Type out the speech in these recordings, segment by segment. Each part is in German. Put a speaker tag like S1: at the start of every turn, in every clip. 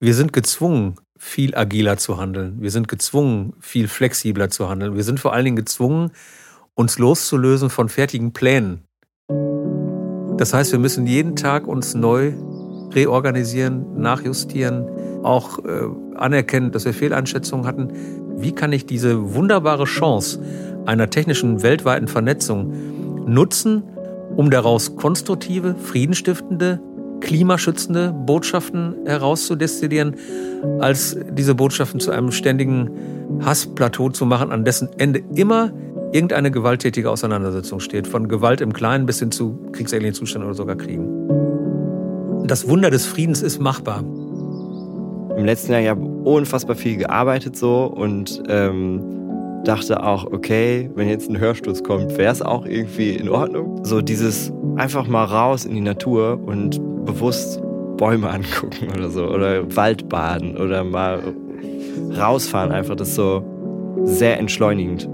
S1: wir sind gezwungen, viel agiler zu handeln. Wir sind gezwungen, viel flexibler zu handeln. Wir sind vor allen Dingen gezwungen, uns loszulösen von fertigen Plänen. Das heißt, wir müssen jeden Tag uns neu reorganisieren, nachjustieren, auch äh, anerkennen, dass wir Fehleinschätzungen hatten. Wie kann ich diese wunderbare Chance einer technischen weltweiten Vernetzung nutzen, um daraus konstruktive, friedenstiftende, klimaschützende Botschaften herauszudestillieren, als diese Botschaften zu einem ständigen Hassplateau zu machen, an dessen Ende immer irgendeine gewalttätige Auseinandersetzung steht, von Gewalt im Kleinen bis hin zu kriegsähnlichen Zuständen oder sogar Kriegen. Das Wunder des Friedens ist machbar.
S2: Im letzten Jahr habe ich unfassbar viel gearbeitet so und ähm, dachte auch, okay, wenn jetzt ein Hörsturz kommt, wäre es auch irgendwie in Ordnung. So dieses einfach mal raus in die Natur und bewusst Bäume angucken oder so oder Wald baden oder mal rausfahren einfach, das ist so sehr entschleunigend.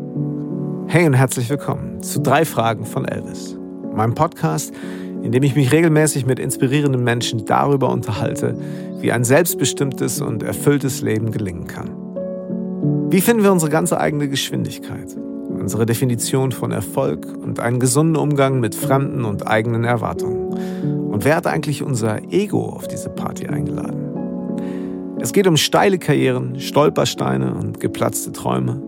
S3: Hey und herzlich willkommen zu drei Fragen von Elvis, meinem Podcast, in dem ich mich regelmäßig mit inspirierenden Menschen darüber unterhalte, wie ein selbstbestimmtes und erfülltes Leben gelingen kann. Wie finden wir unsere ganze eigene Geschwindigkeit, unsere Definition von Erfolg und einen gesunden Umgang mit fremden und eigenen Erwartungen? Und wer hat eigentlich unser Ego auf diese Party eingeladen? Es geht um steile Karrieren, Stolpersteine und geplatzte Träume,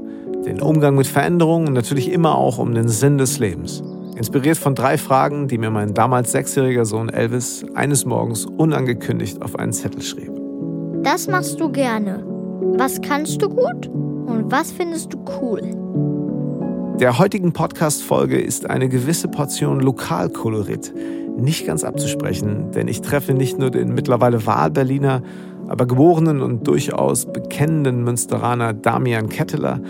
S3: den Umgang mit Veränderungen und natürlich immer auch um den Sinn des Lebens. Inspiriert von drei Fragen, die mir mein damals sechsjähriger Sohn Elvis eines Morgens unangekündigt auf einen Zettel schrieb.
S4: Das machst du gerne. Was kannst du gut und was findest du cool?
S3: Der heutigen Podcast-Folge ist eine gewisse Portion Lokalkolorit nicht ganz abzusprechen, denn ich treffe nicht nur den mittlerweile Wahlberliner, aber geborenen und durchaus bekennenden Münsteraner Damian Ketteler,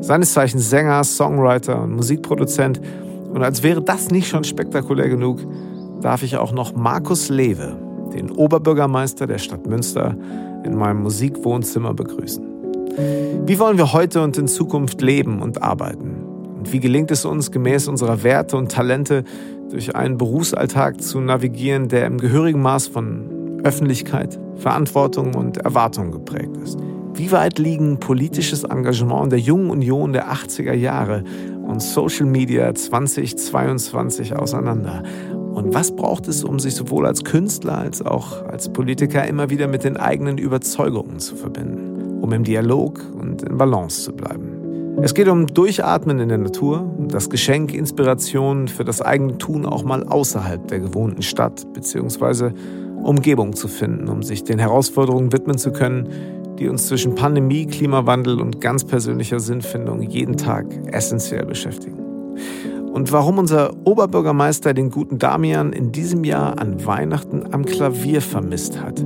S3: seines Zeichens Sänger, Songwriter und Musikproduzent. Und als wäre das nicht schon spektakulär genug, darf ich auch noch Markus Lewe, den Oberbürgermeister der Stadt Münster, in meinem Musikwohnzimmer begrüßen. Wie wollen wir heute und in Zukunft leben und arbeiten? Und wie gelingt es uns, gemäß unserer Werte und Talente durch einen Berufsalltag zu navigieren, der im gehörigen Maß von Öffentlichkeit, Verantwortung und Erwartung geprägt ist? Wie weit liegen politisches Engagement der jungen Union der 80er Jahre und Social Media 2022 auseinander? Und was braucht es, um sich sowohl als Künstler als auch als Politiker immer wieder mit den eigenen Überzeugungen zu verbinden, um im Dialog und in Balance zu bleiben? Es geht um Durchatmen in der Natur, das Geschenk Inspiration für das eigene Tun auch mal außerhalb der gewohnten Stadt bzw. Umgebung zu finden, um sich den Herausforderungen widmen zu können, die uns zwischen Pandemie, Klimawandel und ganz persönlicher Sinnfindung jeden Tag essentiell beschäftigen und warum unser Oberbürgermeister den guten Damian in diesem Jahr an Weihnachten am Klavier vermisst hat.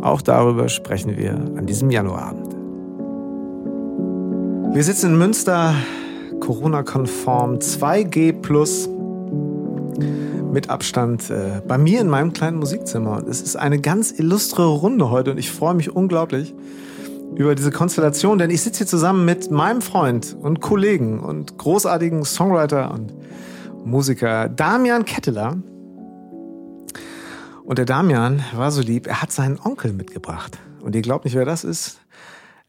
S3: Auch darüber sprechen wir an diesem Januarabend. Wir sitzen in Münster, Corona-konform, 2G plus mit Abstand äh, bei mir in meinem kleinen Musikzimmer. Und es ist eine ganz illustre Runde heute und ich freue mich unglaublich, über diese Konstellation, denn ich sitze hier zusammen mit meinem Freund und Kollegen und großartigen Songwriter und Musiker Damian Ketteler. Und der Damian war so lieb, er hat seinen Onkel mitgebracht. Und ihr glaubt nicht, wer das ist?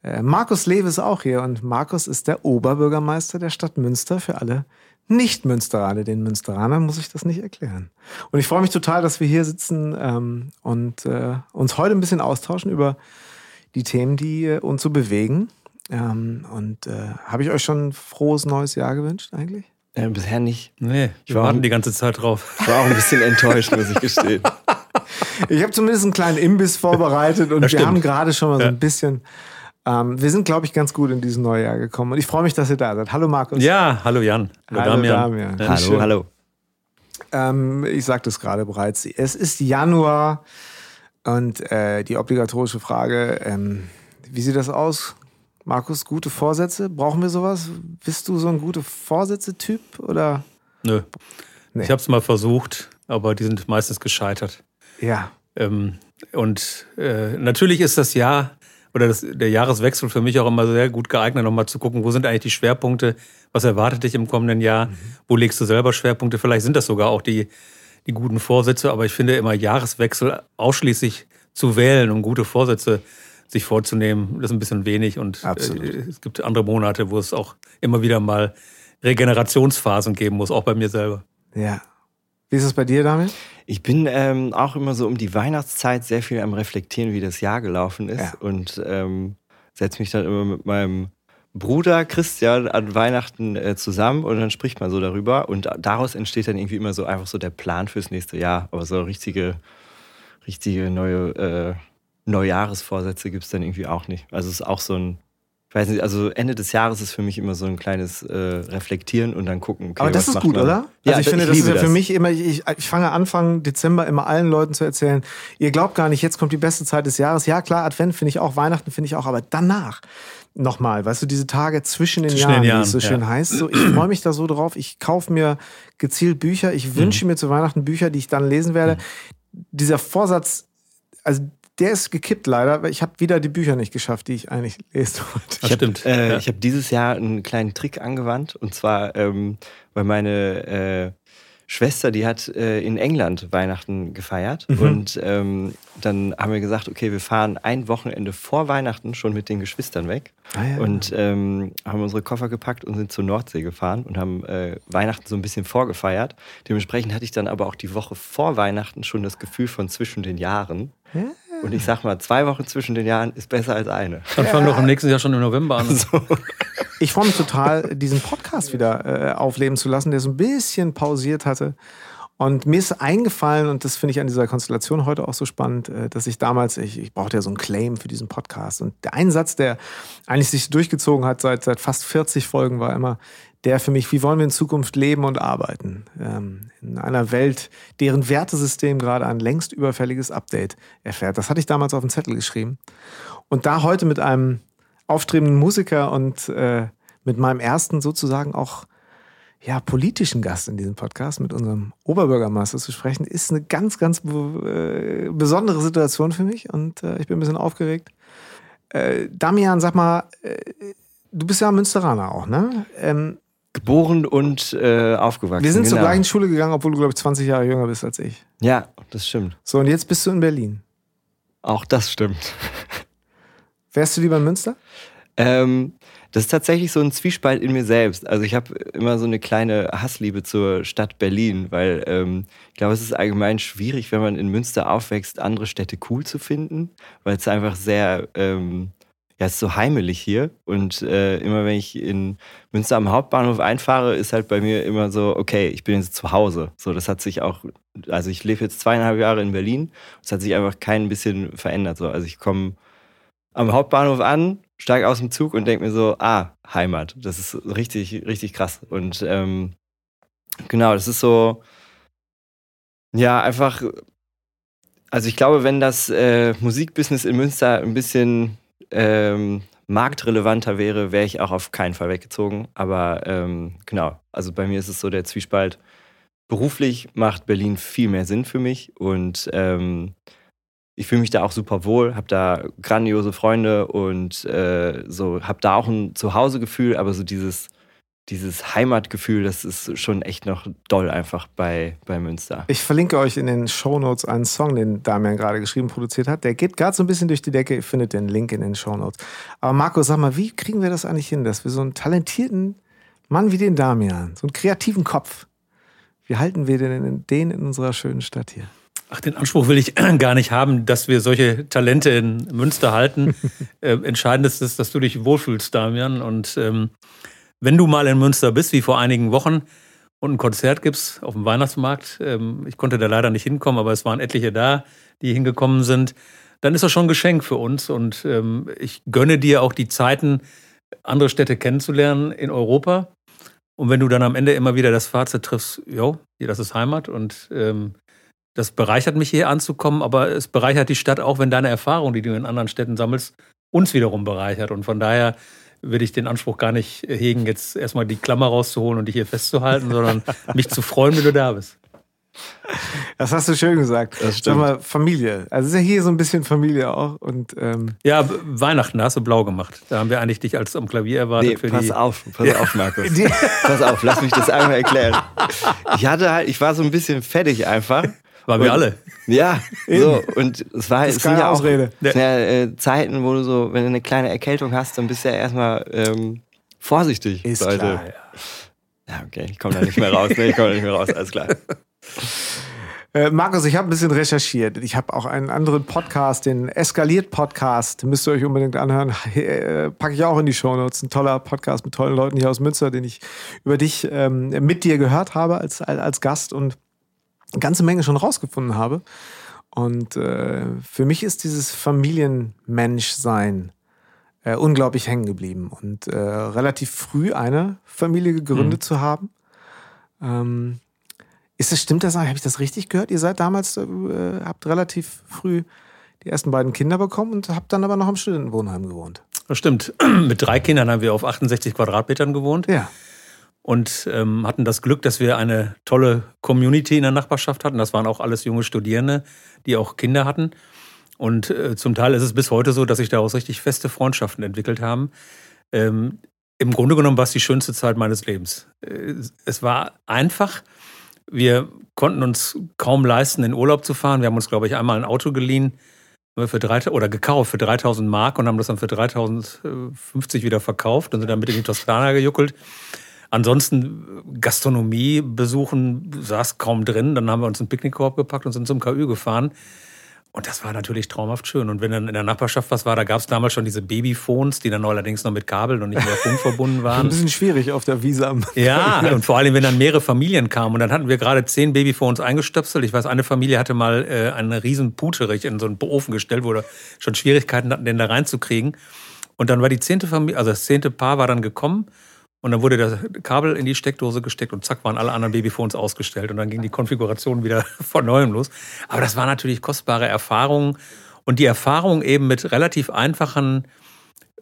S3: Äh, Markus Lewe ist auch hier und Markus ist der Oberbürgermeister der Stadt Münster für alle Nicht-Münsteraner. Den Münsteranern muss ich das nicht erklären. Und ich freue mich total, dass wir hier sitzen ähm, und äh, uns heute ein bisschen austauschen über die Themen, die äh, uns so bewegen. Ähm, und äh, habe ich euch schon ein frohes neues Jahr gewünscht eigentlich?
S2: Äh, bisher nicht.
S1: Nee, wir warten die ganze Zeit drauf.
S2: Ich war auch ein bisschen enttäuscht, muss ich gestehen.
S3: Ich habe zumindest einen kleinen Imbiss vorbereitet und wir haben gerade schon mal so ein bisschen. Ähm, wir sind, glaube ich, ganz gut in dieses neue Jahr gekommen. Und ich freue mich, dass ihr da seid. Hallo Markus.
S1: Ja, hallo Jan.
S3: Hallo, hallo Damian. Damian.
S2: Hallo, hallo.
S3: Ähm, ich sagte es gerade bereits. Es ist Januar. Und äh, die obligatorische Frage, ähm, wie sieht das aus? Markus, gute Vorsätze? Brauchen wir sowas? Bist du so ein gute Vorsätze-Typ oder?
S1: Nö. Nee. Ich habe es mal versucht, aber die sind meistens gescheitert.
S3: Ja.
S1: Ähm, und äh, natürlich ist das Jahr oder das, der Jahreswechsel für mich auch immer sehr gut geeignet, nochmal zu gucken, wo sind eigentlich die Schwerpunkte, was erwartet dich im kommenden Jahr, mhm. wo legst du selber Schwerpunkte, vielleicht sind das sogar auch die die guten Vorsätze, aber ich finde immer Jahreswechsel ausschließlich zu wählen und gute Vorsätze sich vorzunehmen, das ist ein bisschen wenig. Und äh, es gibt andere Monate, wo es auch immer wieder mal Regenerationsphasen geben muss, auch bei mir selber.
S3: Ja. Wie ist es bei dir, Daniel?
S2: Ich bin ähm, auch immer so um die Weihnachtszeit sehr viel am Reflektieren, wie das Jahr gelaufen ist. Ja. Und ähm, setze mich dann immer mit meinem Bruder Christian an Weihnachten äh, zusammen und dann spricht man so darüber. Und daraus entsteht dann irgendwie immer so einfach so der Plan fürs nächste Jahr. Aber so richtige, richtige neue äh, Neujahresvorsätze gibt es dann irgendwie auch nicht. Also es ist auch so ein ich weiß nicht, also Ende des Jahres ist für mich immer so ein kleines äh, Reflektieren und dann gucken.
S3: Okay, Aber das ist gut, man? oder? Ja, also ich finde, ich das ist ja für mich immer, ich, ich fange Anfang Dezember immer allen Leuten zu erzählen, ihr glaubt gar nicht, jetzt kommt die beste Zeit des Jahres. Ja, klar, Advent finde ich auch, Weihnachten finde ich auch, aber danach nochmal, weißt du, diese Tage zwischen den, zwischen Jahren, Jahren, wie es so schön ja. heißt. So, ich freue mich da so drauf. Ich kaufe mir gezielt Bücher. Ich wünsche mhm. mir zu Weihnachten Bücher, die ich dann lesen werde. Mhm. Dieser Vorsatz, also der ist gekippt leider, weil ich habe wieder die Bücher nicht geschafft, die ich eigentlich lesen wollte.
S2: Ich habe äh, ja. hab dieses Jahr einen kleinen Trick angewandt und zwar, ähm, weil meine äh, Schwester, die hat äh, in England Weihnachten gefeiert mhm. und ähm, dann haben wir gesagt, okay, wir fahren ein Wochenende vor Weihnachten schon mit den Geschwistern weg ah, ja. und ähm, haben unsere Koffer gepackt und sind zur Nordsee gefahren und haben äh, Weihnachten so ein bisschen vorgefeiert. Dementsprechend hatte ich dann aber auch die Woche vor Weihnachten schon das Gefühl von zwischen den Jahren. Ja. Und ich sag mal, zwei Wochen zwischen den Jahren ist besser als eine.
S1: Dann fangen wir doch im nächsten Jahr schon im November an. So.
S3: Ich freue mich total, diesen Podcast wieder äh, aufleben zu lassen, der so ein bisschen pausiert hatte. Und mir ist eingefallen, und das finde ich an dieser Konstellation heute auch so spannend, äh, dass ich damals, ich, ich brauchte ja so einen Claim für diesen Podcast. Und der Einsatz, der eigentlich sich durchgezogen hat seit, seit fast 40 Folgen, war immer, der für mich, wie wollen wir in Zukunft leben und arbeiten? Ähm, in einer Welt, deren Wertesystem gerade ein längst überfälliges Update erfährt. Das hatte ich damals auf den Zettel geschrieben. Und da heute mit einem aufstrebenden Musiker und äh, mit meinem ersten sozusagen auch ja, politischen Gast in diesem Podcast, mit unserem Oberbürgermeister zu sprechen, ist eine ganz, ganz äh, besondere Situation für mich und äh, ich bin ein bisschen aufgeregt. Äh, Damian, sag mal, äh, du bist ja Münsteraner auch, ne? Ähm,
S2: Geboren und äh, aufgewachsen.
S3: Wir sind genau. zur gleichen Schule gegangen, obwohl du, glaube ich, 20 Jahre jünger bist als ich.
S2: Ja, das stimmt.
S3: So, und jetzt bist du in Berlin.
S2: Auch das stimmt.
S3: Wärst du lieber in Münster?
S2: Ähm, das ist tatsächlich so ein Zwiespalt in mir selbst. Also ich habe immer so eine kleine Hassliebe zur Stadt Berlin, weil ähm, ich glaube, es ist allgemein schwierig, wenn man in Münster aufwächst, andere Städte cool zu finden, weil es einfach sehr ähm, ja, es ist so heimelig hier. Und äh, immer wenn ich in Münster am Hauptbahnhof einfahre, ist halt bei mir immer so, okay, ich bin jetzt zu Hause. So, das hat sich auch, also ich lebe jetzt zweieinhalb Jahre in Berlin. Es hat sich einfach kein bisschen verändert. So. Also ich komme am Hauptbahnhof an, steige aus dem Zug und denke mir so, ah, Heimat. Das ist richtig, richtig krass. Und ähm, genau, das ist so, ja, einfach, also ich glaube, wenn das äh, Musikbusiness in Münster ein bisschen ähm, marktrelevanter wäre, wäre ich auch auf keinen Fall weggezogen. Aber ähm, genau, also bei mir ist es so der Zwiespalt. Beruflich macht Berlin viel mehr Sinn für mich und ähm, ich fühle mich da auch super wohl, habe da grandiose Freunde und äh, so habe da auch ein Zuhausegefühl, aber so dieses dieses Heimatgefühl, das ist schon echt noch doll einfach bei, bei Münster.
S3: Ich verlinke euch in den Shownotes einen Song, den Damian gerade geschrieben produziert hat. Der geht gerade so ein bisschen durch die Decke. Ihr findet den Link in den Shownotes. Aber Marco, sag mal, wie kriegen wir das eigentlich hin, dass wir so einen talentierten Mann wie den Damian, so einen kreativen Kopf, wie halten wir denn den in unserer schönen Stadt hier?
S1: Ach, den Anspruch will ich gar nicht haben, dass wir solche Talente in Münster halten. äh, entscheidend ist, dass du dich wohlfühlst, Damian. Und ähm, wenn du mal in Münster bist, wie vor einigen Wochen, und ein Konzert gibst auf dem Weihnachtsmarkt, ähm, ich konnte da leider nicht hinkommen, aber es waren etliche da, die hingekommen sind, dann ist das schon ein Geschenk für uns. Und ähm, ich gönne dir auch die Zeiten, andere Städte kennenzulernen in Europa. Und wenn du dann am Ende immer wieder das Fazit triffst, jo, das ist Heimat und ähm, das bereichert mich hier anzukommen, aber es bereichert die Stadt auch, wenn deine Erfahrung, die du in anderen Städten sammelst, uns wiederum bereichert. Und von daher würde ich den Anspruch gar nicht hegen, jetzt erstmal die Klammer rauszuholen und dich hier festzuhalten, sondern mich zu freuen, wenn du da bist.
S3: Das hast du schön gesagt. Das stimmt. Sag mal, Familie. Also ist ja hier so ein bisschen Familie auch. Und, ähm
S1: ja, Weihnachten da hast du blau gemacht. Da haben wir eigentlich dich als am Klavier erwartet. Nee,
S2: für pass die auf, pass ja. auf, Markus. pass auf, lass mich das einmal erklären. Ich hatte halt, ich war so ein bisschen fertig einfach
S1: Aber wir alle.
S2: Ja, so. Und es war
S3: Das
S2: es sind ja auch
S3: Ausrede.
S2: ja, äh, Zeiten, wo du so, wenn du eine kleine Erkältung hast, dann bist du ja erstmal ähm, vorsichtig.
S3: Ist
S2: Leute.
S3: klar.
S2: Ja, okay, ich komme da nicht mehr raus. Ne? Ich komme da nicht mehr raus, alles klar.
S3: Äh, Markus, ich habe ein bisschen recherchiert. Ich habe auch einen anderen Podcast, den Eskaliert-Podcast. Müsst ihr euch unbedingt anhören. Äh, Packe ich auch in die Shownotes. Ein toller Podcast mit tollen Leuten hier aus Münster, den ich über dich ähm, mit dir gehört habe als, als, als Gast und eine ganze Menge schon rausgefunden habe. Und äh, für mich ist dieses Familienmenschsein äh, unglaublich hängen geblieben. Und äh, relativ früh eine Familie gegründet zu haben. Ähm, ist das, stimmt das? Habe ich das richtig gehört? Ihr seid damals, äh, habt relativ früh die ersten beiden Kinder bekommen und habt dann aber noch im Studentenwohnheim gewohnt.
S1: Das stimmt. Mit drei Kindern haben wir auf 68 Quadratmetern gewohnt
S3: Ja.
S1: Und ähm, hatten das Glück, dass wir eine tolle Community in der Nachbarschaft hatten. Das waren auch alles junge Studierende, die auch Kinder hatten. Und äh, zum Teil ist es bis heute so, dass sich daraus richtig feste Freundschaften entwickelt haben. Ähm, Im Grunde genommen war es die schönste Zeit meines Lebens. Äh, es war einfach. Wir konnten uns kaum leisten, in Urlaub zu fahren. Wir haben uns, glaube ich, einmal ein Auto geliehen für drei, oder gekauft für 3000 Mark und haben das dann für 3050 wieder verkauft und sind dann mit in die Toskana gejuckelt. Ansonsten Gastronomie besuchen saß kaum drin. Dann haben wir uns einen Picknickkorb gepackt und sind zum KÜ gefahren. Und das war natürlich traumhaft schön. Und wenn dann in der Nachbarschaft was war, da gab es damals schon diese Babyphones, die dann allerdings noch mit Kabeln und nicht mehr Funk verbunden
S3: Ein
S1: waren.
S3: bisschen schwierig auf der Wiese am.
S1: Ja, und vor allem, wenn dann mehrere Familien kamen. Und dann hatten wir gerade zehn Babyphones eingestöpselt. Ich weiß, eine Familie hatte mal äh, einen riesen Puterich in so einen Ofen gestellt, wo wir schon Schwierigkeiten hatten, den da reinzukriegen. Und dann war die zehnte Familie, also das zehnte Paar war dann gekommen. Und dann wurde das Kabel in die Steckdose gesteckt und zack waren alle anderen Babyphones ausgestellt. Und dann ging die Konfiguration wieder von neuem los. Aber das war natürlich kostbare Erfahrungen. Und die Erfahrung eben mit relativ einfachen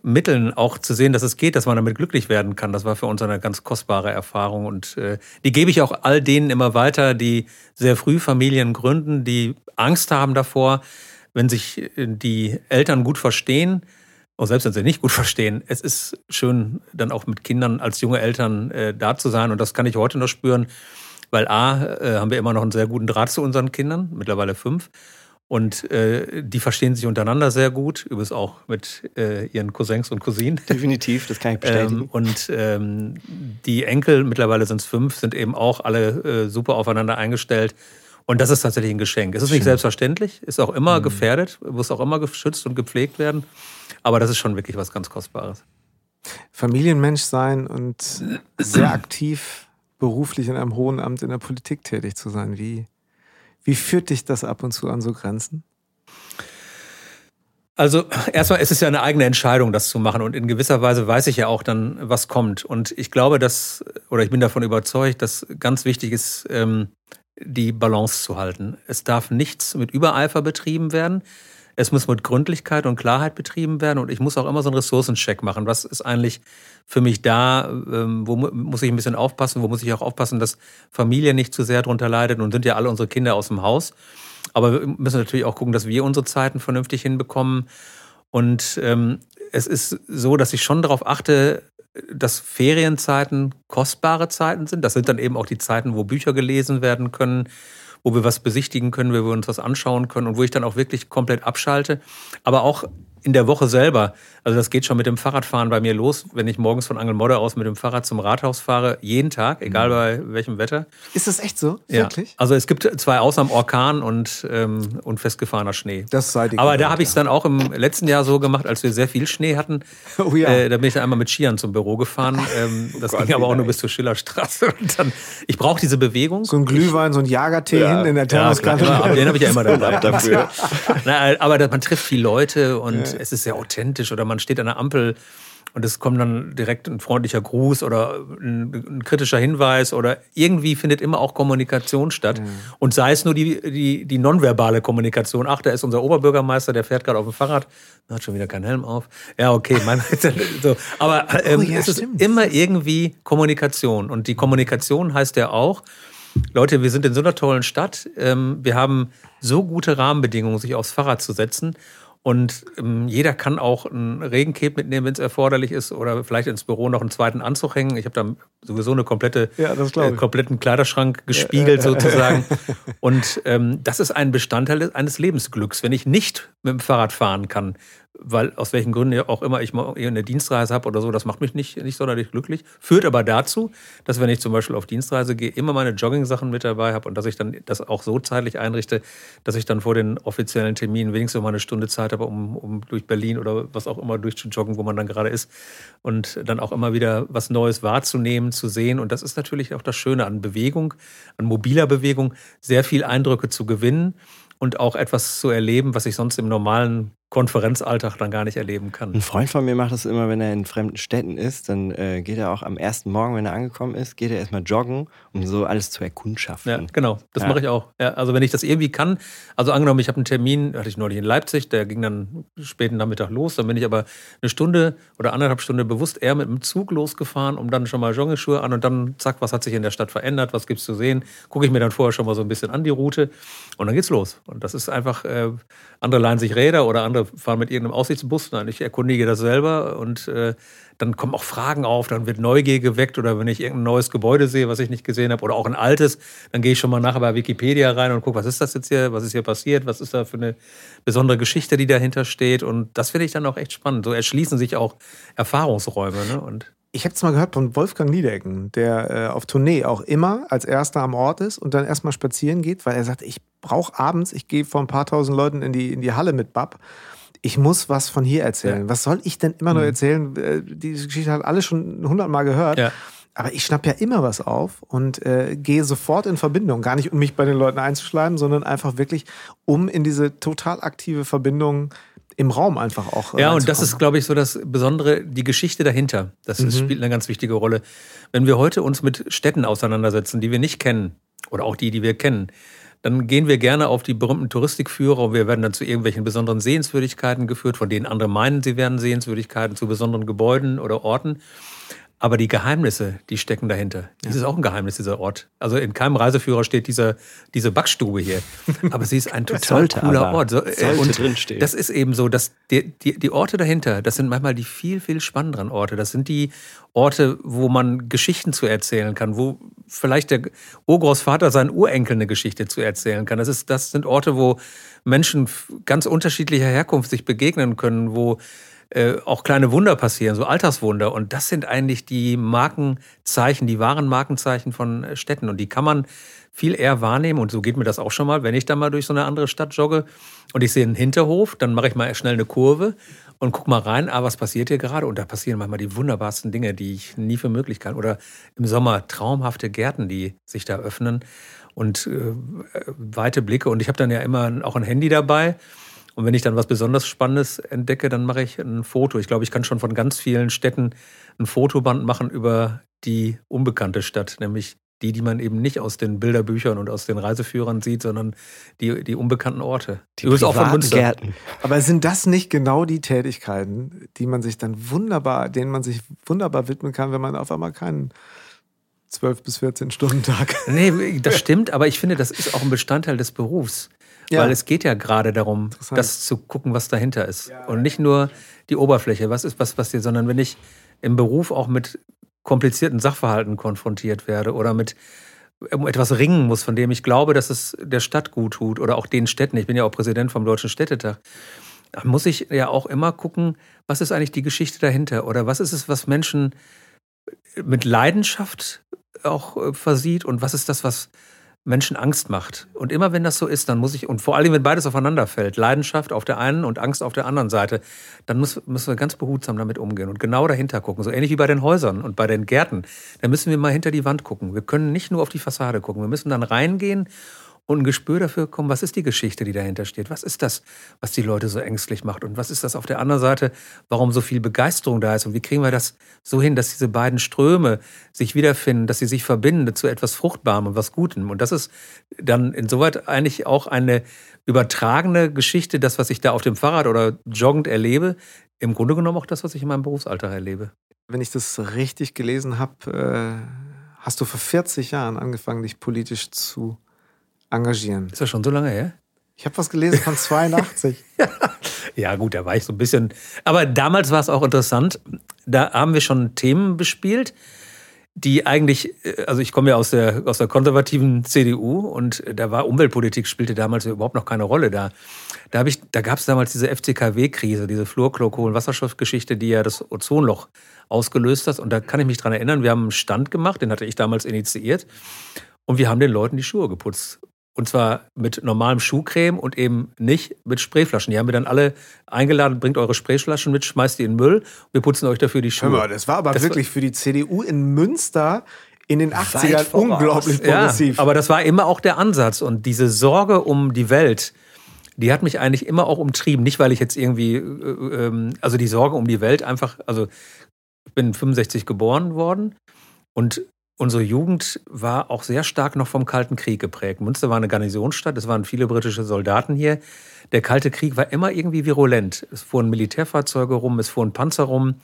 S1: Mitteln auch zu sehen, dass es geht, dass man damit glücklich werden kann. Das war für uns eine ganz kostbare Erfahrung und äh, die gebe ich auch all denen immer weiter, die sehr früh Familien gründen, die Angst haben davor, wenn sich äh, die Eltern gut verstehen, auch selbst wenn sie nicht gut verstehen. Es ist schön, dann auch mit Kindern als junge Eltern äh, da zu sein und das kann ich heute noch spüren, weil a äh, haben wir immer noch einen sehr guten Draht zu unseren Kindern, mittlerweile fünf. Und äh, die verstehen sich untereinander sehr gut, übrigens auch mit äh, ihren Cousins und Cousinen.
S2: Definitiv, das kann ich bestätigen.
S1: Ähm, und ähm, die Enkel, mittlerweile sind es fünf, sind eben auch alle äh, super aufeinander eingestellt. Und das ist tatsächlich ein Geschenk. Es ist nicht selbstverständlich, ist auch immer gefährdet, muss auch immer geschützt und gepflegt werden. Aber das ist schon wirklich was ganz Kostbares.
S3: Familienmensch sein und sehr aktiv beruflich in einem hohen Amt in der Politik tätig zu sein. Wie, wie führt dich das ab und zu an so Grenzen?
S1: Also erstmal ist es ja eine eigene Entscheidung, das zu machen. Und in gewisser Weise weiß ich ja auch dann, was kommt. Und ich glaube, dass, oder ich bin davon überzeugt, dass ganz wichtig ist, ähm, die Balance zu halten. Es darf nichts mit Übereifer betrieben werden. Es muss mit Gründlichkeit und Klarheit betrieben werden. Und ich muss auch immer so einen Ressourcencheck machen. Was ist eigentlich für mich da? Ähm, wo mu- muss ich ein bisschen aufpassen? Wo muss ich auch aufpassen, dass Familie nicht zu sehr drunter leidet? Nun sind ja alle unsere Kinder aus dem Haus. Aber wir müssen natürlich auch gucken, dass wir unsere Zeiten vernünftig hinbekommen. Und ähm, es ist so, dass ich schon darauf achte, dass Ferienzeiten kostbare Zeiten sind. Das sind dann eben auch die Zeiten, wo Bücher gelesen werden können, wo wir was besichtigen können, wo wir uns was anschauen können und wo ich dann auch wirklich komplett abschalte. Aber auch in der Woche selber. Also das geht schon mit dem Fahrradfahren bei mir los, wenn ich morgens von Angelmodde aus mit dem Fahrrad zum Rathaus fahre, jeden Tag, egal bei welchem Wetter.
S3: Ist das echt so?
S1: Ja.
S3: Wirklich?
S1: Also es gibt zwei Ausnahmen, Orkan und, ähm, und festgefahrener Schnee.
S3: Das seid ihr
S1: Aber da habe ich es dann auch im letzten Jahr so gemacht, als wir sehr viel Schnee hatten.
S3: Oh ja.
S1: Äh, da bin ich dann einmal mit Skiern zum Büro gefahren. Ähm, das
S3: Gott,
S1: ging aber auch nur bis zur Schillerstraße. Dann, ich brauche diese Bewegung.
S3: So ein Glühwein, so ein Jagertee
S2: Ja.
S3: hinten in der
S1: ja,
S3: Thermoskanne.
S1: aber den habe ich ja immer dabei.
S2: dafür.
S1: Na, aber man trifft viele Leute und es ist sehr authentisch oder man steht an der Ampel und es kommt dann direkt ein freundlicher Gruß oder ein, ein kritischer Hinweis oder irgendwie findet immer auch Kommunikation statt. Und sei es nur die, die, die nonverbale Kommunikation. Ach, da ist unser Oberbürgermeister, der fährt gerade auf dem Fahrrad, hat schon wieder keinen Helm auf. Ja, okay, mein, so. aber ähm,
S3: Oh ja,
S1: es ist
S3: stimmt.
S1: immer irgendwie Kommunikation. Und die Kommunikation heißt ja auch, Leute, wir sind in so einer tollen Stadt. Ähm, wir haben so gute Rahmenbedingungen, sich aufs Fahrrad zu setzen. Und ähm, jeder kann auch ein Regencape mitnehmen, wenn es erforderlich ist, oder vielleicht ins Büro noch einen zweiten Anzug hängen. Ich habe da sowieso eine komplette,
S3: Ja,
S1: äh, kompletten Kleiderschrank gespiegelt sozusagen. Und ähm, das ist ein Bestandteil eines Lebensglücks. Wenn ich nicht mit dem Fahrrad fahren kann, weil aus welchen Gründen auch immer ich mal eine Dienstreise habe oder so, das macht mich nicht, nicht sonderlich glücklich. Führt aber dazu, dass wenn ich zum Beispiel auf Dienstreise gehe, immer meine Jogging-Sachen mit dabei habe und dass ich dann das auch so zeitlich einrichte, dass ich dann vor den offiziellen Terminen wenigstens mal eine Stunde Zeit habe, um, um durch Berlin oder was auch immer durchzujoggen, wo man dann gerade ist und dann auch immer wieder was Neues wahrzunehmen, zu sehen. Und das ist natürlich auch das Schöne an Bewegung, an mobiler Bewegung, sehr viel Eindrücke zu gewinnen und auch etwas zu erleben, was ich sonst im normalen Konferenzalltag dann gar nicht erleben kann.
S2: Ein Freund von mir macht das immer, wenn er in fremden Städten ist, dann äh, geht er auch am ersten Morgen, wenn er angekommen ist, geht er erstmal joggen, um so alles zu erkundschaften.
S1: Ja, genau. Das
S2: Ja.
S1: mache ich auch. Ja, also wenn ich das irgendwie kann, also angenommen, ich habe einen Termin, hatte ich neulich in Leipzig, der ging dann späten Nachmittag los, dann bin ich aber eine Stunde oder anderthalb Stunde bewusst eher mit dem Zug losgefahren, um dann schon mal Joggenschuhe an und dann zack, was hat sich in der Stadt verändert, was gibt's zu sehen, gucke ich mir dann vorher schon mal so ein bisschen an die Route und dann geht's los. Und das ist einfach, äh, andere leihen sich Räder oder andere fahren mit irgendeinem Aussichtsbus, nein, ich erkundige das selber und äh, dann kommen auch Fragen auf, dann wird Neugier geweckt oder wenn ich irgendein neues Gebäude sehe, was ich nicht gesehen habe oder auch ein altes, dann gehe ich schon mal nachher bei Wikipedia rein und gucke, was ist das jetzt hier, was ist hier passiert, was ist da für eine besondere Geschichte, die dahinter steht und das finde ich dann auch echt spannend. So erschließen sich auch Erfahrungsräume ne? und
S3: Ich habe es mal gehört von Wolfgang Niedecken, der äh, auf Tournee auch immer als erster am Ort ist und dann erstmal spazieren geht, weil er sagt, ich brauche abends, ich gehe vor ein paar tausend Leuten in die, in die Halle mit Bab. Ich muss was von hier erzählen. Was soll ich denn immer nur erzählen? Äh, Diese Geschichte hat alle schon hundertmal gehört.
S1: Ja.
S3: Aber ich schnapp ja immer was auf und äh, gehe sofort in Verbindung. Gar nicht, um mich bei den Leuten einzuschleimen, sondern einfach wirklich, um in diese total aktive Verbindung im Raum einfach auch. äh,
S1: Ja, und das ist, glaube ich, so das Besondere, die Geschichte dahinter. Das ist, spielt eine ganz wichtige Rolle. Wenn wir heute uns mit Städten auseinandersetzen, die wir nicht kennen, oder auch die, die wir kennen, dann gehen wir gerne auf die berühmten Touristikführer und wir werden dann zu irgendwelchen besonderen Sehenswürdigkeiten geführt, von denen andere meinen, sie wären Sehenswürdigkeiten, zu besonderen Gebäuden oder Orten. Aber die Geheimnisse, die stecken dahinter. Das ist auch ein Geheimnis, dieser Ort. Also in keinem Reiseführer steht dieser, diese Backstube hier. Aber sie ist ein total cooler. Ort. So, äh, und
S2: drinstehen.
S1: Das ist eben so, dass die, die, die Orte dahinter, das sind manchmal die viel, viel spannenderen Orte. Das sind die Orte, wo man Geschichten zu erzählen kann, wo vielleicht der Urgroßvater seinen Urenkel eine Geschichte zu erzählen kann. Das, ist, das sind Orte, wo Menschen ganz unterschiedlicher Herkunft sich begegnen können, wo äh, auch kleine Wunder passieren, so Alltagswunder. Und das sind eigentlich die Markenzeichen, die wahren Markenzeichen von äh, Städten. Und die kann man viel eher wahrnehmen. Und so geht mir das auch schon mal, wenn ich dann mal durch so eine andere Stadt jogge und ich sehe einen Hinterhof, dann mache ich mal schnell eine Kurve und guck mal rein, ah, was passiert hier gerade? Und da passieren manchmal die wunderbarsten Dinge, die ich nie für möglich kann. Oder im Sommer traumhafte Gärten, die sich da öffnen und äh, weite Blicke. Und ich habe dann ja immer auch ein Handy dabei. Und wenn ich dann was besonders Spannendes entdecke, dann mache ich ein Foto. Ich glaube, ich kann schon von ganz vielen Städten ein Fotoband machen über die unbekannte Stadt, nämlich die, die man eben nicht aus den Bilderbüchern und aus den Reiseführern sieht, sondern die, die unbekannten Orte. Übrigens auch von Münster.
S2: Gärten.
S3: Aber sind das nicht genau die Tätigkeiten, die man sich dann wunderbar, denen man sich wunderbar widmen kann, wenn man auf einmal keinen 12 bis 14 Stunden Tag.
S1: Nee, das stimmt, aber ich finde, das ist auch ein Bestandteil des Berufs.
S3: Ja.
S1: Weil es geht ja gerade darum, das zu gucken, was dahinter ist. Und nicht nur die Oberfläche, was ist was passiert, sondern wenn ich im Beruf auch mit komplizierten Sachverhalten konfrontiert werde oder mit um etwas ringen muss, von dem ich glaube, dass es der Stadt gut tut oder auch den Städten. Ich bin ja auch Präsident vom Deutschen Städtetag. Da muss ich ja auch immer gucken, was ist eigentlich die Geschichte dahinter oder was ist es, was Menschen mit Leidenschaft auch äh, versieht und was ist das, was Menschen Angst macht. Und immer wenn das so ist, dann muss ich, und vor allem, wenn beides aufeinander fällt, Leidenschaft auf der einen und Angst auf der anderen Seite, dann muss, müssen wir ganz behutsam damit umgehen und genau dahinter gucken. So ähnlich wie bei den Häusern und bei den Gärten. Da müssen wir mal hinter die Wand gucken. Wir können nicht nur auf die Fassade gucken. Wir müssen dann reingehen und ein Gespür dafür bekommen, was ist die Geschichte, die dahinter steht? Was ist das, was die Leute so ängstlich macht? Und was ist das auf der anderen Seite, warum so viel Begeisterung da ist? Und wie kriegen wir das so hin, dass diese beiden Ströme sich wiederfinden, dass sie sich verbinden zu etwas Fruchtbarem und was Gutem? Und das ist dann insoweit eigentlich auch eine übertragene Geschichte, das, was ich da auf dem Fahrrad oder joggend erlebe, im Grunde genommen auch das, was ich in meinem Berufsalltag erlebe.
S3: Wenn ich das richtig gelesen habe, äh, hast du vor 40 Jahren angefangen, dich politisch zu engagieren.
S1: Ist das schon so lange her?
S3: Ich habe was gelesen von 82.
S1: ja, gut, da war ich so ein bisschen. Aber damals war es auch interessant. Da haben wir schon Themen bespielt, die eigentlich, äh, also ich komme ja aus der, aus der konservativen CDU und da war Umweltpolitik spielte damals überhaupt noch keine Rolle. Da, da, ich, da gab es damals diese FCKW-Krise, diese Fluorchlorkohlenwasserstoffgeschichte, die ja das Ozonloch ausgelöst hat. Und da kann ich mich dran erinnern, wir haben einen Stand gemacht, den hatte ich damals initiiert. Und wir haben den Leuten die Schuhe geputzt. Und zwar mit normalem Schuhcreme und eben nicht mit Sprayflaschen. Die haben wir dann alle eingeladen, bringt eure Sprayflaschen mit, schmeißt die in den Müll. Wir putzen euch dafür die Schuhe.
S3: Hör mal, das war aber das wirklich war für die CDU in Münster in den 80ern unglaublich progressiv.
S1: Ja, aber das war immer auch der Ansatz. Und diese Sorge um die Welt, die hat mich eigentlich immer auch umtrieben. Nicht, weil ich jetzt irgendwie, äh, ähm, also die Sorge um die Welt einfach, also ich bin 65 geboren worden und Unsere Jugend war auch sehr stark noch vom Kalten Krieg geprägt. Münster war eine Garnisonsstadt, es waren viele britische Soldaten hier. Der Kalte Krieg war immer irgendwie virulent. Es fuhren Militärfahrzeuge rum, es fuhren Panzer rum.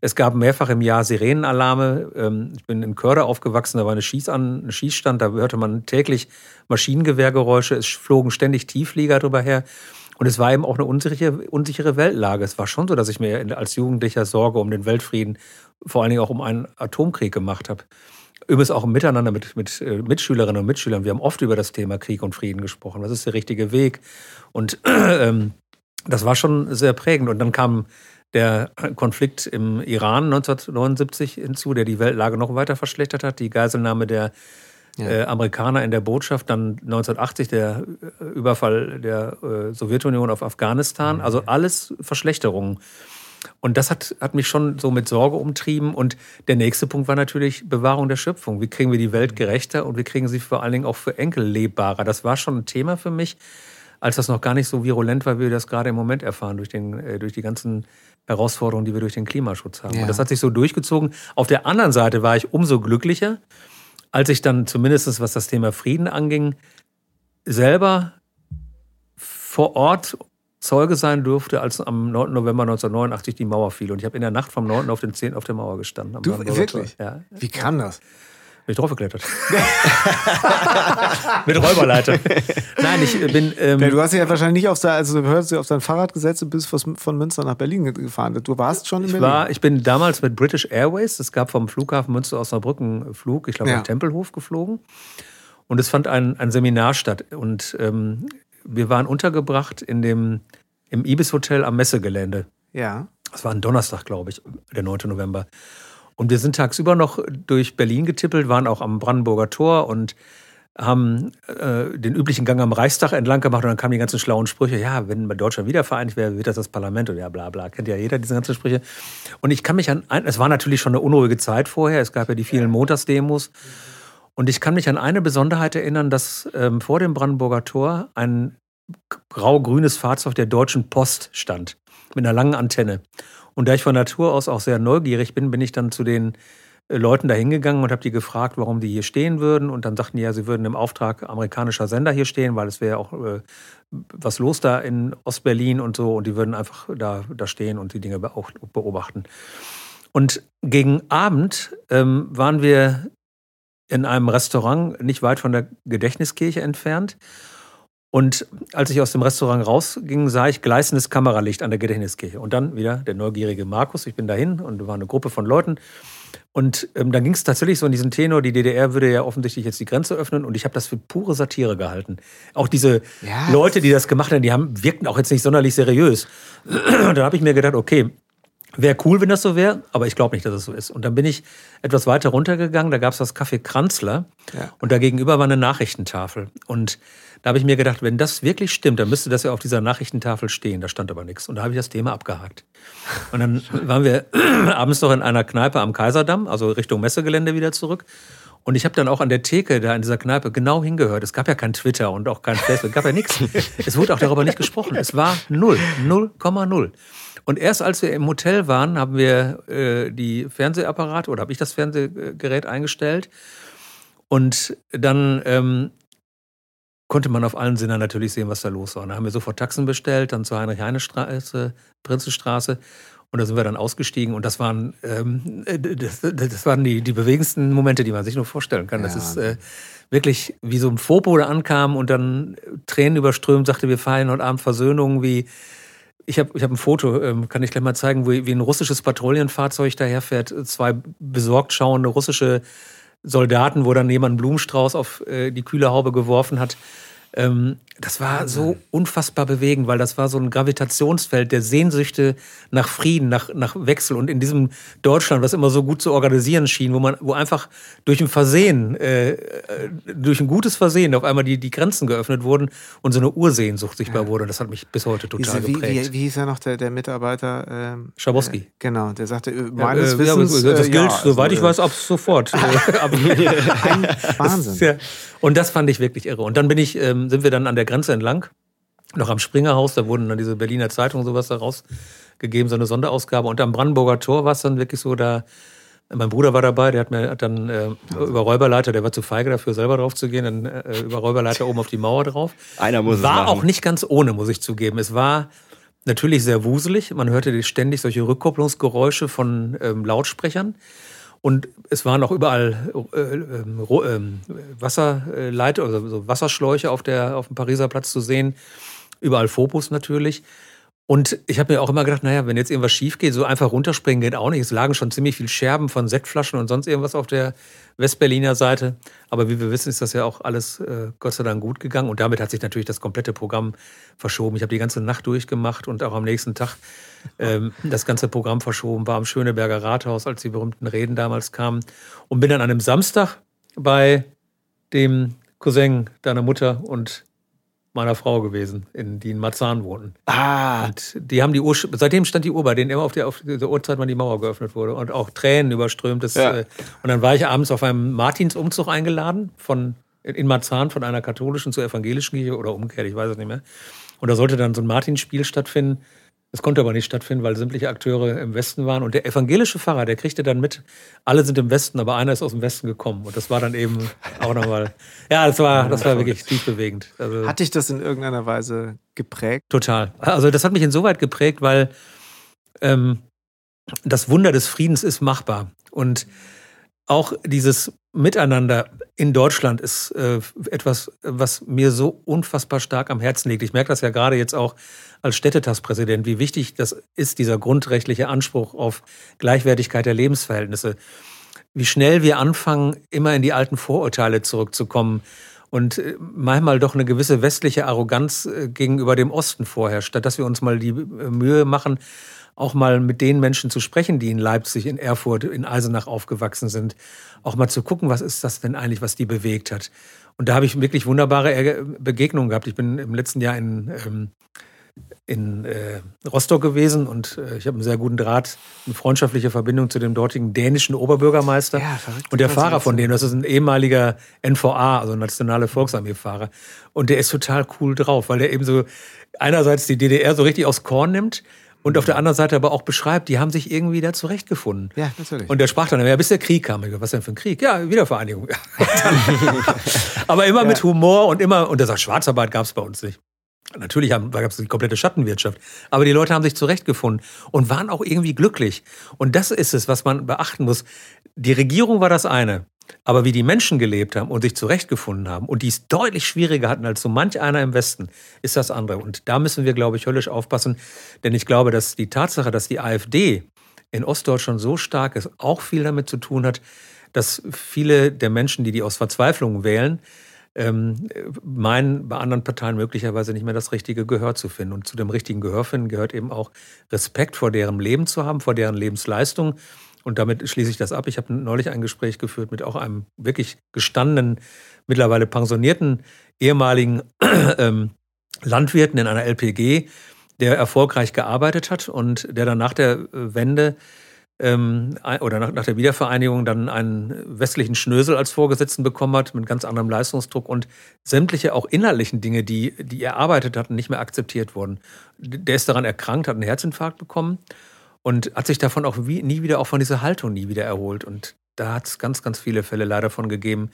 S1: Es gab mehrfach im Jahr Sirenenalarme. Ähm, ich bin in Körde aufgewachsen, da war eine Schießan, ein Schießstand, da hörte man täglich Maschinengewehrgeräusche, es flogen ständig Tiefflieger drüber her. Und es war eben auch eine unsichere, unsichere Weltlage. Es war schon so, dass ich mir als Jugendlicher Sorge um den Weltfrieden, vor allen Dingen auch um einen Atomkrieg gemacht habe. Übrigens auch im Miteinander mit, mit äh, Mitschülerinnen und Mitschülern. Wir haben oft über das Thema Krieg und Frieden gesprochen. Was ist der richtige Weg? Und ähm, das war schon sehr prägend. Und dann kam der Konflikt im Iran 1979 hinzu, der die Weltlage noch weiter verschlechtert hat. Die Geiselnahme der ja. äh, Amerikaner in der Botschaft, dann 1980 der äh, Überfall der äh, Sowjetunion auf Afghanistan. Mhm. Also alles Verschlechterungen. Und das hat, hat mich schon so mit Sorge umtrieben. Und der nächste Punkt war natürlich Bewahrung der Schöpfung. Wie kriegen wir die Welt gerechter und wie kriegen sie vor allen Dingen auch für Enkel lebbarer? Das war schon ein Thema für mich, als das noch gar nicht so virulent war, wie wir das gerade im Moment erfahren, durch, den, äh, durch die ganzen Herausforderungen, die wir durch den Klimaschutz haben. Ja. Und das hat sich so durchgezogen. Auf der anderen Seite war ich umso glücklicher, als ich dann zumindest, was das Thema Frieden anging, selber vor Ort Zeuge sein durfte, als am 9. November 1989 die Mauer fiel. Und ich habe in der Nacht vom 9. auf den 10. auf der Mauer gestanden.
S3: Du, wirklich? Ja. Wie kam das?
S1: Bin ich draufgeklettert. Mit Räuberleiter. Nein, ich bin. Ähm,
S3: ja, du hast dich ja wahrscheinlich nicht auf, dein, also, du auf dein Fahrrad gesetzt und bist von Münster nach Berlin gefahren. Du warst schon in
S1: ich
S3: Berlin.
S1: War, ich bin damals mit British Airways, es gab vom Flughafen Münster aus Saarbrücken Flug, ich glaube, ja. Tempelhof geflogen. Und es fand ein, ein Seminar statt. Und ähm, wir waren untergebracht in dem, im Ibis-Hotel am Messegelände.
S3: Ja.
S1: Das war ein Donnerstag, glaube ich, der 9. November. Und wir sind tagsüber noch durch Berlin getippelt, waren auch am Brandenburger Tor und haben äh, den üblichen Gang am Reichstag entlang gemacht und dann kamen die ganzen schlauen Sprüche, ja, wenn Deutschland wieder vereinigt wäre, wird das das Parlament und ja, bla bla, kennt ja jeder diese ganzen Sprüche. Und ich kann mich an, es war natürlich schon eine unruhige Zeit vorher, es gab ja die vielen Montagsdemos und ich kann mich an eine Besonderheit erinnern, dass ähm, vor dem Brandenburger Tor ein grau-grünes Fahrzeug der Deutschen Post stand, mit einer langen Antenne. Und da ich von Natur aus auch sehr neugierig bin, bin ich dann zu den äh, Leuten da hingegangen und habe die gefragt, warum die hier stehen würden. Und dann sagten die ja, sie würden im Auftrag amerikanischer Sender hier stehen, weil es wäre auch äh, was los da in Ostberlin und so. Und die würden einfach da, da stehen und die Dinge beobachten. Und gegen Abend ähm, waren wir in einem Restaurant nicht weit von der Gedächtniskirche entfernt. Und als ich aus dem Restaurant rausging, sah ich gleißendes Kameralicht an der Gedächtniskirche. Und dann wieder der neugierige Markus. Ich bin dahin und da war eine Gruppe von Leuten. Und ähm, dann ging es tatsächlich so in diesen Tenor, die DDR würde ja offensichtlich jetzt die Grenze öffnen und ich habe das für pure Satire gehalten. Auch diese ja. Leute, die das gemacht haben, die haben, wirkten auch jetzt nicht sonderlich seriös. da habe ich mir gedacht, okay, Wäre cool, wenn das so wäre, aber ich glaube nicht, dass es so ist. Und dann bin ich etwas weiter runtergegangen, da gab es das Café Kranzler ja. und da gegenüber war eine Nachrichtentafel. Und da habe ich mir gedacht, wenn das wirklich stimmt, dann müsste das ja auf dieser Nachrichtentafel stehen. Da stand aber nichts. Und da habe ich das Thema abgehakt. Und dann waren wir abends noch in einer Kneipe am Kaiserdamm, also Richtung Messegelände wieder zurück. Und ich habe dann auch an der Theke da in dieser Kneipe genau hingehört. Es gab ja kein Twitter und auch kein Facebook, es gab ja nichts. Es wurde auch darüber nicht gesprochen. Es war null, 0,0. Und erst als wir im Hotel waren, haben wir äh, die Fernsehapparate oder habe ich das Fernsehgerät eingestellt. Und dann ähm, konnte man auf allen Sinnen natürlich sehen, was da los war. Und dann haben wir sofort Taxen bestellt, dann zur Heinrich-Heine-Straße, Prinzenstraße. Und da sind wir dann ausgestiegen und das waren, ähm, das, das, waren die, die bewegendsten Momente, die man sich nur vorstellen kann. Das ist äh, wirklich wie so ein Fopo, der ankam und dann Tränen überströmt, sagte, wir feiern heute Abend Versöhnung, wie ich habe ich hab ein Foto, ähm, kann ich gleich mal zeigen, wie, wie ein russisches Patrouillenfahrzeug daherfährt. Zwei besorgt schauende russische Soldaten, wo dann jemand einen Blumenstrauß auf äh, die kühle Haube geworfen hat. Ähm, das war so unfassbar bewegend, weil das war so ein Gravitationsfeld der Sehnsüchte nach Frieden, nach, nach Wechsel. Und in diesem Deutschland, was immer so gut zu organisieren schien, wo man, wo einfach durch ein Versehen, äh, durch ein gutes Versehen auf einmal die, die Grenzen geöffnet wurden und so eine Ursehnsucht sichtbar ja. wurde. Das hat mich bis heute total
S3: Diese,
S1: geprägt.
S3: Wie, wie, wie, hieß er noch, der, der Mitarbeiter?
S1: Ähm, Schabowski. Äh,
S3: genau, der sagte, äh, meines ja, Wissens...
S1: Ja, das gilt, ja, soweit also, ich weiß, ab sofort.
S3: Wahnsinn.
S1: Und das fand ich wirklich irre. Und dann bin ich, ähm, sind wir dann an der Grenze entlang, noch am Springerhaus, da wurden dann diese Berliner Zeitungen sowas da rausgegeben, so eine Sonderausgabe. Und am Brandenburger Tor war es dann wirklich so, da mein Bruder war dabei, der hat mir hat dann äh, über Räuberleiter, der war zu feige dafür, selber drauf zu gehen, dann äh, über Räuberleiter oben auf die Mauer drauf.
S2: Einer muss
S1: War
S2: es
S1: auch nicht ganz ohne, muss ich zugeben. Es war natürlich sehr wuselig. Man hörte ständig solche Rückkopplungsgeräusche von ähm, Lautsprechern. Und es waren auch überall äh, äh, Wasserleiter, also so Wasserschläuche auf, der, auf dem Pariser Platz zu sehen. Überall Phobos natürlich. Und ich habe mir auch immer gedacht, naja, wenn jetzt irgendwas schief geht, so einfach runterspringen geht auch nicht. Es lagen schon ziemlich viele Scherben von Sektflaschen und sonst irgendwas auf der Westberliner Seite. Aber wie wir wissen, ist das ja auch alles äh, Gott sei Dank gut gegangen. Und damit hat sich natürlich das komplette Programm verschoben. Ich habe die ganze Nacht durchgemacht und auch am nächsten Tag ähm, das ganze Programm verschoben. War am Schöneberger Rathaus, als die berühmten Reden damals kamen. Und bin dann an einem Samstag bei dem Cousin deiner Mutter und meiner Frau gewesen, in, die in Marzahn wohnten.
S2: Ah.
S1: Und die haben die Uhr, seitdem stand die Uhr bei denen immer auf der, auf der Uhrzeit, wann die Mauer geöffnet wurde. Und auch Tränen überströmt. Das, ja. Äh, und dann war ich abends auf einem Martinsumzug eingeladen von, in Marzahn von einer katholischen zur evangelischen Kirche oder umgekehrt, ich weiß es nicht mehr. Und da sollte dann so ein Martinsspiel stattfinden. Es konnte aber nicht stattfinden, weil sämtliche Akteure im Westen waren. Und der evangelische Pfarrer, der kriegte dann mit, alle sind im Westen, aber einer ist aus dem Westen gekommen. Und das war dann eben auch nochmal, ja, das war, das war wirklich tief bewegend.
S3: Also, hat dich das in irgendeiner Weise geprägt?
S1: Total. Also das hat mich insoweit geprägt, weil ähm, das Wunder des Friedens ist machbar. Und auch dieses Miteinander in Deutschland ist äh, etwas, was mir so unfassbar stark am Herzen liegt. Ich merke das ja gerade jetzt auch als Städtetagspräsident, wie wichtig das ist, dieser grundrechtliche Anspruch auf Gleichwertigkeit der Lebensverhältnisse. Wie schnell wir anfangen, immer in die alten Vorurteile zurückzukommen und äh, manchmal doch eine gewisse westliche Arroganz äh, gegenüber dem Osten vorherrscht, statt dass wir uns mal die äh, Mühe machen, auch mal mit den Menschen zu sprechen, die in Leipzig, in Erfurt, in Eisenach aufgewachsen sind. Auch mal zu gucken, was ist das denn eigentlich, was die bewegt hat. Und da habe ich wirklich wunderbare Begegnungen gehabt. Ich bin im letzten Jahr in, ähm, in äh, Rostock gewesen und äh, ich habe einen sehr guten Draht, eine freundschaftliche Verbindung zu dem dortigen dänischen Oberbürgermeister. Ja, verrückt. Und der Fahrer von denen, das ist ein ehemaliger NVA, also nationale Volksarmee-Fahrer. Und der ist total cool drauf, weil der eben so einerseits die DDR so richtig aufs Korn nimmt, und auf der anderen Seite aber auch beschreibt, die haben sich irgendwie da zurechtgefunden.
S3: Ja, natürlich.
S1: Und der sprach dann, ja, bis der Krieg kam. Ich, was denn für ein Krieg? Ja, Wiedervereinigung. aber immer ja. mit Humor und immer, und er sagt, Schwarzarbeit gab es bei uns nicht. Natürlich gab es die komplette Schattenwirtschaft. Aber die Leute haben sich zurechtgefunden und waren auch irgendwie glücklich. Und das ist es, was man beachten muss. Die Regierung war das eine. Aber wie die Menschen gelebt haben und sich zurechtgefunden haben und die es deutlich schwieriger hatten als so manch einer im Westen, ist das andere. Und da müssen wir, glaube ich, höllisch aufpassen. Denn ich glaube, dass die Tatsache, dass die AfD in Ostdeutschland so stark ist, auch viel damit zu tun hat, dass viele der Menschen, die die aus Verzweiflung wählen, ähm, meinen, bei anderen Parteien möglicherweise nicht mehr das richtige Gehör zu finden. Und zu dem richtigen Gehör finden gehört eben auch Respekt vor deren Leben zu haben, vor deren Lebensleistung und damit schließe ich das ab. Ich habe neulich ein Gespräch geführt mit auch einem wirklich gestandenen, mittlerweile pensionierten ehemaligen ähm, Landwirten in einer LPG, der erfolgreich gearbeitet hat und der dann nach der Wende ähm, oder nach, nach der Wiedervereinigung dann einen westlichen Schnösel als Vorgesetzten bekommen hat, mit ganz anderem Leistungsdruck und sämtliche auch inhaltlichen Dinge, die, die er arbeitet hat, nicht mehr akzeptiert wurden. Der ist daran erkrankt, hat einen Herzinfarkt bekommen und hat sich davon auch wie, nie wieder, auch von dieser Haltung nie wieder erholt. Und da hat es ganz, ganz viele Fälle leider von gegeben.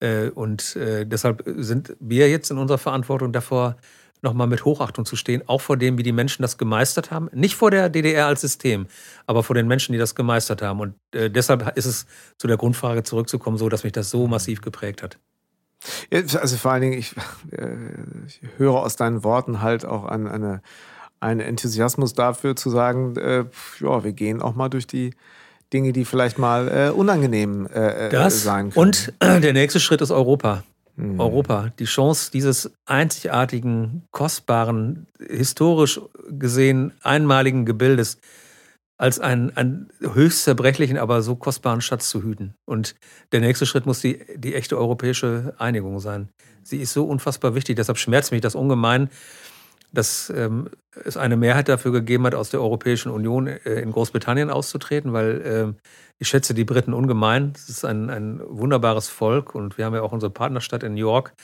S1: Äh, und äh, deshalb sind wir jetzt in unserer Verantwortung davor, nochmal mit Hochachtung zu stehen, auch vor dem, wie die Menschen das gemeistert haben. Nicht vor der DDR als System, aber vor den Menschen, die das gemeistert haben. Und äh, deshalb ist es zu der Grundfrage zurückzukommen, so, dass mich das so massiv geprägt hat.
S3: Also vor allen Dingen, ich, äh, ich höre aus deinen Worten halt auch an eine, einen Enthusiasmus dafür zu sagen, äh, ja, wir gehen auch mal durch die Dinge, die vielleicht mal äh, unangenehm äh, äh sein können.
S1: Und der nächste Schritt ist Europa. Mhm. Europa, die Chance dieses einzigartigen, kostbaren, historisch gesehen einmaligen Gebildes als einen, einen höchst zerbrechlichen, aber so kostbaren Schatz zu hüten. Und der nächste Schritt muss die, die echte europäische Einigung sein. Sie ist so unfassbar wichtig, deshalb schmerzt mich das ungemein, dass ähm, es eine Mehrheit dafür gegeben hat, aus der Europäischen Union äh, in Großbritannien auszutreten, weil äh, ich schätze die Briten ungemein. Es ist ein, ein wunderbares Volk und wir haben ja auch unsere Partnerstadt in New York,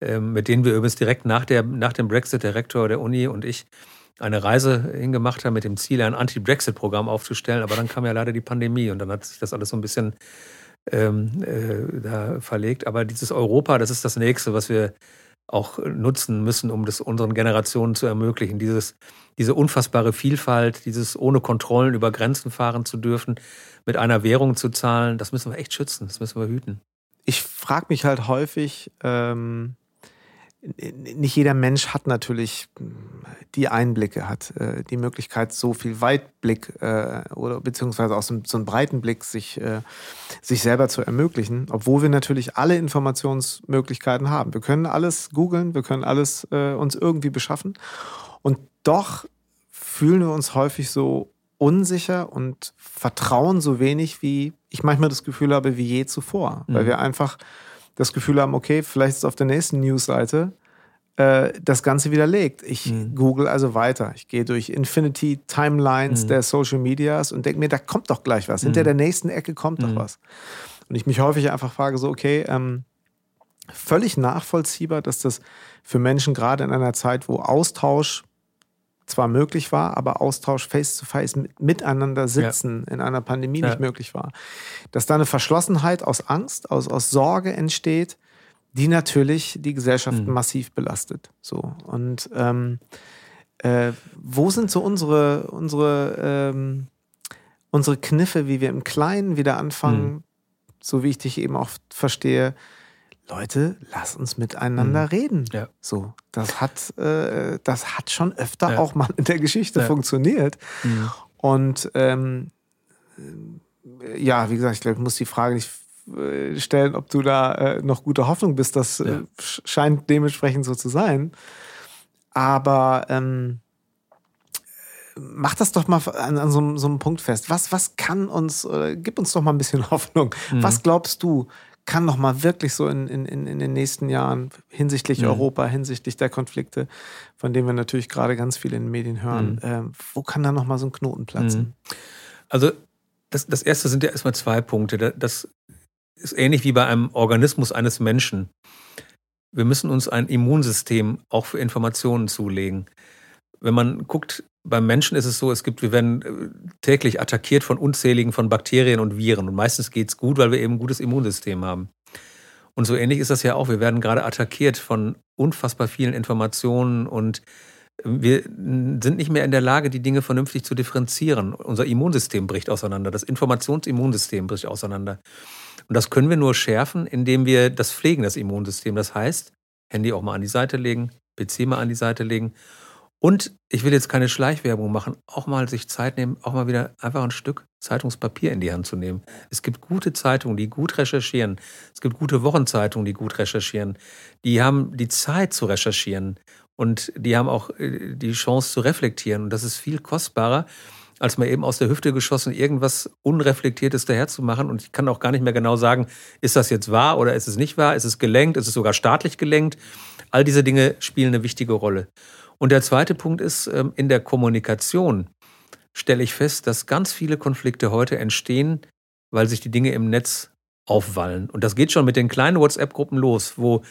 S1: äh, mit denen wir übrigens direkt nach, der, nach dem Brexit, der Rektor der Uni und ich, eine Reise hingemacht haben mit dem Ziel, ein Anti-Brexit-Programm aufzustellen. Aber dann kam ja leider die Pandemie und dann hat sich das alles so ein bisschen ähm, äh, da verlegt. Aber dieses Europa, das ist das Nächste, was wir auch nutzen müssen, um das unseren Generationen zu ermöglichen. Dieses, diese unfassbare Vielfalt, dieses ohne Kontrollen über Grenzen fahren zu dürfen, mit einer Währung zu zahlen, das müssen wir echt schützen, das müssen wir hüten.
S3: Ich frage mich halt häufig, ähm, nicht jeder Mensch hat natürlich die Einblicke, hat äh, die Möglichkeit, so viel Weitblick äh, oder beziehungsweise auch so, so einen breiten Blick sich, äh, sich selber zu ermöglichen, obwohl wir natürlich alle Informationsmöglichkeiten haben. Wir können alles googeln, wir können alles uns irgendwie beschaffen und doch fühlen wir uns häufig so unsicher und vertrauen so wenig, wie ich manchmal das Gefühl habe, wie je zuvor, mhm. weil wir einfach das Gefühl haben, okay, vielleicht ist auf der nächsten Newsseite äh, das Ganze widerlegt. Ich mhm. google also weiter. Ich gehe durch Infinity Timelines mhm. der Social Medias und denke mir, da kommt doch gleich was. Mhm. Hinter der nächsten Ecke kommt doch mhm. was. Und ich mich häufig einfach frage, so, okay, ähm, völlig nachvollziehbar, dass das für Menschen gerade in einer Zeit, wo Austausch zwar möglich war, aber Austausch face-to-face -face miteinander sitzen ja. in einer Pandemie ja. nicht möglich war. Dass da eine Verschlossenheit aus Angst, aus, aus Sorge entsteht, die natürlich die Gesellschaft mhm. massiv belastet. So. Und ähm, äh, wo sind so unsere, unsere, ähm, unsere Kniffe, wie wir im Kleinen wieder anfangen, mhm. so wie ich dich eben auch verstehe, Leute, lass uns miteinander mhm. reden. Ja. So, das hat, äh, das hat schon öfter ja. auch mal in der Geschichte ja. funktioniert. Mhm. Und ähm, ja, wie gesagt, ich glaube, ich muss die Frage nicht äh, stellen, ob du da äh, noch gute Hoffnung bist. Das äh, scheint dementsprechend so zu sein. Aber ähm, mach das doch mal an, an so, so, einem Punkt fest. Was, was kann uns, oder gib uns doch mal ein bisschen Hoffnung. Mhm. Was glaubst du, kann noch mal wirklich so in, in, in den nächsten Jahren hinsichtlich mhm. Europa, hinsichtlich der Konflikte, von denen wir natürlich gerade ganz viel in den Medien hören, mhm. äh, wo kann da noch mal so ein Knoten platzen? Mhm.
S1: Also das, das erste sind ja erstmal zwei Punkte. Das ist ähnlich wie bei einem Organismus eines Menschen. Wir müssen uns ein Immunsystem auch für Informationen zulegen. Wenn man guckt, beim Menschen ist es so, es gibt, wir werden äh, täglich attackiert von unzähligen von Bakterien und Viren. Und meistens geht es gut, weil wir eben ein gutes Immunsystem haben. Und so ähnlich ist das ja auch. Wir werden gerade attackiert von unfassbar vielen Informationen und wir sind nicht mehr in der Lage, die Dinge vernünftig zu differenzieren. Unser Immunsystem bricht auseinander. Das Informationsimmunsystem bricht auseinander. Und das können wir nur schärfen, indem wir das pflegen, das Immunsystem. Das heißt, Handy auch mal an die Seite legen, PC mal an die Seite legen und ich will jetzt keine Schleichwerbung machen, auch mal sich Zeit nehmen, auch mal wieder einfach ein Stück Zeitungspapier in die Hand zu nehmen. Es gibt gute Zeitungen, die gut recherchieren. Es gibt gute Wochenzeitungen, die gut recherchieren. Die haben die Zeit zu recherchieren und die haben auch äh, die Chance zu reflektieren. Und das ist viel kostbarer, als mal eben aus der Hüfte geschossen irgendwas Unreflektiertes daherzumachen. Und ich kann auch gar nicht mehr genau sagen, ist das jetzt wahr oder ist es nicht wahr? Ist es gelenkt? Ist es sogar staatlich gelenkt? All diese Dinge spielen eine wichtige Rolle. Und der zweite Punkt ist, ähm, in der Kommunikation stelle ich fest, dass ganz viele Konflikte heute entstehen, weil sich die Dinge im Netz aufwallen. Und das geht schon mit den kleinen WhatsApp-Gruppen los, wo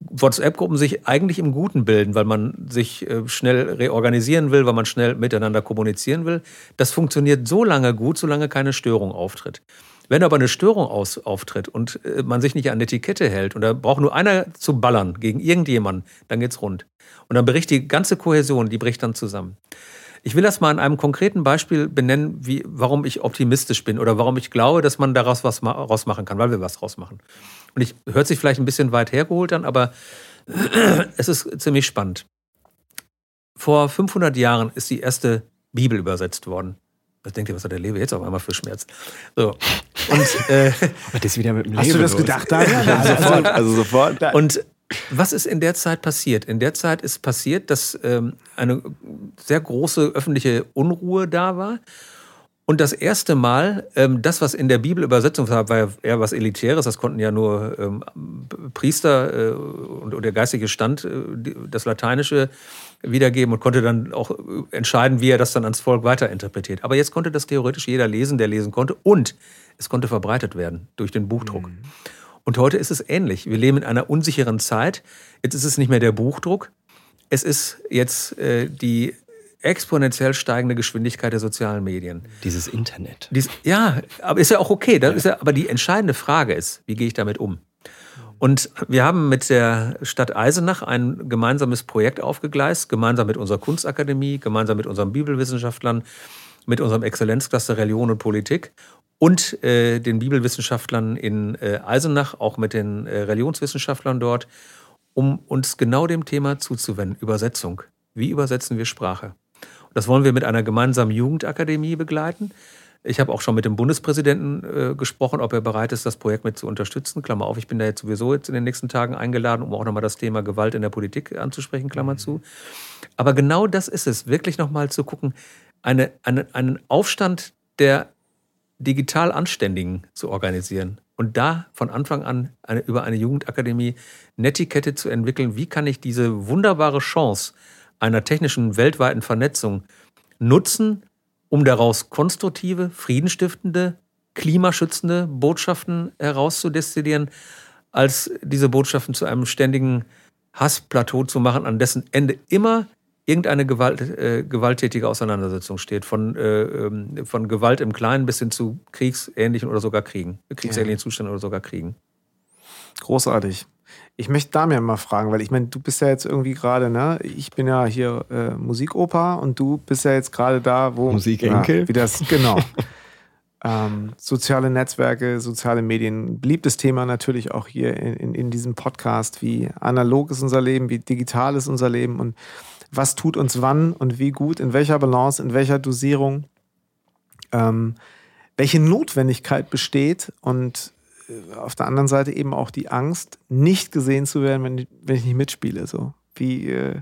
S1: WhatsApp-Gruppen sich eigentlich im Guten bilden, weil man sich äh, schnell reorganisieren will, weil man schnell miteinander kommunizieren will. Das funktioniert so lange gut, solange keine Störung auftritt. Wenn aber eine Störung aus, auftritt und äh, man sich nicht an Etikette hält und da braucht nur einer zu ballern gegen irgendjemanden, dann geht's rund. Und dann bricht die ganze Kohäsion, die bricht dann zusammen. Ich will das mal an einem konkreten Beispiel benennen, wie, warum ich optimistisch bin oder warum ich glaube, dass man daraus was rausmachen kann, weil wir was rausmachen. Und ich hört sich vielleicht ein bisschen weit hergeholt an, aber es ist ziemlich spannend. Vor 500 Jahren ist die erste Bibel übersetzt worden. Was denkt ihr, was hat der Lewe jetzt auf einmal für Schmerz? So. Und, äh,
S2: das ist wieder mit dem
S3: Hast
S2: Lewe
S3: du das
S2: los.
S3: gedacht, Daniel?
S2: Ja, sofort. Also sofort.
S1: Und was ist in der Zeit passiert? In der Zeit ist passiert, dass ähm, eine sehr große öffentliche Unruhe da war. Und das erste Mal, ähm, das, was in der Bibel Übersetzung war, war ja eher was Elitäres. Das konnten ja nur ähm, Priester äh, und, und der geistige Stand äh, das Lateinische wiedergeben und konnte dann auch äh, entscheiden, wie er das dann ans Volk weiterinterpretiert. Aber jetzt konnte das theoretisch jeder lesen, der lesen konnte. Und es konnte verbreitet werden durch den Buchdruck. Und heute ist es ähnlich. Wir leben in einer unsicheren Zeit. Jetzt ist es nicht mehr der Buchdruck. Es ist jetzt äh, die exponentiell steigende Geschwindigkeit der sozialen Medien.
S2: Dieses Internet.
S1: Dies, ja, aber ist ja auch okay. Ist ja, aber die entscheidende Frage ist, wie gehe ich damit um? Und wir haben mit der Stadt Eisenach ein gemeinsames Projekt aufgegleist, gemeinsam mit unserer Kunstakademie, gemeinsam mit unseren Bibelwissenschaftlern, mit unserem Exzellenzcluster Religion und Politik und äh, den Bibelwissenschaftlern in äh, Eisenach, auch mit den äh, Religionswissenschaftlern dort, um uns genau dem Thema zuzuwenden, Übersetzung. Wie übersetzen wir Sprache? Das wollen wir mit einer gemeinsamen Jugendakademie begleiten. Ich habe auch schon mit dem Bundespräsidenten äh, gesprochen, ob er bereit ist, das Projekt mit zu unterstützen. Klammer auf, ich bin da jetzt sowieso jetzt in den nächsten Tagen eingeladen, um auch nochmal das Thema Gewalt in der Politik anzusprechen, Klammer zu. Aber genau das ist es, wirklich nochmal zu gucken, eine, eine, einen Aufstand der digital Anständigen zu organisieren. Und da von Anfang an eine, über eine Jugendakademie Netiquette zu entwickeln, wie kann ich diese wunderbare Chance einer technischen weltweiten Vernetzung nutzen, um daraus konstruktive, friedenstiftende, klimaschützende Botschaften herauszudestillieren, als diese Botschaften zu einem ständigen Hassplateau zu machen, an dessen Ende immer irgendeine Gewalt, äh, gewalttätige Auseinandersetzung steht. Von, äh, ähm, von Gewalt im Kleinen bis hin zu kriegsähnlichen oder sogar Kriegen. Kriegsähnlichen Zuständen oder sogar Kriegen.
S3: Großartig. Ich möchte Damian mal fragen, weil ich meine, du bist ja jetzt irgendwie gerade, ne? Ich bin ja hier äh, Musikopa und du bist ja jetzt gerade da, wo.
S2: Musikenkel?
S3: Ja, wie das, genau. ähm, soziale Netzwerke, soziale Medien, beliebtes Thema natürlich auch hier in, in, in diesem Podcast. Wie analog ist unser Leben, wie digital ist unser Leben und was tut uns wann und wie gut, in welcher Balance, in welcher Dosierung, ähm, welche Notwendigkeit besteht und auf der anderen Seite eben auch die Angst, nicht gesehen zu werden, wenn, ich- wenn ich nicht mitspiele. So. Wie, äh,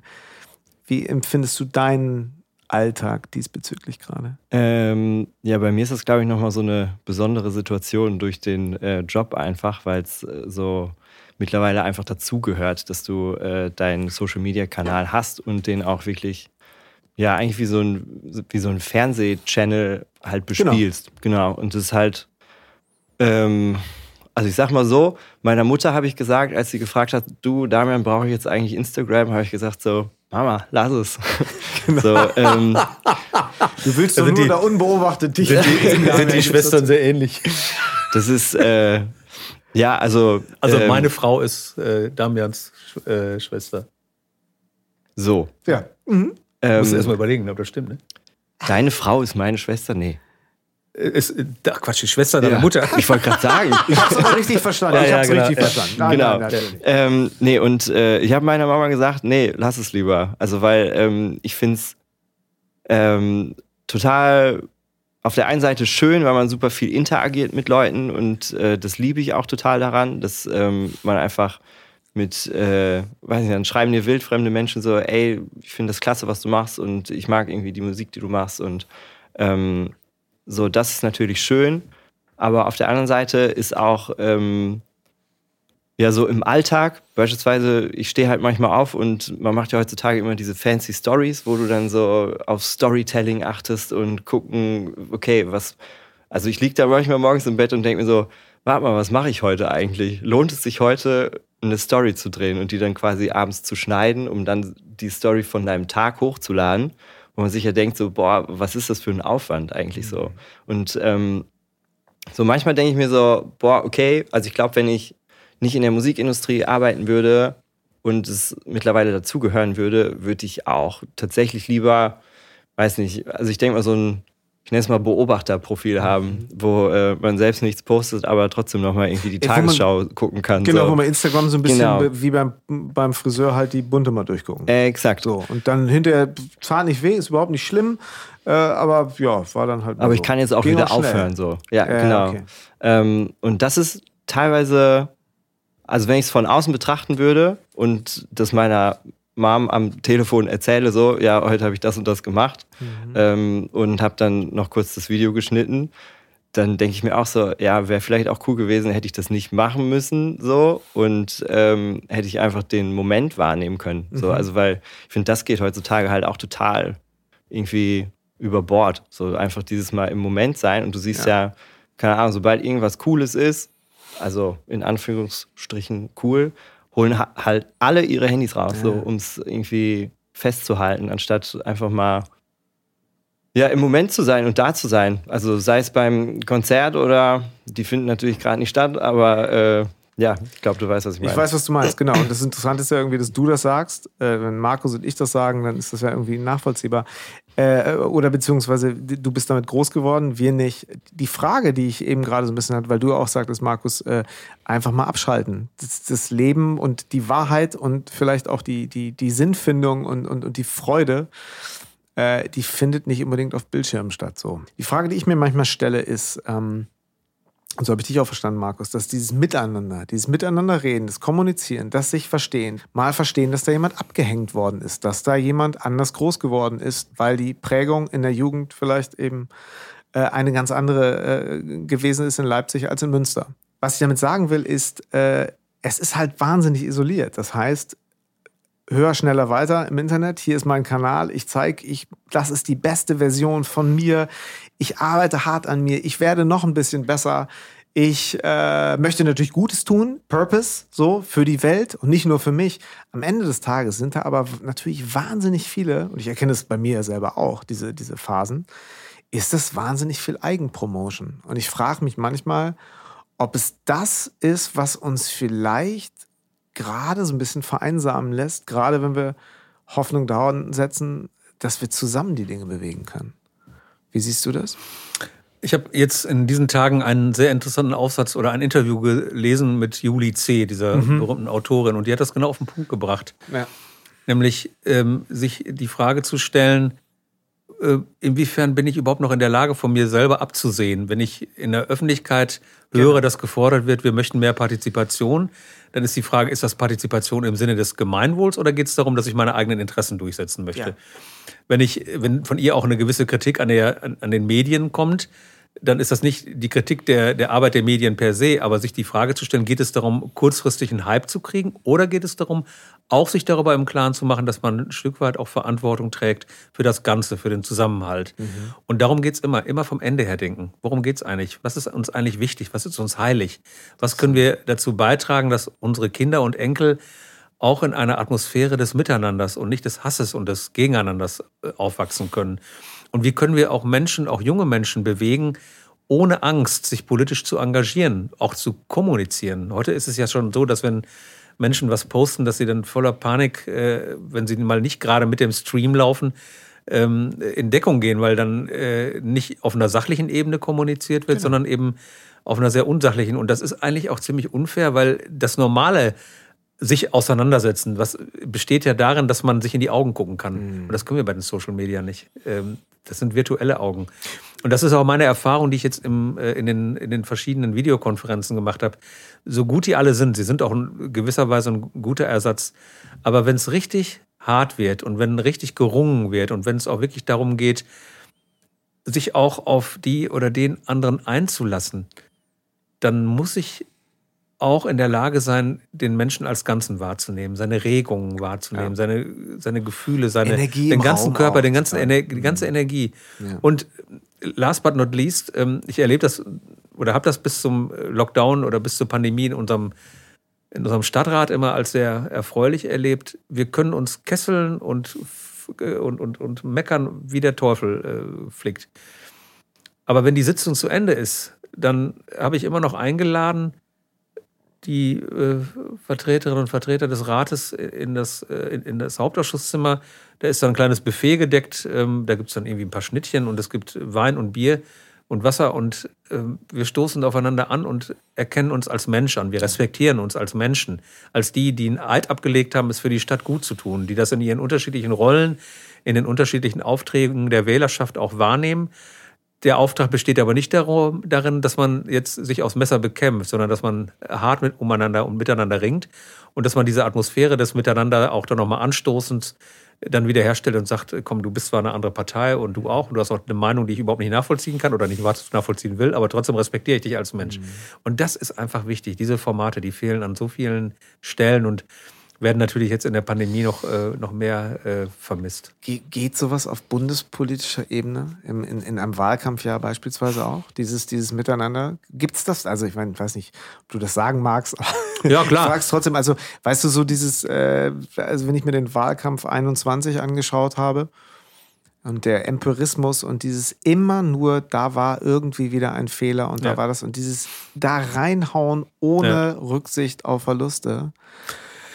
S3: wie empfindest du deinen Alltag diesbezüglich gerade?
S2: Ähm, ja, bei mir ist das, glaube ich, nochmal so eine besondere Situation durch den äh, Job einfach, weil es äh, so mittlerweile einfach dazugehört, dass du äh, deinen Social-Media-Kanal hast und den auch wirklich, ja, eigentlich wie so ein, wie so ein Fernseh-Channel halt
S3: Genau.
S2: bespielst. Genau. Und das ist halt, ähm, also ich sag mal so, meiner Mutter habe ich gesagt, als sie gefragt hat, du, Damian, brauche ich jetzt eigentlich Instagram, habe ich gesagt so, Mama, lass es. so, ähm,
S3: Du willst
S1: doch nur da
S3: unbeobachtet dich.
S1: sehr ähnlich?
S2: Das ist, äh, ja, also.
S1: Also
S2: ähm,
S1: meine Frau ist äh, Damians äh, Schwester.
S2: So.
S3: Ja. Mhm.
S2: Ähm,
S1: Musst du erst mal überlegen, ob das stimmt, ne?
S2: deine Frau ist meine Schwester? Nee.
S1: Äh, Ist, äh, ach Quatsch, die Schwester deiner Mutter.
S2: Ich wollte gerade sagen.
S3: Ich hab's aber richtig verstanden.
S1: Ja,
S3: ich
S1: ja,
S3: hab's
S1: genau,
S3: richtig
S1: ja.
S3: verstanden. Nein,
S2: genau.
S3: nein,
S2: ähm, nee, und äh, ich habe meiner Mama gesagt, nee, lass es lieber. Also, weil ähm, ich finde es ähm, total auf der einen Seite schön, weil man super viel interagiert mit Leuten und äh, das liebe ich auch total daran, dass ähm, man einfach mit, äh, weiß nicht, dann schreiben dir wildfremde Menschen so, ey, ich finde das klasse, was du machst und ich mag irgendwie die Musik, die du machst und ähm, so, das ist natürlich schön, aber auf der anderen Seite ist auch ähm, ja, so im Alltag, beispielsweise, ich stehe halt manchmal auf und man macht ja heutzutage immer diese fancy Stories, wo du dann so auf Storytelling achtest und gucken, okay, was, also ich liege da manchmal morgens im Bett und denke mir so, warte mal, was mache ich heute eigentlich? Lohnt es sich heute, eine Story zu drehen und die dann quasi abends zu schneiden, um dann die Story von deinem Tag hochzuladen, wo man sich ja denkt so, boah, was ist das für ein Aufwand eigentlich so? Und ähm, so manchmal denke ich mir so, boah, okay, also ich glaube, wenn ich nicht in der Musikindustrie arbeiten würde und es mittlerweile dazugehören würde, würde ich auch tatsächlich lieber, weiß nicht, also ich denke mal so ein ich nenne es mal Beobachterprofil haben, wo äh, man selbst nichts postet, aber trotzdem nochmal irgendwie die Tagesschau man, gucken kann.
S3: Genau,
S2: so.
S3: wo man Instagram so ein bisschen genau. wie beim, beim Friseur halt die bunte mal durchgucken.
S2: Äh, exakt.
S3: So, und dann hinterher zwar nicht weh, ist überhaupt nicht schlimm, äh, aber ja, war dann halt.
S2: Aber so. ich kann jetzt auch Ging wieder auch aufhören, so. Ja, genau. Okay. Ähm, und das ist teilweise, also wenn ich es von außen betrachten würde und das meiner Mom am Telefon erzähle, so, ja, heute habe ich das und das gemacht mhm. ähm, und habe dann noch kurz das Video geschnitten, dann denke ich mir auch so, ja, wäre vielleicht auch cool gewesen, hätte ich das nicht machen müssen, so und ähm, hätte ich einfach den Moment wahrnehmen können, so, mhm. also weil ich finde, das geht heutzutage halt auch total irgendwie über Bord, so einfach dieses Mal im Moment sein und du siehst ja, ja keine Ahnung, sobald irgendwas Cooles ist, also in Anführungsstrichen cool, holen halt alle ihre Handys raus, ja. so, um es irgendwie festzuhalten, anstatt einfach mal ja, im Moment zu sein und da zu sein. Also sei es beim Konzert oder die finden natürlich gerade nicht statt, aber äh, ja, ich glaube, du weißt, was ich meine.
S3: Ich weiß, was du meinst, genau. Und das Interessante ist ja irgendwie, dass du das sagst. Äh, wenn Markus und ich das sagen, dann ist das ja irgendwie nachvollziehbar. Äh, oder beziehungsweise du bist damit groß geworden, wir nicht. Die Frage, die ich eben gerade so ein bisschen hatte, weil du auch sagtest, Markus, äh, einfach mal abschalten. Das, das, Leben und die Wahrheit und vielleicht auch die, die, die Sinnfindung und, und, und die Freude, äh, die findet nicht unbedingt auf Bildschirmen statt. So. Die Frage, die ich mir manchmal stelle, ist, ähm, und so habe ich dich auch verstanden, Markus, dass dieses Miteinander, dieses Miteinanderreden, das Kommunizieren, das sich verstehen, mal verstehen, dass da jemand abgehängt worden ist, dass da jemand anders groß geworden ist, weil die Prägung in der Jugend vielleicht eben äh, eine ganz andere äh, gewesen ist in Leipzig als in Münster. Was ich damit sagen will, ist, äh, es ist halt wahnsinnig isoliert. Das heißt, höher, schneller, weiter im Internet. Hier ist mein Kanal. Ich zeige, ich, das ist die beste Version von mir. Ich arbeite hart an mir. Ich werde noch ein bisschen besser. Ich äh, möchte natürlich Gutes tun, Purpose, so für die Welt und nicht nur für mich. Am Ende des Tages sind da aber natürlich wahnsinnig viele, und ich erkenne es bei mir selber auch, diese, diese Phasen, ist das wahnsinnig viel Eigenpromotion. Und ich frage mich manchmal, ob es das ist, was uns vielleicht gerade so ein bisschen vereinsamen lässt, gerade wenn wir Hoffnung dauern setzen, dass wir zusammen die Dinge bewegen können. Wie siehst du das?
S1: Ich habe jetzt in diesen Tagen einen sehr interessanten Aufsatz oder ein Interview gelesen mit Julie C., dieser mhm. berühmten Autorin, und die hat das genau auf den Punkt gebracht. Ja. Nämlich ähm, sich die Frage zu stellen, inwiefern bin ich überhaupt noch in der Lage, von mir selber abzusehen, wenn ich in der Öffentlichkeit höre, genau. dass gefordert wird, wir möchten mehr Partizipation, dann ist die Frage, ist das Partizipation im Sinne des Gemeinwohls oder geht es darum, dass ich meine eigenen Interessen durchsetzen möchte? Ja. Wenn ich, wenn von ihr auch eine gewisse Kritik an, der, an, an den Medien kommt, dann ist das nicht die Kritik der, der Arbeit der Medien per se, aber sich die Frage zu stellen, geht es darum, kurzfristig einen Hype zu kriegen oder geht es darum, auch sich darüber im Klaren zu machen, dass man ein Stück weit auch Verantwortung trägt für das Ganze, für den Zusammenhalt. Mhm. Und darum geht es immer, immer vom Ende her denken. Worum geht es eigentlich? Was ist uns eigentlich wichtig? Was ist uns heilig? Was können wir dazu beitragen, dass unsere Kinder und Enkel auch in einer Atmosphäre des Miteinanders und nicht des Hasses und des Gegeneinanders äh, aufwachsen können? Und wie können wir auch Menschen, auch junge Menschen bewegen, ohne Angst, sich politisch zu engagieren, auch zu kommunizieren? Heute ist es ja schon so, dass wenn Menschen was posten, dass sie dann voller Panik, äh, wenn sie mal nicht gerade mit dem Stream laufen, ähm, in Deckung gehen, weil dann äh, nicht auf einer sachlichen Ebene kommuniziert wird, genau. sondern eben auf einer sehr unsachlichen. Und das ist eigentlich auch ziemlich unfair, weil das normale sich auseinandersetzen, was besteht ja darin, dass man sich in die Augen gucken kann. Mhm. Und das können wir bei den Social Media nicht. Ähm, das sind virtuelle Augen. Und das ist auch meine Erfahrung, die ich jetzt im, äh, in, den, in den verschiedenen Videokonferenzen gemacht habe. So gut die alle sind, sie sind auch in gewisser Weise ein guter Ersatz. Aber wenn es richtig hart wird und wenn richtig gerungen wird und wenn es auch wirklich darum geht, sich auch auf die oder den anderen einzulassen, dann muss ich auch in der Lage sein, den Menschen als Ganzen wahrzunehmen, seine Regungen wahrzunehmen, ja. seine, seine Gefühle, seine,
S3: Energie
S1: den ganzen Raum Körper, den ganzen Ener die ganze Energie. Ja. Und last but not least, ähm, ich erlebe das oder habe das bis zum Lockdown oder bis zur Pandemie in unserem, in unserem Stadtrat immer als sehr erfreulich erlebt. Wir können uns kesseln und, und, und, und meckern, wie der Teufel äh, flickt. Aber wenn die Sitzung zu Ende ist, dann habe ich immer noch eingeladen, die äh, Vertreterinnen und Vertreter des Rates in das, äh, in, in, das Hauptausschusszimmer. Da ist dann ein kleines Buffet gedeckt. Ähm, da gibt es dann irgendwie ein paar Schnittchen und es gibt Wein und Bier und Wasser. Und äh, wir stoßen aufeinander an und erkennen uns als Mensch an. Wir respektieren uns als Menschen, als die, die einen Eid abgelegt haben, es für die Stadt gut zu tun, die das in ihren unterschiedlichen Rollen, in den unterschiedlichen Aufträgen der Wählerschaft auch wahrnehmen der Auftrag besteht aber nicht darum, darin, dass man jetzt sich aufs Messer bekämpft, sondern dass man hart mit, umeinander und miteinander ringt und dass man diese Atmosphäre des Miteinander auch dann nochmal anstoßend dann wieder herstellt und sagt, komm, du bist zwar eine andere Partei und du auch und du hast auch eine Meinung, die ich überhaupt nicht nachvollziehen kann oder nicht nachvollziehen will, aber trotzdem respektiere ich dich als Mensch. Mhm. Und das ist einfach wichtig. Diese Formate, die fehlen an so vielen Stellen und werden natürlich jetzt in der Pandemie noch, äh, noch mehr äh, vermisst.
S3: Ge geht sowas auf bundespolitischer Ebene, Im, in, in einem Wahlkampfjahr beispielsweise auch? Dieses, dieses Miteinander? Gibt es das? Also ich meine, ich weiß nicht, ob du das sagen magst.
S1: Ja, klar.
S3: Frag's trotzdem, also weißt du so dieses, äh, also wenn ich mir den Wahlkampf 21 angeschaut habe, und der Empirismus und dieses immer nur, da war irgendwie wieder ein Fehler und da ja. war das und dieses da reinhauen ohne ja. Rücksicht auf Verluste.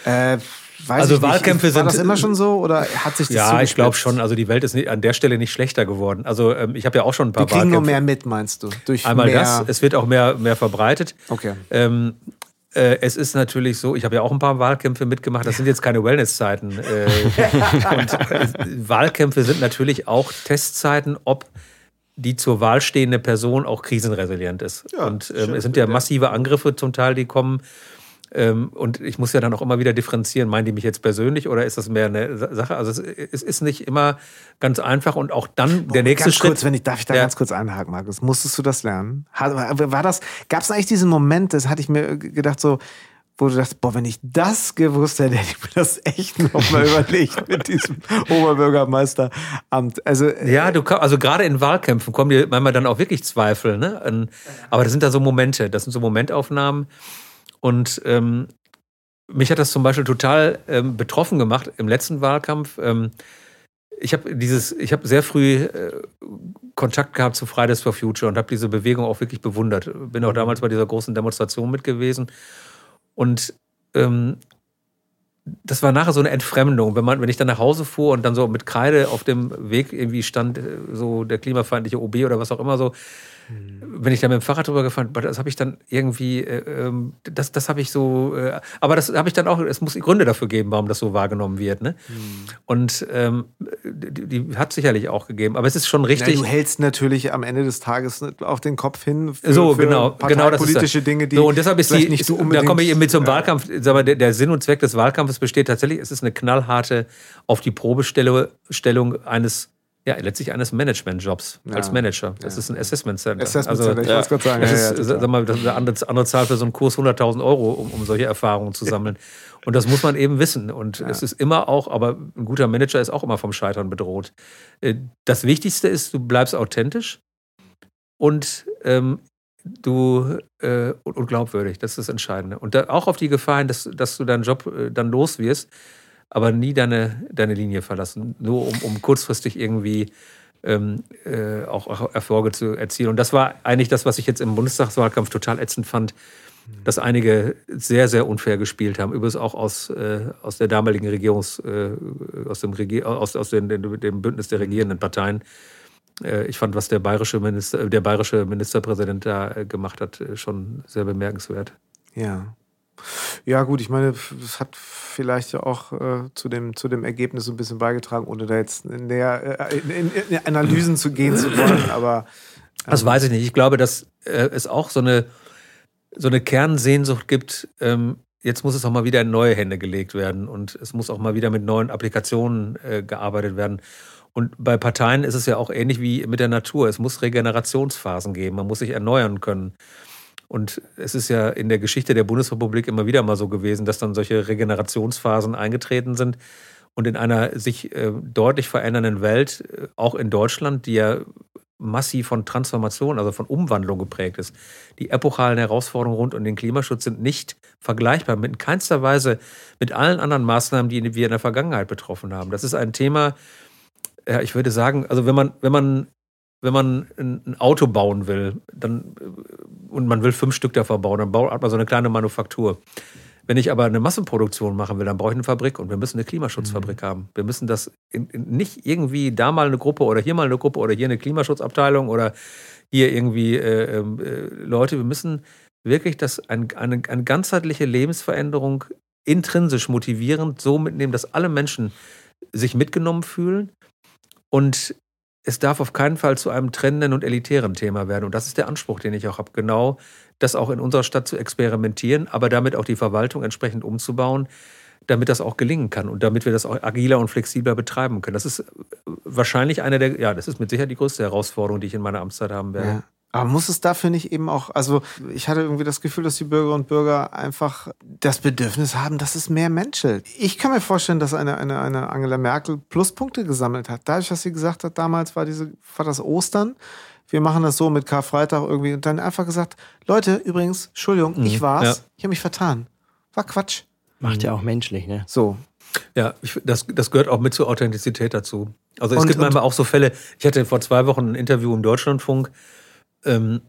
S1: Äh, also Wahlkämpfe
S3: nicht.
S1: War
S3: das immer schon so oder hat sich das
S1: Ja, ich glaube schon. Also die Welt ist nicht, an der Stelle nicht schlechter geworden. Also ähm, ich habe ja auch schon ein paar
S3: Wir kriegen Wahlkämpfe. nur mehr mit, meinst du?
S1: Durch Einmal mehr das. Es wird auch mehr, mehr verbreitet.
S3: Okay.
S1: Ähm, äh, es ist natürlich so, ich habe ja auch ein paar Wahlkämpfe mitgemacht, das sind jetzt keine Wellnesszeiten. Äh, und äh, Wahlkämpfe sind natürlich auch Testzeiten, ob die zur Wahl stehende Person auch krisenresilient ist. Ja, und ähm, es sind ja massive Angriffe zum Teil, die kommen. Ähm, und ich muss ja dann auch immer wieder differenzieren, meinen die mich jetzt persönlich oder ist das mehr eine Sache? Also es, es ist nicht immer ganz einfach und auch dann der nächste
S3: ganz
S1: Schritt.
S3: Kurz, wenn ich darf ich da ja. ganz kurz einhaken, Markus. Musstest du das lernen? War das? Gab es eigentlich diesen Moment? Das hatte ich mir gedacht so wo du dachtest, boah, wenn ich das gewusst hätte, hätte ich mir das echt nochmal überlegt mit diesem Oberbürgermeisteramt. Also,
S1: äh, ja, du also gerade in Wahlkämpfen kommen dir manchmal dann auch wirklich Zweifel, ne? Aber das sind da so Momente, das sind so Momentaufnahmen. Und ähm, mich hat das zum Beispiel total ähm, betroffen gemacht im letzten Wahlkampf. Ähm, ich habe dieses, ich habe sehr früh äh, Kontakt gehabt zu Fridays for Future und habe diese Bewegung auch wirklich bewundert. Bin auch mhm. damals bei dieser großen Demonstration mit gewesen. Und ähm, das war nachher so eine Entfremdung, wenn man, wenn ich dann nach Hause fuhr und dann so mit Kreide auf dem Weg irgendwie stand, äh, so der klimafeindliche OB oder was auch immer so, hm. Wenn ich da mit dem Fahrrad drüber gefahren bin, das habe ich dann irgendwie, äh, ähm, das, das habe ich so, äh, aber das habe ich dann auch, es muss Gründe dafür geben, warum das so wahrgenommen wird. Ne? Hm. Und ähm, die, die hat sicherlich auch gegeben, aber es ist schon richtig.
S3: Ja, du hältst natürlich am Ende des Tages auf den Kopf hin
S1: für, so, genau, für genau das
S3: politische Dinge, die
S1: so, und deshalb ist die, nicht du unbedingt, Da komme ich eben mit zum ja. Wahlkampf, sag mal, der, der Sinn und Zweck des Wahlkampfes besteht tatsächlich, es ist eine knallharte auf die Probestellung eines ja, letztlich eines Managementjobs ja. als Manager. Das ja. ist ein Assessment Center.
S3: Assessment Center, also, ich wollte es gerade sagen.
S1: Das ist, sag mal, das ist eine andere, andere Zahl für so einen Kurs 100.000 Euro, um, um solche Erfahrungen zu sammeln. Und das muss man eben wissen. Und es ist immer auch, aber ein guter Manager ist auch immer vom Scheitern bedroht. Äh, das Wichtigste ist, du bleibst authentisch und ähm, du äh, und, glaubwürdig. Das ist das Entscheidende. Und da, auch auf die Gefahr hin, dass, dass du deinen Job äh, dann los wirst aber nie deine, deine Linie verlassen, nur um, um kurzfristig irgendwie ähm, äh, auch Erfolge zu erzielen. Und das war eigentlich das, was ich jetzt im Bundestagswahlkampf total ätzend fand, dass einige sehr, sehr unfair gespielt haben. Übrigens auch aus, äh, aus der damaligen Regierungs, äh, aus, dem, Regier aus, aus den, dem Bündnis der regierenden Parteien. Äh, ich fand, was der bayerische, Minister, der bayerische Ministerpräsident da äh, gemacht hat, äh, schon sehr bemerkenswert.
S3: Ja. Ja, gut, ich meine, es hat vielleicht ja auch äh, zu, dem, zu dem Ergebnis ein bisschen beigetragen, ohne da jetzt näher äh, in, in, in, Analysen zu gehen zu wollen. Aber
S1: ähm, das weiß ich nicht. Ich glaube, dass äh, es auch so eine, so eine Kernsehnsucht gibt. Ähm, jetzt muss es auch mal wieder in neue Hände gelegt werden und es muss auch mal wieder mit neuen Applikationen äh, gearbeitet werden. Und bei Parteien ist es ja auch ähnlich wie mit der Natur. Es muss Regenerationsphasen geben. Man muss sich erneuern können. Und es ist ja in der Geschichte der Bundesrepublik immer wieder mal so gewesen, dass dann solche Regenerationsphasen eingetreten sind. Und in einer sich äh, deutlich verändernden Welt, äh, auch in Deutschland, die ja massiv von Transformation, also von Umwandlung geprägt ist. Die epochalen Herausforderungen rund um den Klimaschutz sind nicht vergleichbar mit in keinster Weise mit allen anderen Maßnahmen, die wir in der Vergangenheit betroffen haben. Das ist ein Thema, ja, ich würde sagen, also wenn man, wenn man wenn man ein Auto bauen will, dann und man will fünf Stück davon bauen, dann baut man so eine kleine Manufaktur. Wenn ich aber eine Massenproduktion machen will, dann brauche ich eine Fabrik und wir müssen eine Klimaschutzfabrik mhm. haben. Wir müssen das in, in nicht irgendwie da mal eine Gruppe oder hier mal eine Gruppe oder hier eine Klimaschutzabteilung oder hier irgendwie äh, ähm, äh, Leute. Wir müssen wirklich das ein, eine, eine ganzheitliche Lebensveränderung intrinsisch motivierend so mitnehmen, dass alle Menschen sich mitgenommen fühlen und es darf auf keinen Fall zu einem trennenden und elitären Thema werden. Und das ist der Anspruch, den ich auch habe. Genau das auch in unserer Stadt zu experimentieren, aber damit auch die Verwaltung entsprechend umzubauen, damit das auch gelingen kann und damit wir das auch agiler und flexibler betreiben können. Das ist wahrscheinlich eine der, ja, das ist mit Sicherheit die größte Herausforderung, die ich in meiner Amtszeit haben werde. Ja.
S3: Aber muss es dafür nicht eben auch, also ich hatte irgendwie das Gefühl, dass die Bürgerinnen und Bürger einfach das Bedürfnis haben, dass es mehr menschelt. Ich kann mir vorstellen, dass eine, eine, eine Angela Merkel Pluspunkte gesammelt hat. Dadurch, dass sie gesagt hat, damals war, diese, war das Ostern, wir machen das so mit Karfreitag irgendwie und dann einfach gesagt, Leute, übrigens, Entschuldigung, mhm. ich war's, ja. ich habe mich vertan. War Quatsch.
S2: Macht ja auch menschlich, ne?
S3: So.
S1: Ja, ich, das, das gehört auch mit zur Authentizität dazu. Also es und, gibt manchmal auch so Fälle, ich hatte vor zwei Wochen ein Interview im Deutschlandfunk ähm,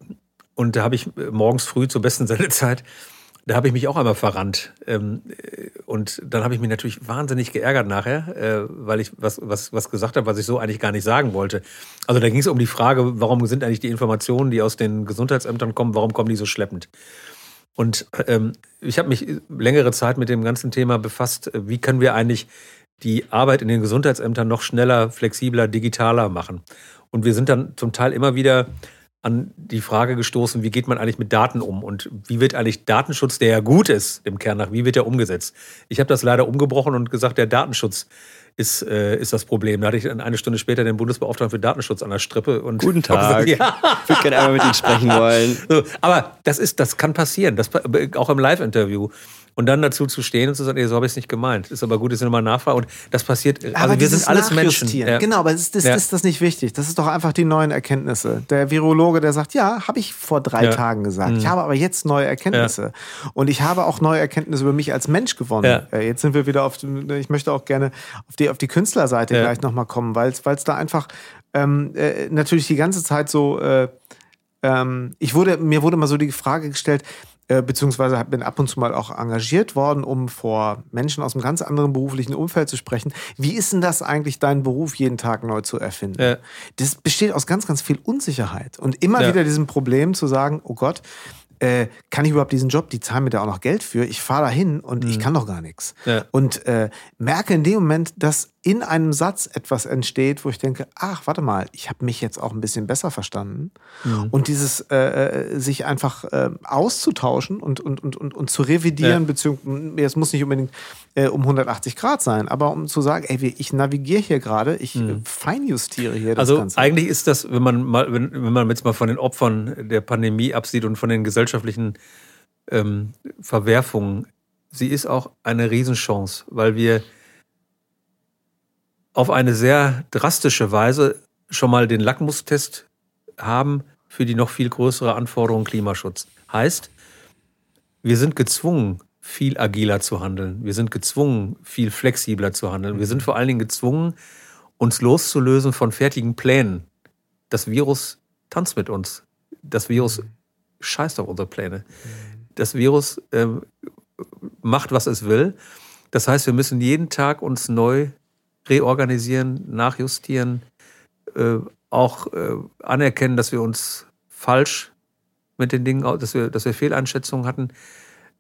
S1: und da habe ich morgens früh zur besten Sendezeit da habe ich mich auch einmal verrannt. Ähm, und dann habe ich mich natürlich wahnsinnig geärgert nachher, äh, weil ich was, was, was gesagt habe, was ich so eigentlich gar nicht sagen wollte. Also da ging es um die Frage, warum sind eigentlich die Informationen, die aus den Gesundheitsämtern kommen, warum kommen die so schleppend? Und ähm, ich habe mich längere Zeit mit dem ganzen Thema befasst, wie können wir eigentlich die Arbeit in den Gesundheitsämtern noch schneller, flexibler, digitaler machen. Und wir sind dann zum Teil immer wieder an die Frage gestoßen, wie geht man eigentlich mit Daten um und wie wird eigentlich Datenschutz, der ja gut ist im Kern nach, wie wird der umgesetzt? Ich habe das leider umgebrochen und gesagt, der Datenschutz ist, äh, ist das Problem. Da hatte ich dann eine Stunde später den Bundesbeauftragten für Datenschutz an der Strippe. Und
S2: Guten Tag. Gesagt, ja. Ich würde gerne einmal mit Ihnen sprechen wollen.
S1: So, aber das ist, das kann passieren, das, auch im Live-Interview. Und dann dazu zu stehen und zu sagen, nee, so habe ich es nicht gemeint. Ist aber gut, dass ich nochmal nachfrage. Und das passiert,
S3: also aber wir sind alles Menschen. Ja. Genau, aber ist, ist, ja. ist das nicht wichtig? Das ist doch einfach die neuen Erkenntnisse. Der Virologe, der sagt, ja, habe ich vor drei ja. Tagen gesagt. Mhm. Ich habe aber jetzt neue Erkenntnisse. Und ich habe auch neue Erkenntnisse über mich als Mensch gewonnen. Äh, jetzt sind wir wieder auf, ich möchte auch gerne auf die, auf die Künstlerseite gleich nochmal kommen, weil es da einfach ähm, äh, natürlich die ganze Zeit so, äh, ähm, ich wurde, mir wurde mal so die Frage gestellt, beziehungsweise bin ab und zu mal auch engagiert worden, um vor Menschen aus einem ganz anderen beruflichen Umfeld zu sprechen. Wie ist denn das eigentlich, deinen Beruf jeden Tag neu zu erfinden? Ja. Das besteht aus ganz, ganz viel Unsicherheit und immer ja. wieder diesem Problem zu sagen, oh Gott, äh, kann ich überhaupt diesen Job? Die zahlen mir da auch noch Geld für. Ich fahre da hin und mhm. ich kann doch gar nichts. Ja. Und äh, merke in dem Moment, dass in einem Satz etwas entsteht, wo ich denke, ach, warte mal, ich habe mich jetzt auch ein bisschen besser verstanden. Mhm. Und dieses äh, äh sich einfach äh, auszutauschen und, und, und, und, und zu revidieren, ja. beziehungsweise es muss nicht unbedingt äh, um 180 Grad sein, aber um zu sagen, ey, ich navigiere hier gerade, ich mhm. feinjustiere hier
S1: das also Ganze. Also eigentlich ist das, wenn man mal, wenn, wenn man jetzt mal von den Opfern der Pandemie absieht und von den gesellschaftlichen ähm, Verwerfungen, sie ist auch eine Riesenchance, weil wir auf eine sehr drastische Weise schon mal den Lackmustest haben für die noch viel größere Anforderung Klimaschutz. Heißt, wir sind gezwungen, viel agiler zu handeln. Wir sind gezwungen, viel flexibler zu handeln. Wir sind vor allen Dingen gezwungen, uns loszulösen von fertigen Plänen. Das Virus tanzt mit uns. Das Virus scheißt auf unsere Pläne. Das Virus äh, macht, was es will. Das heißt, wir müssen jeden Tag uns neu reorganisieren, nachjustieren, äh, auch äh, anerkennen, dass wir uns falsch mit den Dingen, dass wir, dass wir Fehleinschätzungen hatten.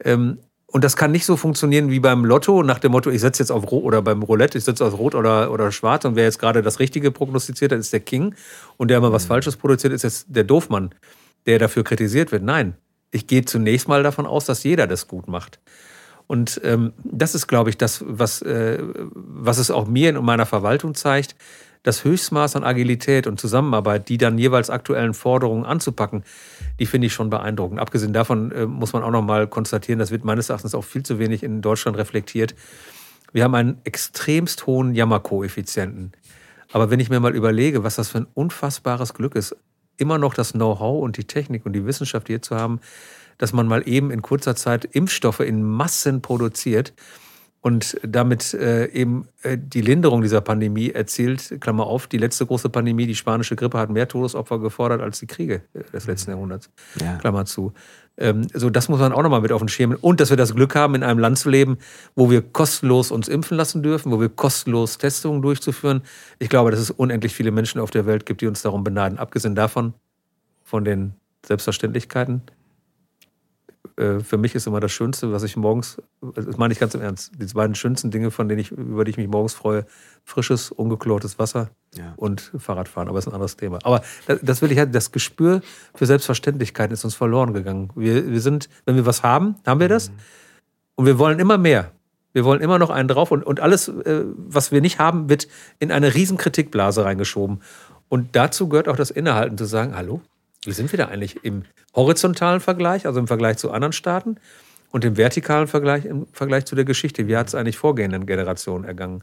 S1: Ähm, und das kann nicht so funktionieren wie beim Lotto, nach dem Motto, ich setze jetzt auf Rot oder beim Roulette, ich setze auf Rot oder, oder Schwarz und wer jetzt gerade das Richtige prognostiziert hat, ist der King. Und der mal was mhm. Falsches produziert, ist jetzt der Doofmann, der dafür kritisiert wird. Nein, ich gehe zunächst mal davon aus, dass jeder das gut macht. Und ähm, das ist, glaube ich, das, was, äh, was es auch mir in meiner Verwaltung zeigt, das Höchstmaß an Agilität und Zusammenarbeit, die dann jeweils aktuellen Forderungen anzupacken, die finde ich schon beeindruckend. Abgesehen davon äh, muss man auch noch mal konstatieren, das wird meines Erachtens auch viel zu wenig in Deutschland reflektiert. Wir haben einen extremst hohen Jammerkoeffizienten. Aber wenn ich mir mal überlege, was das für ein unfassbares Glück ist, immer noch das Know-how und die Technik und die Wissenschaft hier zu haben, dass man mal eben in kurzer Zeit Impfstoffe in Massen produziert, und damit äh, eben äh, die Linderung dieser Pandemie erzielt, Klammer auf, die letzte große Pandemie, die spanische Grippe, hat mehr Todesopfer gefordert als die Kriege des letzten Jahrhunderts, ja. Klammer zu. Ähm, so, das muss man auch nochmal mit auf den Schirm. Und dass wir das Glück haben, in einem Land zu leben, wo wir kostenlos uns impfen lassen dürfen, wo wir kostenlos Testungen durchzuführen. Ich glaube, dass es unendlich viele Menschen auf der Welt gibt, die uns darum beneiden. Abgesehen davon, von den Selbstverständlichkeiten, äh, für mich ist immer das Schönste, was ich morgens, das meine ich ganz im Ernst, die beiden schönsten Dinge, von denen ich, über die ich mich morgens freue, frisches, ungeklortes Wasser ja. und Fahrradfahren. Aber das ist ein anderes Thema. Aber das, das will ich halt, das Gespür für Selbstverständlichkeiten ist uns verloren gegangen. Wir, wir sind, wenn wir was haben, haben wir das. Mhm. Und wir wollen immer mehr. Wir wollen immer noch einen drauf und, und alles, äh, was wir nicht haben, wird in eine riesen Kritikblase reingeschoben. Und dazu gehört auch das Innehalten, zu sagen, hallo, wie sind wir da eigentlich im horizontalen Vergleich, also im Vergleich zu anderen Staaten, und im vertikalen Vergleich im Vergleich zu der Geschichte? Wie hat es eigentlich vorgehenden Generationen ergangen?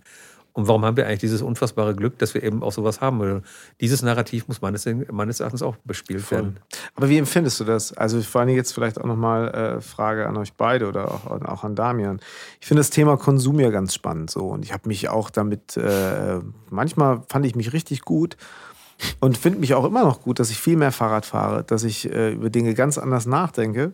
S1: Und warum haben wir eigentlich dieses unfassbare Glück, dass wir eben auch sowas haben? Weil dieses Narrativ muss meines, meines Erachtens auch bespielt Voll. werden.
S3: Aber wie empfindest du das? Also vor allem jetzt vielleicht auch nochmal äh, Frage an euch beide oder auch, auch an Damian. Ich finde das Thema Konsum ja ganz spannend so. Und ich habe mich auch damit, äh, manchmal fand ich mich richtig gut und finde mich auch immer noch gut, dass ich viel mehr Fahrrad fahre, dass ich äh, über Dinge ganz anders nachdenke.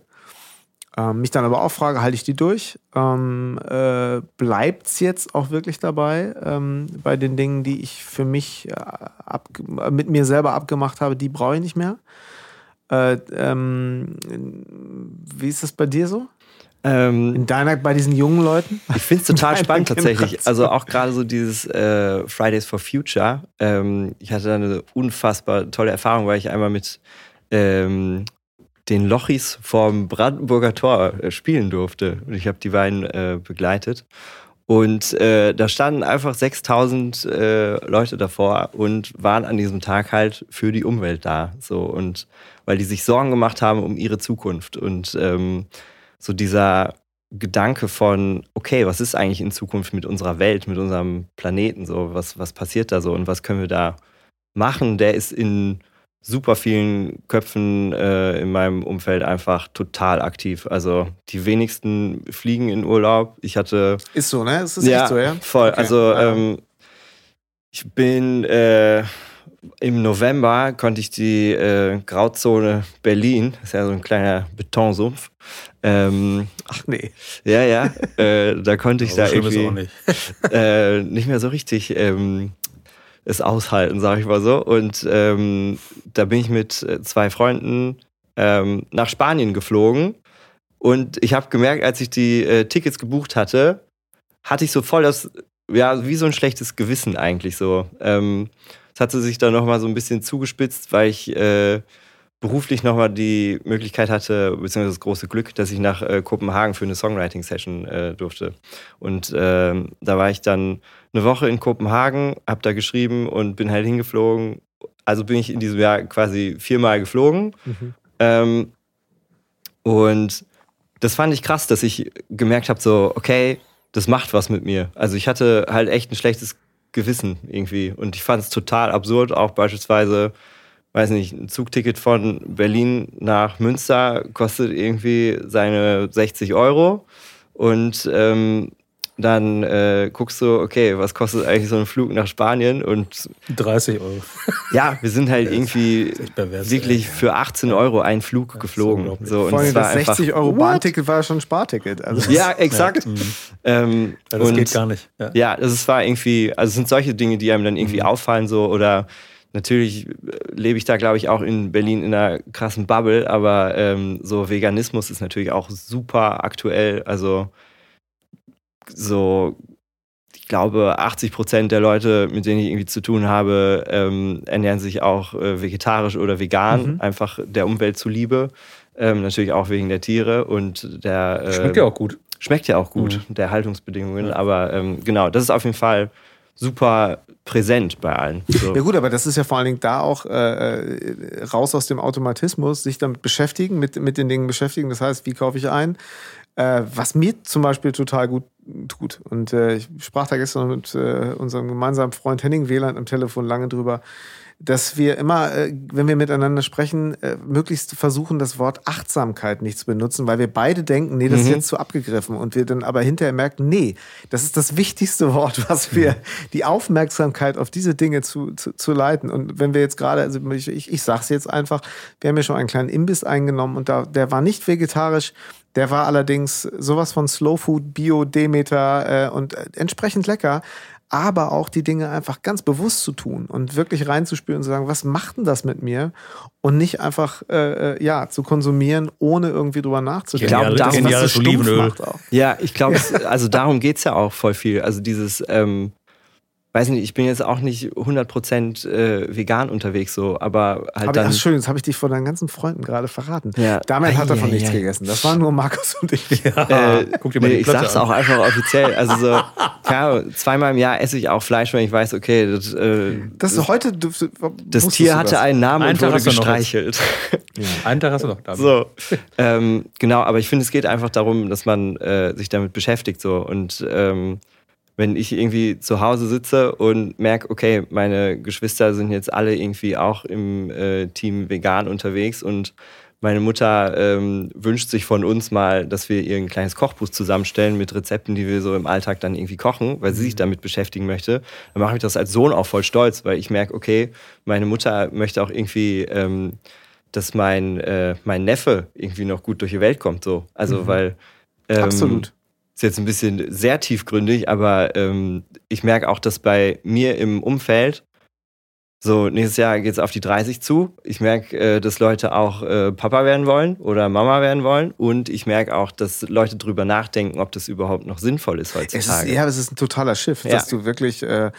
S3: Ähm, mich dann aber auch frage, halte ich die durch? Ähm, äh, Bleibt es jetzt auch wirklich dabei ähm, bei den Dingen, die ich für mich äh, mit mir selber abgemacht habe, die brauche ich nicht mehr? Äh, ähm, wie ist das bei dir so? Ähm, In deiner, bei diesen jungen Leuten?
S2: Ich finde es total spannend tatsächlich. Also auch gerade so dieses äh, Fridays for Future. Ähm, ich hatte da eine unfassbar tolle Erfahrung, weil ich einmal mit ähm, den Lochis vom Brandenburger Tor äh, spielen durfte. Und ich habe die beiden äh, begleitet. Und äh, da standen einfach 6000 äh, Leute davor und waren an diesem Tag halt für die Umwelt da. So und weil die sich Sorgen gemacht haben um ihre Zukunft. Und ähm, so dieser Gedanke von, okay, was ist eigentlich in Zukunft mit unserer Welt, mit unserem Planeten, so, was, was passiert da so und was können wir da machen, der ist in super vielen Köpfen äh, in meinem Umfeld einfach total aktiv. Also die wenigsten fliegen in Urlaub. Ich hatte.
S3: Ist so, ne? Ist das ja, echt so, ja?
S2: Voll. Okay. Also ähm, ich bin äh, im November konnte ich die äh, Grauzone Berlin, das ist ja so ein kleiner Betonsumpf. Ähm,
S3: Ach nee.
S2: Ja, ja. Äh, da konnte ich da irgendwie nicht. äh, nicht mehr so richtig ähm, es aushalten, sag ich mal so. Und ähm, da bin ich mit äh, zwei Freunden ähm, nach Spanien geflogen. Und ich habe gemerkt, als ich die äh, Tickets gebucht hatte, hatte ich so voll das, ja, wie so ein schlechtes Gewissen eigentlich so. Es hatte sich dann nochmal so ein bisschen zugespitzt, weil ich äh, beruflich nochmal die Möglichkeit hatte, beziehungsweise das große Glück, dass ich nach äh, Kopenhagen für eine Songwriting-Session äh, durfte. Und äh, da war ich dann eine Woche in Kopenhagen, habe da geschrieben und bin halt hingeflogen. Also bin ich in diesem Jahr quasi viermal geflogen. Mhm. Ähm, und das fand ich krass, dass ich gemerkt habe, so, okay, das macht was mit mir. Also ich hatte halt echt ein schlechtes Gewissen irgendwie. Und ich fand es total absurd, auch beispielsweise, weiß nicht, ein Zugticket von Berlin nach Münster kostet irgendwie seine 60 Euro. Und ähm, dann äh, guckst du, okay, was kostet eigentlich so ein Flug nach Spanien? Und
S1: 30 Euro.
S2: Ja, wir sind halt irgendwie wirklich für 18 Euro einen Flug geflogen. So,
S3: und Vor allem das 60 Euro Bahnticket war schon ein Sparticket.
S2: Also ja, exakt. Ja. Mhm. Ähm,
S1: ja, das und, geht gar nicht.
S2: Ja, ja das war irgendwie, also es sind solche Dinge, die einem dann irgendwie mhm. auffallen, so oder Natürlich äh, lebe ich da, glaube ich, auch in Berlin in einer krassen Bubble, aber ähm, so Veganismus ist natürlich auch super aktuell. Also so, ich glaube, 80 Prozent der Leute, mit denen ich irgendwie zu tun habe, ähm, ernähren sich auch äh, vegetarisch oder vegan, mhm. einfach der Umwelt zuliebe. Ähm, natürlich auch wegen der Tiere und der.
S1: Äh, schmeckt ja auch gut.
S2: Schmeckt ja auch gut, mhm. der Haltungsbedingungen. Ja. Aber ähm, genau, das ist auf jeden Fall super präsent bei allen.
S3: So. Ja gut, aber das ist ja vor allen Dingen da auch äh, äh, raus aus dem Automatismus, sich damit beschäftigen, mit, mit den Dingen beschäftigen. Das heißt, wie kaufe ich ein? Äh, was mir zum Beispiel total gut tut. Und äh, ich sprach da gestern mit äh, unserem gemeinsamen Freund Henning Wieland am Telefon lange drüber. dass wir immer, äh, wenn wir miteinander sprechen, äh, möglichst versuchen, das Wort Achtsamkeit nicht zu benutzen, weil wir beide denken, nee, das ist
S2: Mhm.
S3: jetzt zu abgegriffen. Und wir dann aber hinterher merken, nee, das ist das wichtigste Wort, was wir, die Aufmerksamkeit auf diese Dinge zu, zu, zu leiten. Und wenn wir jetzt gerade, also ich, ich, ich sag's jetzt einfach, wir haben ja schon einen kleinen Imbiss eingenommen und da, der war nicht vegetarisch. Der war allerdings sowas von Slow Food, Bio, Demeter äh, und äh, entsprechend lecker aber auch die Dinge einfach ganz bewusst zu tun und wirklich reinzuspüren und zu sagen, was macht denn das mit mir? Und nicht einfach äh, äh, ja zu konsumieren, ohne irgendwie drüber nachzudenken.
S2: Ich glaube, darum-
S3: was so stumpf
S1: Olivenöl.
S3: macht auch.
S2: Ja, ich glaube, es- also darum geht's ja auch voll viel. Also dieses, ähm, weiß nicht, ich bin jetzt auch nicht 100% äh, vegan unterwegs so, aber halt
S3: Aber
S2: dann...
S3: ach, schön, jetzt habe ich dich vor deinen ganzen Freunden gerade verraten.
S2: Ja.
S3: Damit hat er von nichts gegessen. Das waren nur Markus und ich.
S2: Äh,
S1: Guck dir mal
S2: nee,
S1: die
S2: ich sag's
S1: an.
S2: auch einfach offiziell. Also so, keine Ahnung, zweimal im Jahr esse ich auch Fleisch, wenn ich weiß, okay, das, äh,
S3: Das ist heute. Du,
S2: das Tier
S3: du
S2: hatte
S3: das?
S2: einen Namen
S1: Einen
S2: und
S1: Tag
S2: wurde gestreichelt.
S1: Einen Tag hast du noch da.
S2: So, ähm, genau, aber ich finde, es geht einfach darum, dass man äh, sich damit beschäftigt. So. Und ähm, wenn ich irgendwie zu Hause sitze und merke, okay, meine Geschwister sind jetzt alle irgendwie auch im äh, Team vegan unterwegs und meine Mutter ähm, wünscht sich von uns mal, dass wir ihr ein kleines Kochbuch zusammenstellen mit Rezepten, die wir so im Alltag dann irgendwie kochen, weil sie sich damit beschäftigen möchte. Dann mache ich das als Sohn auch voll stolz, weil ich merke, okay, meine Mutter möchte auch irgendwie ähm, dass mein, äh, mein Neffe irgendwie noch gut durch die Welt kommt. So. Also, weil. Ähm,
S3: Absolut.
S2: Ist jetzt ein bisschen sehr tiefgründig, aber ähm, ich merke auch, dass bei mir im Umfeld, so nächstes Jahr geht es auf die 30 zu. Ich merke, äh, dass Leute auch äh, Papa werden wollen oder Mama werden wollen. Und ich merke auch, dass Leute drüber nachdenken, ob das überhaupt noch sinnvoll ist
S3: Es
S2: heutzutage.
S3: ist, ja, es ist ein totaler Shift,
S2: Ja.
S3: dass du wirklich äh,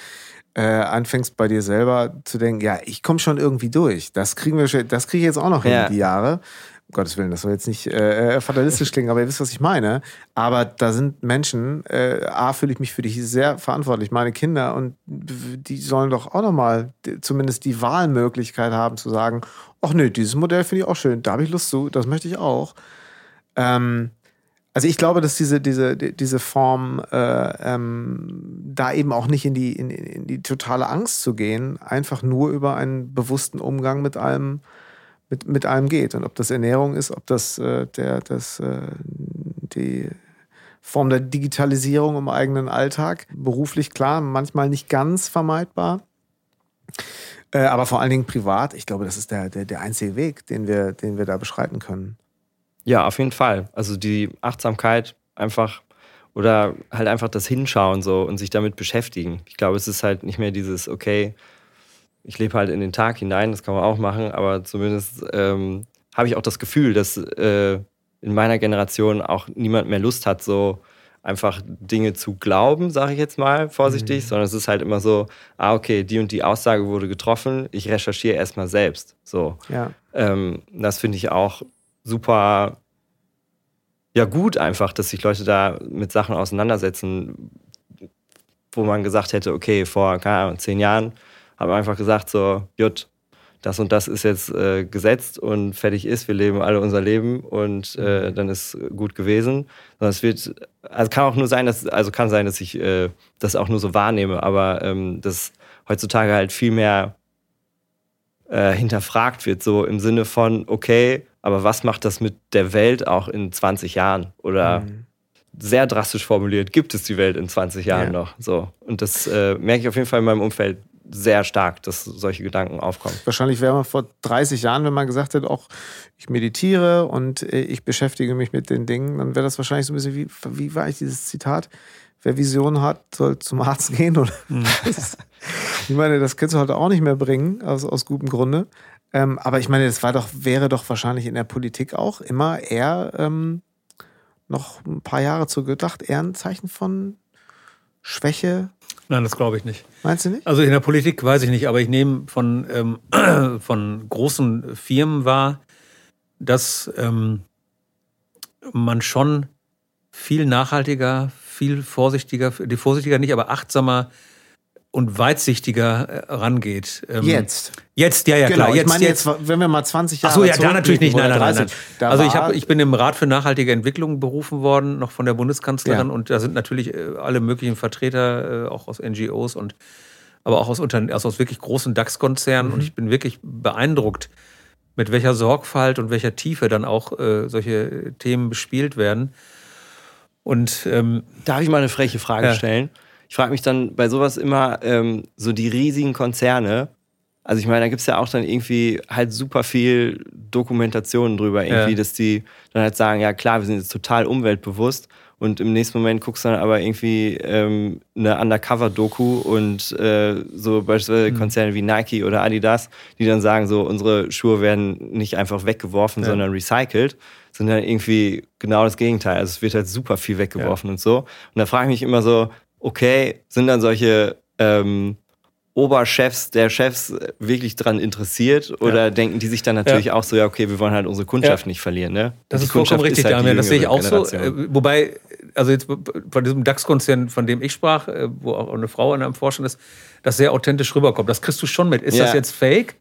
S3: äh, anfängst bei dir selber zu denken, ja, ich komme schon irgendwie durch. Das kriegen wir, schon- das kriege ich jetzt auch noch hin,
S2: Ja.
S3: die Jahre. Um Gottes Willen, das soll jetzt nicht äh, äh, fatalistisch klingen, aber ihr wisst, was ich meine. Aber da sind Menschen, äh, A, fühle ich mich für dich sehr verantwortlich, meine Kinder, und die sollen doch auch nochmal zumindest die Wahlmöglichkeit haben zu sagen, ach nö, dieses Modell finde ich auch schön, da habe ich Lust zu, das möchte ich auch. Ähm, also ich glaube, dass diese, diese, die- diese Form äh, ähm, da eben auch nicht in die, in, in die totale Angst zu gehen, einfach nur über einen bewussten Umgang mit allem, mit, mit allem geht. Und ob das Ernährung ist, ob das äh, der, das, äh, die Form der Digitalisierung im eigenen Alltag, beruflich klar, manchmal nicht ganz vermeidbar. Äh, aber vor allen Dingen privat, ich glaube, das ist der, der, der einzige Weg, den wir, den wir da beschreiten können.
S2: Ja, auf jeden Fall. Also die Achtsamkeit einfach oder halt einfach das Hinschauen so und sich damit beschäftigen. Ich glaube, es ist halt nicht mehr dieses, okay, ich lebe halt in den Tag hinein, das kann man auch machen, aber zumindest ähm, habe ich auch das Gefühl, dass äh, in meiner Generation auch niemand mehr Lust hat, so einfach Dinge zu glauben, sage ich jetzt mal vorsichtig, sondern es ist halt immer so, ah, okay, die und die Aussage wurde getroffen, ich recherchiere erstmal selbst. So.
S3: Ja.
S2: Ähm, das finde ich auch super ja gut einfach, dass sich Leute da mit Sachen auseinandersetzen, wo man gesagt hätte, okay, vor keine Ahnung, zehn Jahren haben einfach gesagt, so, jut, das und das ist jetzt äh, gesetzt und fertig ist, wir leben alle unser Leben und äh, dann ist gut gewesen. Sondern es wird, also kann auch nur sein, dass, also kann sein, dass ich äh, das auch nur so wahrnehme, aber ähm, dass heutzutage halt viel mehr äh, hinterfragt wird, so im Sinne von, okay, aber was macht das mit der Welt auch in 20 Jahren? Oder
S3: Mhm.
S2: sehr drastisch formuliert, gibt es die Welt in 20 Jahren
S3: Ja.
S2: noch? So. Und das äh, merke ich auf jeden Fall in meinem Umfeld sehr stark, dass solche Gedanken aufkommen.
S3: Wahrscheinlich wäre man vor 30 Jahren, wenn man gesagt hätte, auch ich meditiere und äh, ich beschäftige mich mit den Dingen, dann wäre das wahrscheinlich so ein bisschen wie, wie war ich dieses Zitat? Wer Visionen hat, soll zum Arzt gehen, oder? Das- ich meine, das kannst du heute auch nicht mehr bringen, aus, aus gutem Grunde. Ähm, aber ich meine, das war doch, wäre doch wahrscheinlich in der Politik auch immer eher ähm, noch ein paar Jahre zurückgedacht, eher ein Zeichen von Schwäche.
S1: Nein, das glaube ich nicht.
S3: Meinst du nicht?
S1: Also in der Politik weiß ich nicht, aber ich nehme von, ähm, von großen Firmen wahr, dass ähm, man schon viel nachhaltiger, viel vorsichtiger, die vorsichtiger nicht, aber achtsamer und weitsichtiger äh, rangeht. Ähm,
S3: Jetzt.
S1: Jetzt, ja, ja,
S3: genau,
S1: klar.
S3: ich
S1: Jetzt,
S3: meine
S1: jetzt,
S3: jetzt, wenn wir mal 20 Jahre
S1: Ach so, ja, da natürlich nicht. Nein, nein,
S3: oder
S1: nein,
S3: 30,
S1: nein.
S3: da
S1: Also ich, hab, ich bin im Rat für nachhaltige Entwicklung berufen worden, noch von der Bundeskanzlerin.
S3: Ja.
S1: Und da sind natürlich äh, alle möglichen Vertreter, äh, auch aus NGOs und aber auch aus, Unterne also aus wirklich großen DAX-Konzernen.
S3: Mhm.
S1: Und ich bin wirklich beeindruckt, mit welcher Sorgfalt und welcher Tiefe dann auch äh, solche Themen bespielt werden. Und ähm,
S2: Darf ich mal eine freche Frage
S1: Ja.
S2: stellen? Ich frage mich dann bei sowas immer, ähm, so die riesigen Konzerne, also ich meine, da gibt es ja auch dann irgendwie halt super viel Dokumentationen drüber, irgendwie,
S1: Ja.
S2: dass die dann halt sagen, ja klar, wir sind jetzt total umweltbewusst und im nächsten Moment guckst du dann aber irgendwie ähm, eine Undercover-Doku und äh, so beispielsweise
S1: Mhm.
S2: Konzerne wie Nike oder Adidas, die dann sagen, so unsere Schuhe werden nicht einfach weggeworfen,
S1: Ja.
S2: sondern recycelt, sondern irgendwie genau das Gegenteil. Also es wird halt super viel weggeworfen und so. Und da frage ich mich immer so, okay, sind dann solche ähm, Oberchefs der Chefs wirklich dran interessiert oder denken die sich dann natürlich auch so, ja, okay, wir wollen halt unsere Kundschaft
S1: Ja.
S2: nicht verlieren, ne?
S1: Das ist vollkommen richtig,
S2: halt die
S1: Damian. Das sehe ich auch so.
S2: Generation.
S1: Äh, Wobei, also jetzt von diesem DAX-Konzern, von dem ich sprach, äh, wo auch eine Frau in einem Vorstand ist, das sehr authentisch rüberkommt. Das kriegst du schon mit. Ist
S2: Ja.
S1: das jetzt fake?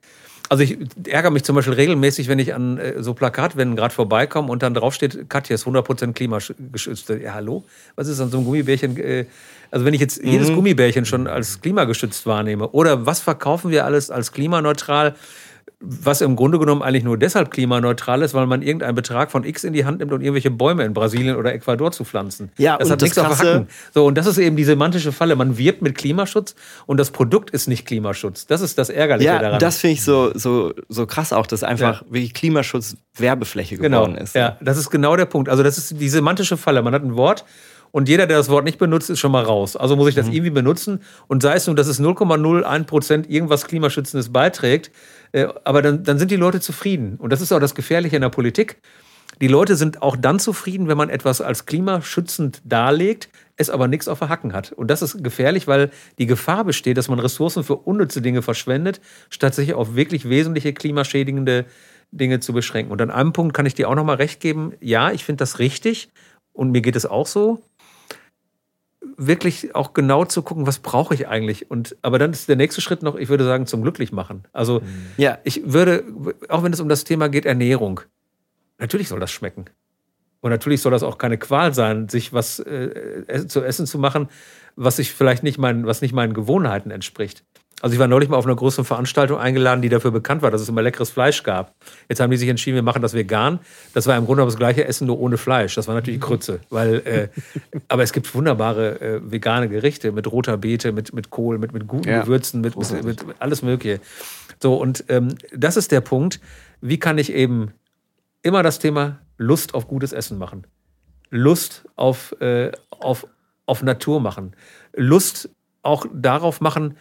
S1: Also ich ärgere mich zum Beispiel regelmäßig, wenn ich an äh, so Plakatwänden gerade vorbeikomme und dann draufsteht, Katja ist 100% klimageschützt. Ja, hallo? Was ist an so einem Gummibärchen? Äh, also wenn ich jetzt jedes
S2: Mhm.
S1: Gummibärchen schon als klimageschützt wahrnehme oder was verkaufen wir alles als klimaneutral? was im Grunde genommen eigentlich nur deshalb klimaneutral ist, weil man irgendeinen Betrag von X in die Hand nimmt, um irgendwelche Bäume in Brasilien oder Ecuador zu pflanzen.
S2: Ja,
S1: das
S2: und
S1: hat
S2: das
S1: nichts auf
S2: Krasse-
S1: Hacken. So, und das ist eben die semantische Falle. Man wirbt mit Klimaschutz und das Produkt ist nicht Klimaschutz. Das ist das Ärgerliche
S2: Ja,
S1: daran.
S2: das finde ich so, so, so krass auch, dass einfach wirklich Klimaschutz Werbefläche
S1: genau.
S2: geworden ist. ne?
S1: Ja, das ist genau der Punkt. Also das ist die semantische Falle. Man hat ein Wort und jeder, der das Wort nicht benutzt, ist schon mal raus. Also muss ich
S2: Mhm.
S1: das irgendwie benutzen und sei es nur, dass es 0,01 Prozent irgendwas Klimaschützendes beiträgt, äh, aber dann, dann sind die Leute zufrieden. Und das ist auch das Gefährliche in der Politik. Die Leute sind auch dann zufrieden, wenn man etwas als klimaschützend darlegt, es aber nichts auf der Hacken hat. Und das ist gefährlich, weil die Gefahr besteht, dass man Ressourcen für unnütze Dinge verschwendet, statt sich auf wirklich wesentliche klimaschädigende Dinge zu beschränken. Und an einem Punkt kann ich dir auch nochmal recht geben. Ja, ich finde das richtig und mir geht es auch so. Wirklich auch genau zu gucken, was brauche ich eigentlich. Und, aber dann ist der nächste Schritt noch, ich würde sagen, zum Glücklichmachen. Also
S2: Ja.
S1: ich würde, auch wenn es um das Thema geht, Ernährung, natürlich soll das schmecken. Und natürlich soll das auch keine Qual sein, sich was äh, ess- zu essen zu machen, was sich vielleicht nicht meinen, was nicht meinen Gewohnheiten entspricht. Also ich war neulich mal auf einer größeren Veranstaltung eingeladen, die dafür bekannt war, dass es immer leckeres Fleisch gab. Jetzt haben die sich entschieden, wir machen das vegan. Das war im Grunde das gleiche Essen, nur ohne Fleisch. Das war natürlich Krütze. Weil, äh, aber es gibt wunderbare äh, vegane Gerichte mit roter Beete, mit, mit Kohl, mit, mit guten
S3: Ja,
S1: Gewürzen, mit, mit, mit alles Mögliche. So, und ähm, das ist der Punkt. Wie kann ich eben immer das Thema Lust auf gutes Essen machen? Lust auf, äh, auf, auf Natur machen. Lust auch darauf machen,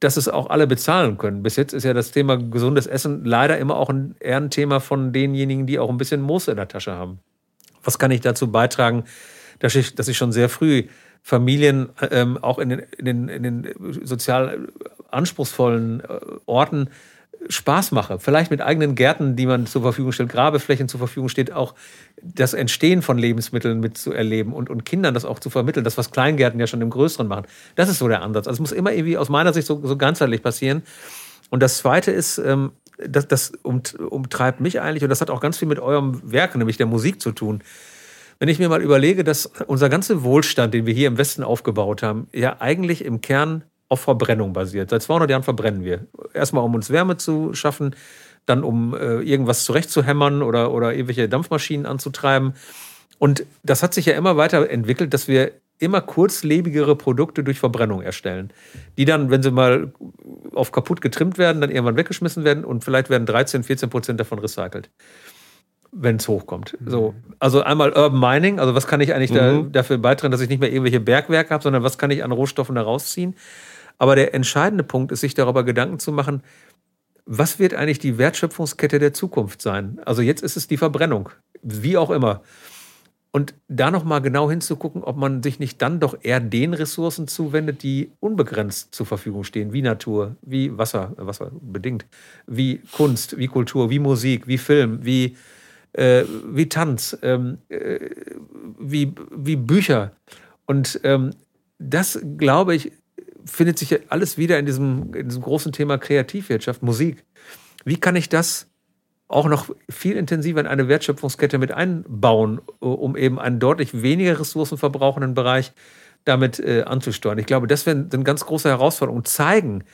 S1: dass es auch alle bezahlen können. Bis jetzt ist ja das Thema gesundes Essen leider immer auch ein, eher ein Thema von denjenigen, die auch ein bisschen Moos in der Tasche haben. Was kann ich dazu beitragen, dass ich, dass ich schon sehr früh Familien ähm, auch in den, in den, in den sozial anspruchsvollen äh, Orten Spaß mache. Vielleicht mit eigenen Gärten, die man zur Verfügung stellt, Grabeflächen zur Verfügung steht, auch das Entstehen von Lebensmitteln mitzuerleben und, und Kindern das auch zu vermitteln. Das, was Kleingärten ja schon im Größeren machen. Das ist so der Ansatz. Also es muss immer irgendwie aus meiner Sicht so, so ganzheitlich passieren. Und das Zweite ist, ähm, das, das umt, umtreibt mich eigentlich, und das hat auch ganz viel mit eurem Werk, nämlich der Musik zu tun. Wenn ich mir mal überlege, dass unser ganzer Wohlstand, den wir hier im Westen aufgebaut haben, ja eigentlich im Kern auf Verbrennung basiert. Seit 200 Jahren verbrennen wir. Erstmal, um uns Wärme zu schaffen, dann um äh, irgendwas zurechtzuhämmern oder, oder irgendwelche Dampfmaschinen anzutreiben. Und das hat sich ja immer weiter entwickelt, dass wir immer kurzlebigere Produkte durch Verbrennung erstellen, die dann, wenn sie mal auf kaputt getrimmt werden, dann irgendwann weggeschmissen werden und vielleicht werden 13, 14 Prozent davon recycelt wenn es hochkommt. So, also einmal Urban Mining, also was kann ich eigentlich da, dafür beitragen, dass ich nicht mehr irgendwelche Bergwerke habe, sondern was kann ich an Rohstoffen da rausziehen? Aber der entscheidende Punkt ist, sich darüber Gedanken zu machen, was wird eigentlich die Wertschöpfungskette der Zukunft sein? Also jetzt ist es die Verbrennung, wie auch immer. Und da nochmal genau hinzugucken, ob man sich nicht dann doch eher den Ressourcen zuwendet, die unbegrenzt zur Verfügung stehen, wie Natur, wie Wasser, äh, Wasser bedingt, wie Kunst, wie Kultur, wie Musik, wie Film, wie, äh, wie Tanz, ähm, äh, wie, wie Bücher. Und ähm, das, glaube ich, findet sich alles wieder in diesem, in diesem großen Thema Kreativwirtschaft, Musik. Wie kann ich das auch noch viel intensiver in eine Wertschöpfungskette mit einbauen, um eben einen deutlich weniger ressourcenverbrauchenden Bereich damit äh, anzusteuern. Ich glaube, das wäre eine ganz große Herausforderung. Zeigen,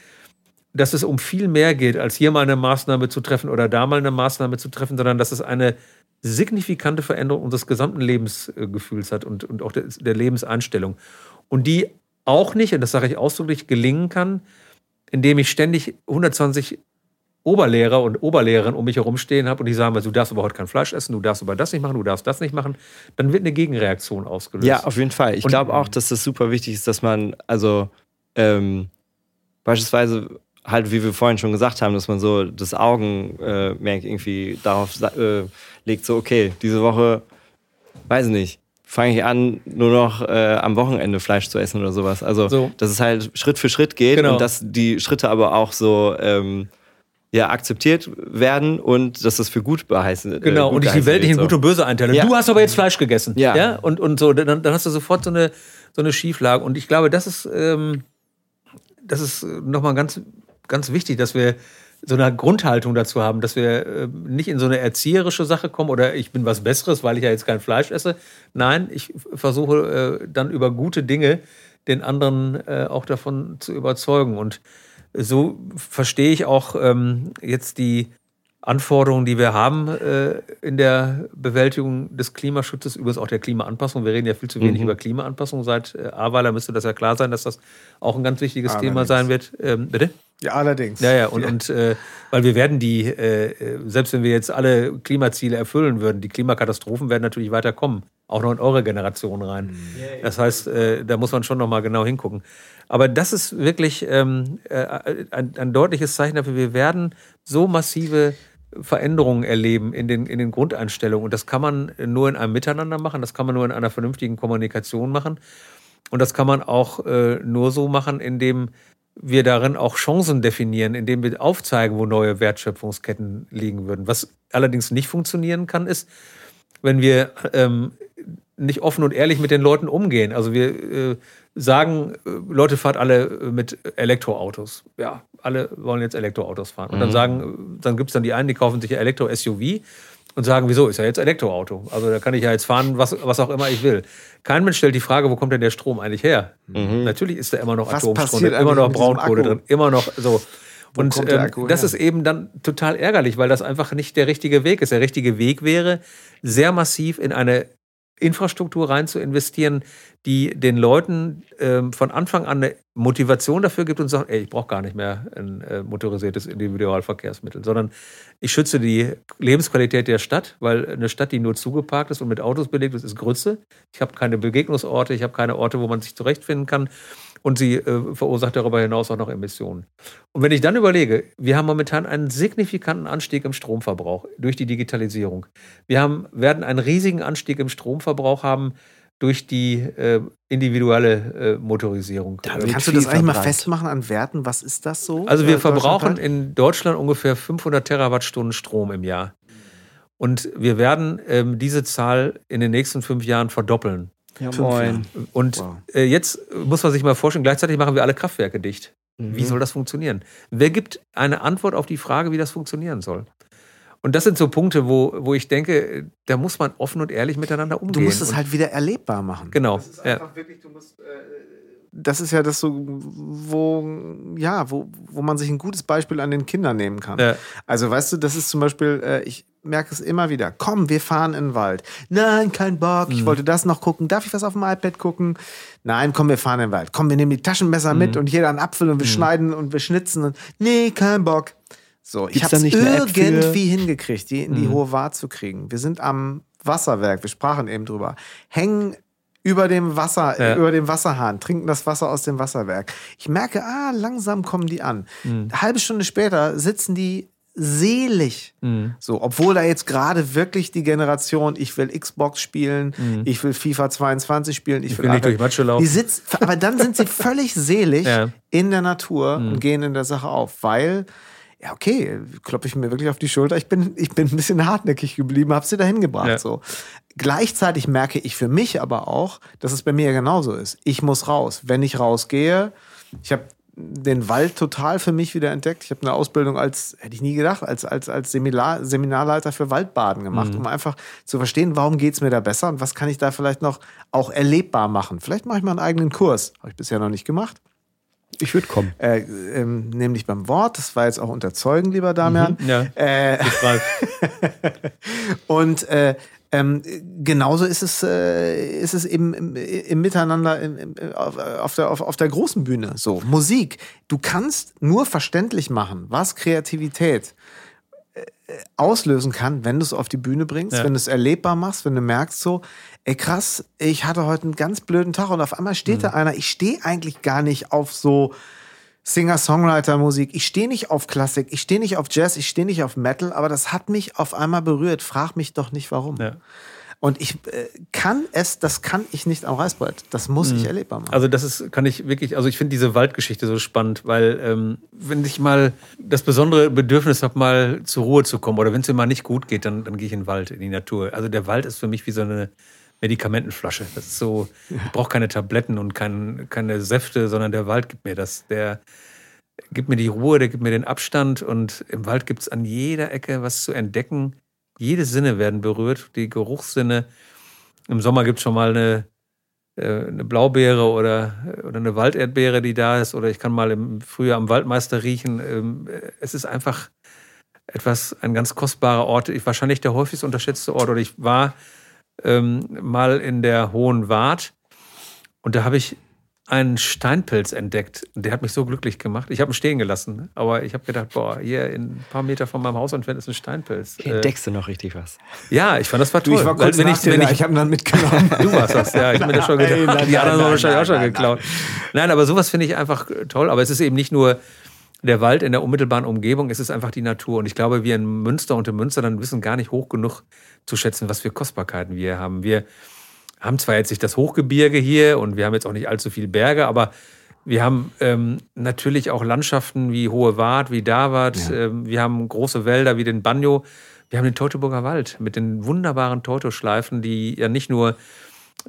S1: dass es um viel mehr geht, als hier mal eine Maßnahme zu treffen oder da mal eine Maßnahme zu treffen, sondern dass es eine signifikante Veränderung unseres gesamten Lebensgefühls hat und, und auch der, der Lebenseinstellung. Und die auch nicht, und das sage ich ausdrücklich, gelingen kann, indem ich ständig 120 Oberlehrer und Oberlehrerinnen um mich herum stehen habe und die sagen, du darfst aber heute kein Fleisch essen, du darfst aber das nicht machen, du darfst das nicht machen, dann wird eine Gegenreaktion ausgelöst.
S2: Ja, auf jeden Fall. Ich glaube auch, dass das super wichtig ist, dass man, also ähm, beispielsweise halt, wie wir vorhin schon gesagt haben, dass man so das Augenmerk äh, irgendwie darauf äh, legt, so, okay, diese Woche, weiß ich nicht, fange ich an, nur noch äh, am Wochenende Fleisch zu essen oder sowas. Also, so. dass es halt Schritt für Schritt geht genau. und dass die Schritte aber auch so ähm, ja, akzeptiert werden und dass das für gut beheißen
S1: äh, Genau, gut und ich die Welt nicht in gut und böse einteile. Ja. Du hast aber jetzt Fleisch gegessen. Ja. ja? Und, und so, dann, dann hast du sofort so eine, so eine Schieflage. Und ich glaube, das ist, ähm, das ist nochmal ganz, ganz wichtig, dass wir so eine Grundhaltung dazu haben, dass wir äh, nicht in so eine erzieherische Sache kommen oder ich bin was Besseres, weil ich ja jetzt kein Fleisch esse. Nein, ich versuche äh, dann über gute Dinge den anderen äh, auch davon zu überzeugen. Und so verstehe ich auch ähm, jetzt die Anforderungen, die wir haben äh, in der Bewältigung des Klimaschutzes, übrigens auch der Klimaanpassung. Wir reden ja viel zu wenig mhm. über Klimaanpassung. Seit äh, Aweiler müsste das ja klar sein, dass das auch ein ganz wichtiges allerdings. Thema sein wird. Ähm, bitte?
S3: Ja, allerdings.
S1: Ja, ja, und, ja. und äh, weil wir werden die, äh, selbst wenn wir jetzt alle Klimaziele erfüllen würden, die Klimakatastrophen werden natürlich weiter kommen. Auch noch in eure Generation rein. Mhm. Das heißt, äh, da muss man schon noch mal genau hingucken. Aber das ist wirklich ähm, äh, ein, ein deutliches Zeichen dafür, wir werden so massive Veränderungen erleben in den, in den Grundeinstellungen. Und das kann man nur in einem Miteinander machen, das kann man nur in einer vernünftigen Kommunikation machen. Und das kann man auch äh, nur so machen, indem wir darin auch Chancen definieren, indem wir aufzeigen, wo neue Wertschöpfungsketten liegen würden. Was allerdings nicht funktionieren kann, ist, wenn wir ähm, nicht offen und ehrlich mit den Leuten umgehen. Also wir äh, sagen, äh, Leute fahrt alle mit Elektroautos. Ja, alle wollen jetzt Elektroautos fahren. Und dann mhm. sagen, dann gibt es dann die einen, die kaufen sich ein Elektro-SUV und sagen, wieso ist ja jetzt Elektroauto? Also da kann ich ja jetzt fahren, was, was auch immer ich will. Kein Mensch stellt die Frage, wo kommt denn der Strom eigentlich her? Mhm. Natürlich ist da immer noch was Atomstrom drin, immer noch Braunkohle drin, immer noch so. und ähm, das ist eben dann total ärgerlich, weil das einfach nicht der richtige Weg ist. Der richtige Weg wäre, sehr massiv in eine Infrastruktur rein zu investieren, die den Leuten ähm, von Anfang an eine Motivation dafür gibt und sagt, ey, ich brauche gar nicht mehr ein äh, motorisiertes Individualverkehrsmittel, sondern ich schütze die Lebensqualität der Stadt, weil eine Stadt, die nur zugeparkt ist und mit Autos belegt ist, ist Grütze. Ich habe keine Begegnungsorte, ich habe keine Orte, wo man sich zurechtfinden kann und sie äh, verursacht darüber hinaus auch noch Emissionen. Und wenn ich dann überlege, wir haben momentan einen signifikanten Anstieg im Stromverbrauch durch die Digitalisierung. Wir haben, werden einen riesigen Anstieg im Stromverbrauch haben durch die äh, individuelle äh, Motorisierung.
S3: Da kannst du das eigentlich mal festmachen an Werten? Was ist das so?
S1: Also wir verbrauchen in Deutschland ungefähr 500 Terawattstunden Strom im Jahr. Und wir werden ähm, diese Zahl in den nächsten fünf Jahren verdoppeln.
S2: Ja, moin.
S1: Und wow. äh, jetzt muss man sich mal vorstellen, gleichzeitig machen wir alle Kraftwerke dicht. Mhm. Wie soll das funktionieren? Wer gibt eine Antwort auf die Frage, wie das funktionieren soll? Und das sind so Punkte, wo, wo ich denke, da muss man offen und ehrlich miteinander umgehen. Du
S3: musst es halt wieder erlebbar machen.
S1: Genau.
S3: Das ist einfach ja. wirklich, du musst. Äh, das ist ja das so, wo, ja, wo, wo man sich ein gutes Beispiel an den Kindern nehmen kann. Ja. Also, weißt du, das ist zum Beispiel, äh, ich, merke es immer wieder. Komm, wir fahren in den Wald. Nein, kein Bock. Ich mhm. wollte das noch gucken. Darf ich was auf dem iPad gucken? Nein, komm, wir fahren in den Wald. Komm, wir nehmen die Taschenmesser mhm. mit und jeder einen Apfel und wir mhm. schneiden und wir schnitzen. Und, nee, kein Bock. So, Gibt's ich habe es irgendwie hingekriegt, die in die mhm. hohe Wahr zu kriegen. Wir sind am Wasserwerk, wir sprachen eben drüber, hängen über dem Wasser, ja. über dem Wasserhahn, trinken das Wasser aus dem Wasserwerk. Ich merke, ah, langsam kommen die an. Mhm. Eine halbe Stunde später sitzen die selig. Mhm. So, obwohl da jetzt gerade wirklich die Generation, ich will Xbox spielen, mhm. ich will FIFA 22 spielen, ich, ich will, will
S1: nicht durch Matsche laufen.
S3: Die sitzt, aber dann sind sie völlig selig ja. in der Natur mhm. und gehen in der Sache auf, weil ja, okay, kloppe ich mir wirklich auf die Schulter. Ich bin, ich bin ein bisschen hartnäckig geblieben, habe sie dahin gebracht. Ja. So. Gleichzeitig merke ich für mich aber auch, dass es bei mir genauso ist. Ich muss raus. Wenn ich rausgehe, ich habe den Wald total für mich wieder entdeckt. Ich habe eine Ausbildung als, hätte ich nie gedacht, als, als, als Seminar, Seminarleiter für Waldbaden gemacht,
S1: Mhm.
S3: um einfach zu verstehen, warum geht es mir da besser und was kann ich da vielleicht noch auch erlebbar machen. Vielleicht mache ich mal einen eigenen Kurs. Habe ich bisher noch nicht gemacht.
S2: Ich würde kommen.
S3: Äh, ähm, nämlich beim Wort. Das war jetzt auch unter Zeugen, lieber Damian.
S1: Ja,
S3: Äh, und äh, ähm, genauso ist es, äh, ist es eben im, im Miteinander im, im, auf, auf, der, auf, auf der großen Bühne. So, Musik. Du kannst nur verständlich machen, was Kreativität äh, auslösen kann, wenn du es auf die Bühne bringst,
S1: Ja.
S3: wenn du es erlebbar machst, wenn du merkst so, ey krass, ich hatte heute einen ganz blöden Tag und auf einmal steht
S1: Mhm.
S3: da einer, ich stehe eigentlich gar nicht auf so Singer-Songwriter-Musik. Ich stehe nicht auf Klassik, ich stehe nicht auf Jazz, ich stehe nicht auf Metal, aber das hat mich auf einmal berührt. Frag mich doch nicht warum.
S1: ja.
S3: Und ich äh, kann es, das kann ich nicht am Reißbrett. Das muss ich erlebbar machen.
S1: Also das ist, kann ich wirklich, also ich finde diese Waldgeschichte so spannend, weil ähm, wenn ich mal das besondere Bedürfnis habe, mal zur Ruhe zu kommen oder wenn es mir mal nicht gut geht, dann, dann gehe ich in den Wald, in die Natur. Also der Wald ist für mich wie so eine Medikamentenflasche. Das ist so, ich brauche keine Tabletten und kein, keine Säfte, sondern der Wald gibt mir das. Der gibt mir die Ruhe, der gibt mir den Abstand und im Wald gibt es an jeder Ecke was zu entdecken. Jede Sinne werden berührt, die Geruchssinne. Im Sommer gibt es schon mal eine, äh, eine Blaubeere oder, oder eine Walderdbeere, die da ist. Oder ich kann mal im Frühjahr am Waldmeister riechen. Ähm, Es ist einfach etwas, ein ganz kostbarer Ort. Ich, wahrscheinlich der häufigst unterschätzte Ort. Oder ich war ähm, mal in der Hohen Wart und da habe ich einen Steinpilz entdeckt. Und Der hat mich so glücklich gemacht. Ich habe ihn stehen gelassen. ne? Aber ich habe gedacht, boah, hier in ein paar Meter von meinem Haus entfernt ist ein Steinpilz.
S2: Hier
S1: Äh,
S2: entdeckst du noch richtig was.
S1: ja, ich fand das war
S3: du,
S1: toll.
S3: ich war kurz
S1: wenn
S3: nach
S1: ich, wenn ich,
S3: ich habe ihn dann mitgenommen.
S1: Du warst das, ja. Ich habe mir das schon gedacht.
S3: Nein, nein,
S1: die anderen haben wahrscheinlich auch schon
S3: nein,
S1: geklaut. Nein, aber sowas finde ich einfach toll. Aber es ist eben nicht nur der Wald in der unmittelbaren Umgebung, es ist einfach die Natur. Und ich glaube, wir in Münster und in Münster dann wissen gar nicht hoch genug zu schätzen, was für Kostbarkeiten wir haben. Wir haben zwar jetzt nicht das Hochgebirge hier und wir haben jetzt auch nicht allzu viele Berge, aber wir haben ähm, natürlich auch Landschaften wie Hohe Wart, wie Davat. Ähm, wir haben große Wälder wie den Banjo. Wir haben den Teutoburger Wald mit den wunderbaren Teutoschleifen, die ja nicht nur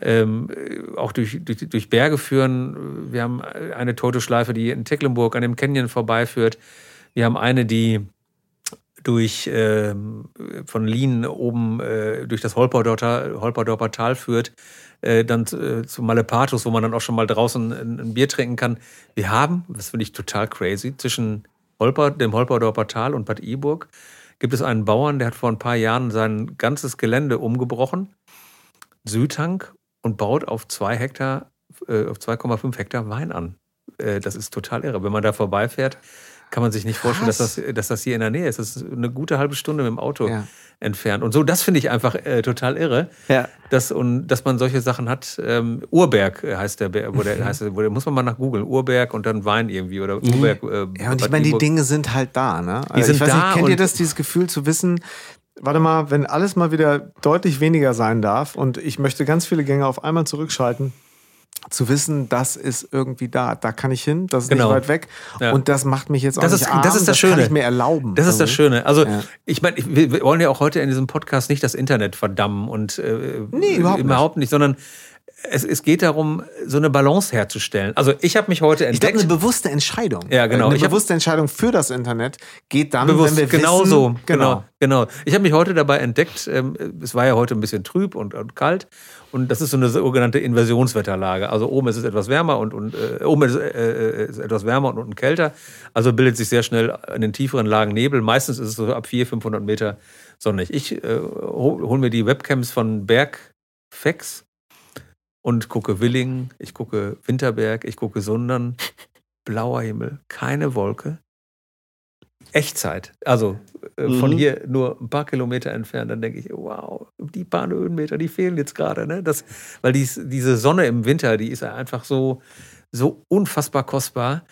S1: ähm, äh, auch durch, durch, durch Berge führen. Wir haben eine Teutoschleife, die in Tecklenburg an dem Canyon vorbeiführt. Wir haben eine, die durch ähm, von Lien oben äh, durch das Holperdorfer Tal führt, äh, dann äh, zu Malepatus, wo man dann auch schon mal draußen ein, ein Bier trinken kann. Wir haben, das finde ich total crazy, zwischen Holper, dem Holperdorfer Tal und Bad Iburg gibt es einen Bauern, der hat vor ein paar Jahren sein ganzes Gelände umgebrochen, Südhang, und baut auf zwei Hektar, äh, auf 2,5 Hektar Wein an. Äh, das ist total irre. Wenn man da vorbeifährt, kann man sich nicht vorstellen, dass das, dass das hier in der Nähe ist. Das ist eine gute halbe Stunde mit dem Auto
S3: Ja.
S1: entfernt. Und so, das finde ich einfach äh, total irre,
S2: Ja.
S1: dass, und, dass man solche Sachen hat. Ähm, Urberg heißt der, wo der heißt, der- wo der, muss man mal nach googeln. Urberg und dann Wein irgendwie oder Urberg. Äh,
S3: Ja, und ich meine, die. Dinge sind halt da, ne? Also
S1: sind
S3: ich weiß
S1: da
S3: nicht, kennt ihr das, dieses Gefühl zu wissen, warte mal, wenn alles mal wieder deutlich weniger sein darf und ich möchte ganz viele Gänge auf einmal zurückschalten, zu wissen, das ist irgendwie da, da kann ich hin, das ist
S1: Genau.
S3: nicht weit weg
S1: Ja.
S3: und das macht mich jetzt auch
S1: Das
S3: nicht
S1: ist-
S3: arm,
S1: das ist das
S3: kann
S1: Schöne.
S3: ich mir erlauben.
S1: Das ist das. Schöne. Also,
S3: Ja.
S1: ich meine, wir wollen ja auch heute in diesem Podcast nicht das Internet verdammen und äh,
S3: Nee, überhaupt nicht.
S1: überhaupt nicht, sondern es, es geht darum, so eine Balance herzustellen. Also, ich habe mich heute
S3: Ich glaube,
S1: entdeckt.
S3: eine bewusste Entscheidung.
S1: Ja, genau.
S3: Eine
S1: Ich
S3: bewusste Entscheidung für das Internet geht dann,
S1: bewusst,
S3: wenn wir
S1: genau
S3: wissen,
S1: so,
S3: genau.
S1: genau, genau. Ich habe mich heute dabei entdeckt, ähm, es war ja heute ein bisschen trüb und, und kalt und das ist so eine sogenannte Inversionswetterlage. Also oben ist es etwas wärmer und, und äh, oben ist es äh, ist etwas wärmer und unten kälter. Also bildet sich sehr schnell in den tieferen Lagen Nebel. Meistens ist es so ab 400, 500 Meter sonnig. Ich äh, hole hol mir die Webcams von Bergfex und gucke Willingen, ich gucke Winterberg, ich gucke Sundern. Blauer Himmel, keine Wolke. Echtzeit. Also äh, von
S2: Mhm.
S1: hier nur ein paar Kilometer entfernt, dann denke ich, wow, die paar Höhenmeter, die fehlen jetzt gerade. Ne? Das, weil dies, diese Sonne im Winter, die ist einfach so, so unfassbar kostbar,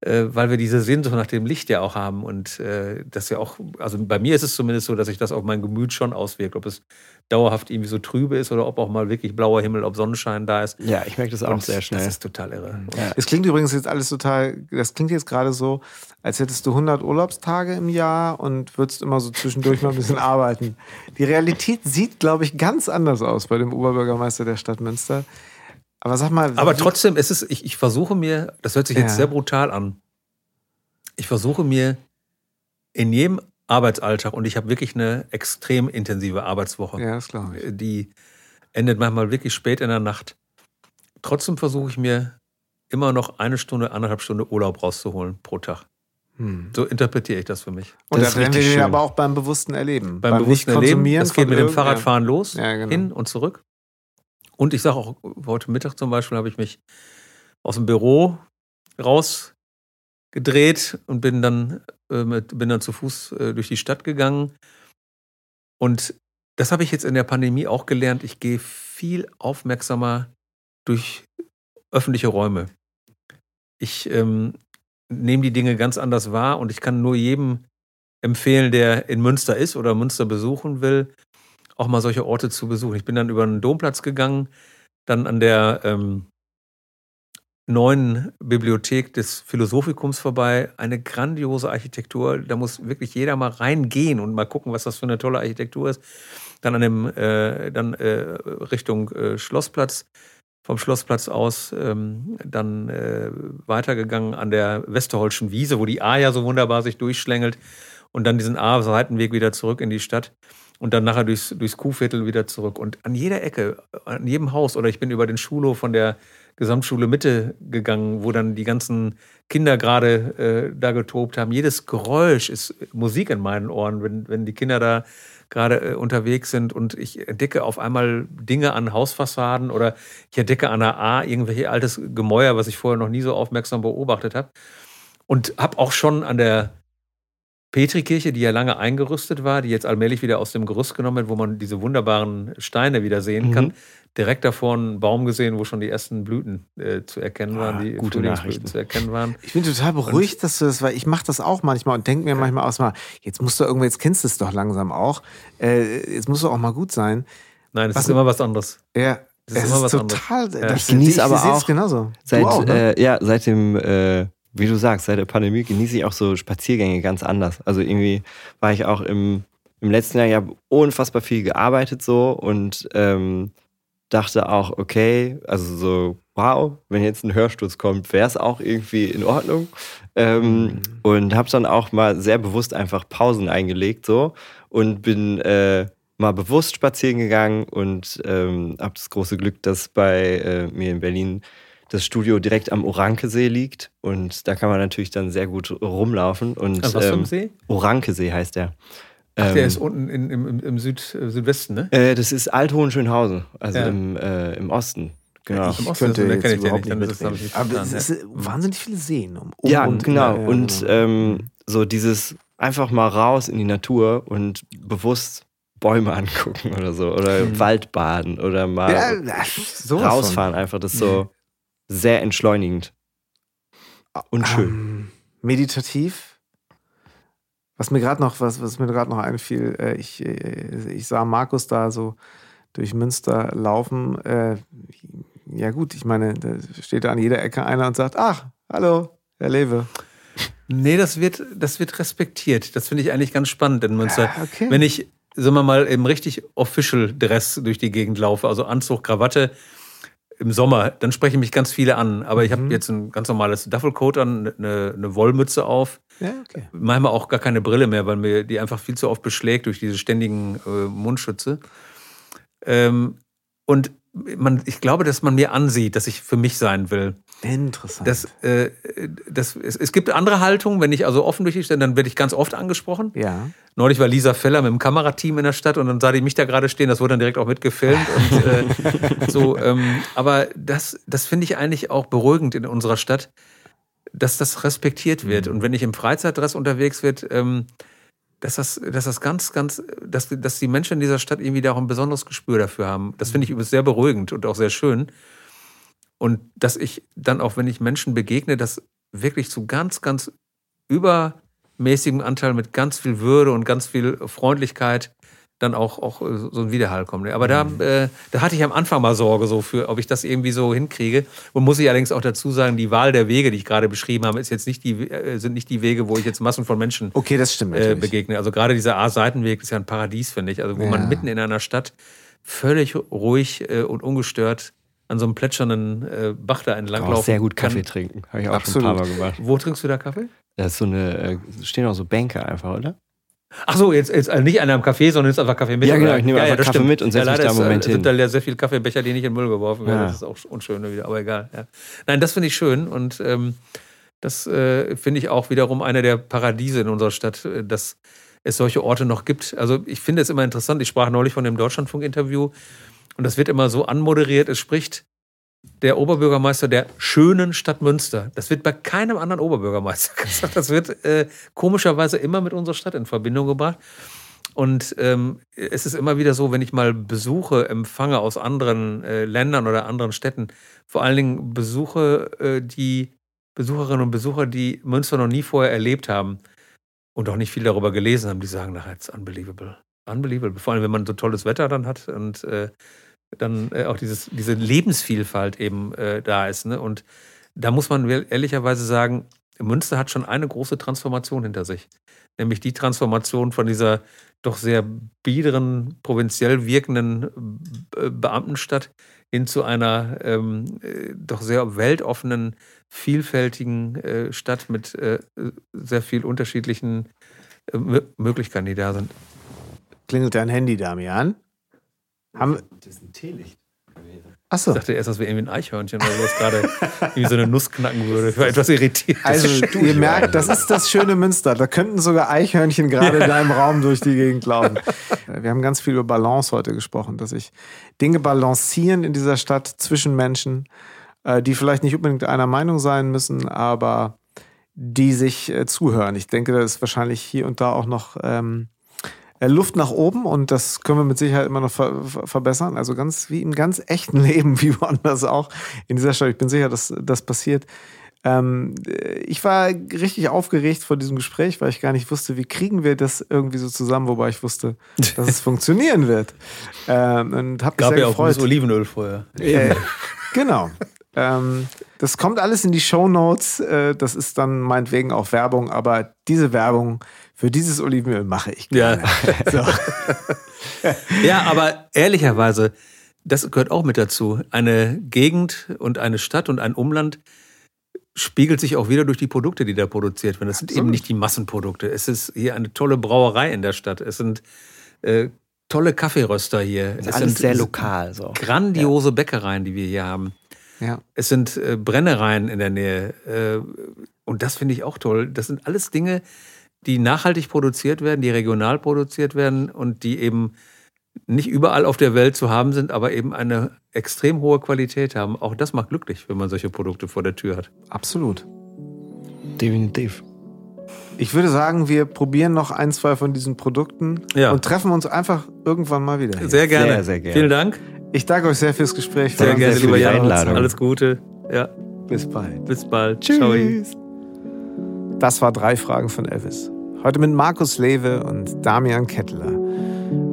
S1: äh, weil wir diese Sehnsucht nach dem Licht ja auch haben. Und äh, das ja auch, also bei mir ist es zumindest so, dass sich das auf mein Gemüt schon auswirkt, ob es dauerhaft irgendwie so trübe ist oder ob auch mal wirklich blauer Himmel, ob Sonnenschein da ist.
S2: Ja, ich merke das auch
S1: Und
S2: sehr schnell.
S1: Das ist total irre.
S2: Ja.
S3: Es klingt übrigens jetzt alles total, das klingt jetzt gerade so, als hättest du 100 Urlaubstage im Jahr und würdest immer so zwischendurch mal ein bisschen arbeiten. Die Realität sieht, glaube ich, ganz anders aus bei dem Oberbürgermeister der Stadt Münster. Aber sag mal.
S1: Aber trotzdem, es ist, ich, ich versuche mir, das hört sich jetzt
S3: Ja.
S1: sehr brutal an. Ich versuche mir in jedem Arbeitsalltag, und ich habe wirklich eine extrem intensive Arbeitswoche,
S3: Ja, das glaube ich.
S1: die endet manchmal wirklich spät in der Nacht. Trotzdem versuche ich mir immer noch eine Stunde, anderthalb Stunde Urlaub rauszuholen pro Tag.
S3: Hm.
S1: So interpretiere ich das für mich.
S3: Und
S2: Das
S3: da
S2: ist
S3: wären wir
S2: schön.
S3: aber auch beim bewussten Erleben.
S1: Beim bewussten Erleben, das geht mit dem Fahrradfahren los,
S3: Ja, genau.
S1: hin und zurück. Und ich sage auch, heute Mittag zum Beispiel habe ich mich aus dem Büro rausgedreht und bin dann, äh, mit, bin dann zu Fuß äh, durch die Stadt gegangen. Und das habe ich jetzt in der Pandemie auch gelernt. Ich gehe viel aufmerksamer durch öffentliche Räume. Ich ähm, nehme die Dinge ganz anders wahr und ich kann nur jedem empfehlen, der in Münster ist oder Münster besuchen will, auch mal solche Orte zu besuchen. Ich bin dann über den Domplatz gegangen, dann an der ähm, neuen Bibliothek des Philosophikums vorbei. Eine grandiose Architektur. Da muss wirklich jeder mal reingehen und mal gucken, was das für eine tolle Architektur ist. Dann an dem, äh, dann äh, Richtung äh, Schlossplatz. Vom Schlossplatz aus ähm, dann äh, weitergegangen an der Westerholschen Wiese, wo die A ja so wunderbar sich durchschlängelt und dann diesen A-Seitenweg wieder zurück in die Stadt und dann nachher durchs, durchs Kuhviertel wieder zurück. Und an jeder Ecke, an jedem Haus, oder ich bin über den Schulhof von der Gesamtschule Mitte gegangen, wo dann die ganzen Kinder gerade äh, da getobt haben. Jedes Geräusch ist Musik in meinen Ohren, wenn, wenn die Kinder da gerade äh, unterwegs sind und ich entdecke auf einmal Dinge an Hausfassaden oder ich entdecke an der A irgendwelche altes Gemäuer, was ich vorher noch nie so aufmerksam beobachtet habe. Und habe auch schon an der Petrikirche, die ja lange eingerüstet war, die jetzt allmählich wieder aus dem Gerüst genommen wird, wo man diese wunderbaren Steine wieder sehen
S2: Mhm.
S1: kann. Direkt davor einen Baum gesehen, wo schon die ersten Blüten äh, zu erkennen waren,
S3: Ah,
S1: die
S2: gute
S1: Frühlingsblüten
S2: Nachrichten.
S1: zu erkennen waren.
S3: Ich bin total beruhigt, dass du das, weil ich mache das auch manchmal und denke mir manchmal aus, mal, jetzt musst du irgendwie, jetzt kennst du es doch langsam auch, äh, jetzt muss du auch mal gut sein.
S1: Nein, es
S3: Was-
S1: ist immer was anderes.
S3: Ja,
S1: Das ist
S3: es
S1: immer was
S3: total.
S1: Ja.
S3: Das,
S2: Ich genieße aber auch
S3: genauso.
S2: Seit,
S3: du auch, ne?
S2: äh, ja, seit dem, äh, wie du sagst, seit der Pandemie genieße ich auch so Spaziergänge ganz anders. Also irgendwie war ich auch im, im letzten Jahr, ich habe unfassbar viel gearbeitet so und ähm, dachte auch, okay, also so, wow, wenn jetzt ein Hörsturz kommt, wäre es auch irgendwie in Ordnung. Ähm,
S3: Mhm.
S2: Und habe dann auch mal sehr bewusst einfach Pausen eingelegt so und bin äh, mal bewusst spazieren gegangen und ähm, habe das große Glück, dass bei äh, mir in Berlin das Studio direkt am Orankesee liegt und da kann man natürlich dann sehr gut rumlaufen. Und
S1: An was für
S2: ähm,
S1: ein See?
S2: Orankesee heißt der.
S1: Ach, der
S2: Ähm,
S1: ist unten in, im, im, Süd, äh, Südwesten, ne?
S2: äh, das ist Althohenschönhausen, also
S1: Ja.
S2: im, äh, im Osten. Genau.
S3: ich
S1: Im Osten
S3: könnte
S1: ist er,
S3: jetzt
S1: ich
S3: überhaupt
S1: nicht,
S3: nicht
S1: ist
S3: mitreden.
S1: ich
S3: Aber es ist äh, wahnsinnig viele Seen. Um, um
S2: Ja,
S3: und-
S2: genau.
S3: ja, ja,
S2: und ähm, so dieses einfach mal raus in die Natur und bewusst Bäume angucken oder so. Oder
S1: Mhm.
S2: Waldbaden oder mal
S3: ja,
S2: rausfahren. Einfach das ist so sehr entschleunigend. Und
S3: von.
S2: schön.
S3: Ähm, meditativ. Was mir gerade noch, was, was mir gerade noch einfiel, äh, ich, äh, ich sah Markus da so durch Münster laufen. Äh, ja gut, ich meine, da steht da an jeder Ecke einer und sagt, ach, hallo, Herr Lewe.
S1: Nee, das wird, das wird respektiert. Das finde ich eigentlich ganz spannend in Münster.
S3: Ah, okay.
S1: Wenn ich, sagen wir mal, im richtig official Dress durch die Gegend laufe, also Anzug, Krawatte im Sommer, dann sprechen mich ganz viele an. Aber ich habe
S3: Mhm.
S1: jetzt ein ganz normales Duffelcoat an, eine, eine Wollmütze auf,
S3: Ja, okay.
S1: manchmal auch gar keine Brille mehr, weil mir die einfach viel zu oft beschlägt durch diese ständigen äh, Mundschütze. Ähm, und man, ich glaube, dass man mir ansieht, dass ich für mich sein will.
S3: Interessant.
S1: Das, äh, das, es, es gibt andere Haltungen, wenn ich also offen durch die Stadt, dann werde ich ganz oft angesprochen.
S3: ja.
S1: Neulich war Lisa Feller mit dem Kamerateam in der Stadt und dann sah die mich da gerade stehen, das wurde dann direkt auch mitgefilmt. Und, äh, so, ähm, aber das, das finde ich eigentlich auch beruhigend in unserer Stadt, dass das respektiert wird. Und wenn ich im Freizeitdress unterwegs wird, ähm, dass das, dass das ganz, ganz, dass, dass die Menschen in dieser Stadt irgendwie da auch ein besonderes Gespür dafür haben. Das finde ich übrigens sehr beruhigend und auch sehr schön. Und dass ich dann auch, wenn ich Menschen begegne, das wirklich zu ganz, ganz übermäßigem Anteil mit ganz viel Würde und ganz viel Freundlichkeit dann auch, auch äh, so ein Widerhall kommt. Aber da, äh, da hatte ich am Anfang mal Sorge, so für, ob ich das irgendwie so hinkriege. Und muss ich allerdings auch dazu sagen, die Wahl der Wege, die ich gerade beschrieben habe, ist jetzt nicht die, äh, sind nicht die Wege, wo ich jetzt Massen von Menschen
S3: Okay, das stimmt
S1: äh, begegne. Also gerade dieser A-Seitenweg ist ja ein Paradies, finde ich. Also wo
S3: Ja.
S1: man mitten in einer Stadt völlig ruhig äh, und ungestört an so einem plätschernden äh, Bach da entlang
S2: Auch
S1: laufen
S2: sehr gut
S1: kann.
S2: Kaffee trinken. Habe ich auch schon ein
S3: Absolut.
S2: paar Mal gemacht.
S1: Wo trinkst du da Kaffee?
S2: Da ist so eine, äh, stehen auch so Bänke einfach, oder?
S1: Ach so, jetzt, jetzt also nicht einer am Café, sondern jetzt einfach Kaffee mit.
S2: Ja, genau, ich nehme einfach
S1: das
S2: Kaffee
S1: stimmt.
S2: mit und setz
S1: ja,
S2: mich da im Moment
S1: äh, sind
S2: hin.
S1: da ja sehr viele Kaffeebecher, die nicht in den Müll geworfen werden.
S2: Ja.
S1: Das ist auch unschön wieder, aber egal. Ja. Nein, das finde ich schön und ähm, das äh, finde ich auch wiederum einer der Paradiese in unserer Stadt, äh, dass es solche Orte noch gibt. Also ich finde es immer interessant. Ich sprach neulich von dem Deutschlandfunk-Interview und das wird immer so anmoderiert. Es spricht der Oberbürgermeister der schönen Stadt Münster. Das wird bei keinem anderen Oberbürgermeister gesagt. Das wird äh, komischerweise immer mit unserer Stadt in Verbindung gebracht. Und ähm, es ist immer wieder so, wenn ich mal Besuche empfange aus anderen äh, Ländern oder anderen Städten, vor allen Dingen Besuche, äh, die Besucherinnen und Besucher, die Münster noch nie vorher erlebt haben und auch nicht viel darüber gelesen haben, die sagen nachher, it's unbelievable. Unbelievable. Vor allem, wenn man so tolles Wetter dann hat und äh, dann äh, auch dieses, diese Lebensvielfalt eben äh, da ist. Ne? Und da muss man ehrlicherweise sagen, Münster hat schon eine große Transformation hinter sich. Nämlich die Transformation von dieser doch sehr biederen, provinziell wirkenden äh, Beamtenstadt hin zu einer ähm, äh, doch sehr weltoffenen, vielfältigen äh, Stadt mit äh, sehr viel unterschiedlichen Mö- Möglichkeiten, die da sind.
S3: Klingelt dein Handy, Damian? Haben,
S2: Das ist ein Teelicht.
S3: achso.
S1: Ich dachte erst, dass wir irgendwie ein Eichhörnchen oder sowas gerade irgendwie so eine Nuss knacken würde. Ich war etwas irritiert.
S3: Also, ihr merkt, das ist das schöne Münster. Da könnten sogar Eichhörnchen gerade in deinem Raum durch die Gegend laufen. Wir haben ganz viel über Balance heute gesprochen, dass sich Dinge balancieren in dieser Stadt zwischen Menschen, äh, die vielleicht nicht unbedingt einer Meinung sein müssen, aber die sich äh, zuhören. Ich denke, da ist wahrscheinlich hier und da auch noch ähm, äh, Luft nach oben und das können wir mit Sicherheit immer noch ver ver verbessern. Also ganz wie im ganz echten Leben, wie woanders auch in dieser Stadt. Ich bin sicher, dass das passiert. Ähm, äh, ich war richtig aufgeregt vor diesem Gespräch, weil ich gar nicht wusste, wie kriegen wir das irgendwie so zusammen, wobei ich wusste, dass es funktionieren wird. Ähm, und habe mich
S1: gab
S3: sehr
S1: ja auch
S3: gefreut.
S1: gutes Olivenöl vorher.
S3: Äh, genau. Ähm, das kommt alles in die Show Notes. Äh, das ist dann meinetwegen auch Werbung, aber diese Werbung für dieses Olivenöl mache ich
S1: Ja.
S3: gerne. So.
S1: Ja, aber ehrlicherweise, das gehört auch mit dazu. Eine Gegend und eine Stadt und ein Umland spiegelt sich auch wieder durch die Produkte, die da produziert werden. Das sind eben
S3: Absolut.
S1: nicht die Massenprodukte. Es ist hier eine tolle Brauerei in der Stadt. Es sind äh, tolle Kaffeeröster hier.
S2: Das
S1: es
S2: alles
S1: sind
S2: sehr lokal. So.
S1: grandiose Bäckereien, die wir hier haben.
S3: Ja.
S1: Es sind äh, Brennereien in der Nähe. Äh, und das finde ich auch toll. Das sind alles Dinge, die nachhaltig produziert werden, die regional produziert werden und die eben nicht überall auf der Welt zu haben sind, aber eben eine extrem hohe Qualität haben. Auch das macht glücklich, wenn man solche Produkte vor der Tür hat.
S3: Absolut.
S2: Definitiv.
S3: Ich würde sagen, wir probieren noch ein, zwei von diesen Produkten
S1: Ja.
S3: und treffen uns einfach irgendwann mal wieder. Hier.
S1: Sehr gerne.
S2: Sehr, sehr gerne.
S1: Vielen Dank.
S3: Ich danke euch sehr fürs Gespräch.
S1: Sehr gerne,
S2: sehr
S1: lieber
S2: für die
S1: Jan.
S2: Einladung.
S1: Alles Gute. Ja,
S3: Bis bald.
S1: bis bald. Ciao.
S3: Das war drei Fragen von Elvis. Heute mit Markus Lewe und Damian Kettler.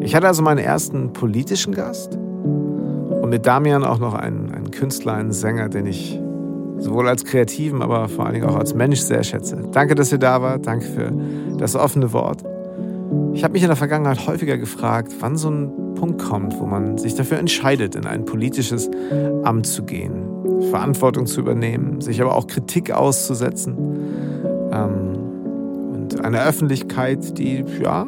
S3: Ich hatte also meinen ersten politischen Gast und mit Damian auch noch einen, einen Künstler, einen Sänger, den ich sowohl als Kreativen, aber vor allen Dingen auch als Mensch sehr schätze. Danke, dass ihr da wart. Danke für das offene Wort. Ich habe mich in der Vergangenheit häufiger gefragt, wann so ein Punkt kommt, wo man sich dafür entscheidet, in ein politisches Amt zu gehen, Verantwortung zu übernehmen, sich aber auch Kritik auszusetzen. Ähm, und eine Öffentlichkeit, die, ja,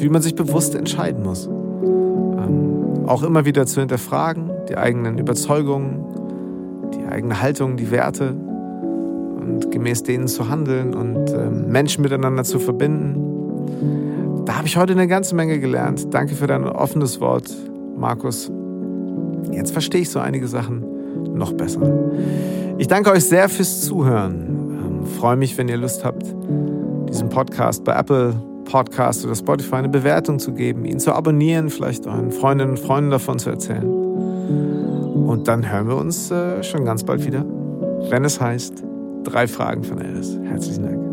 S3: die man sich bewusst entscheiden muss. Ähm, auch immer wieder zu hinterfragen, die eigenen Überzeugungen, die eigene Haltung, die Werte und gemäß denen zu handeln und ähm, Menschen miteinander zu verbinden. Da habe ich heute eine ganze Menge gelernt. Danke für dein offenes Wort, Markus. Jetzt verstehe ich so einige Sachen noch besser. Ich danke euch sehr fürs Zuhören freue mich, wenn ihr Lust habt, diesem Podcast bei Apple Podcast oder Spotify eine Bewertung zu geben, ihn zu abonnieren, vielleicht euren Freundinnen und Freunden davon zu erzählen. Und dann hören wir uns äh, schon ganz bald wieder, wenn es heißt, drei Fragen von Alice. Herzlichen Dank.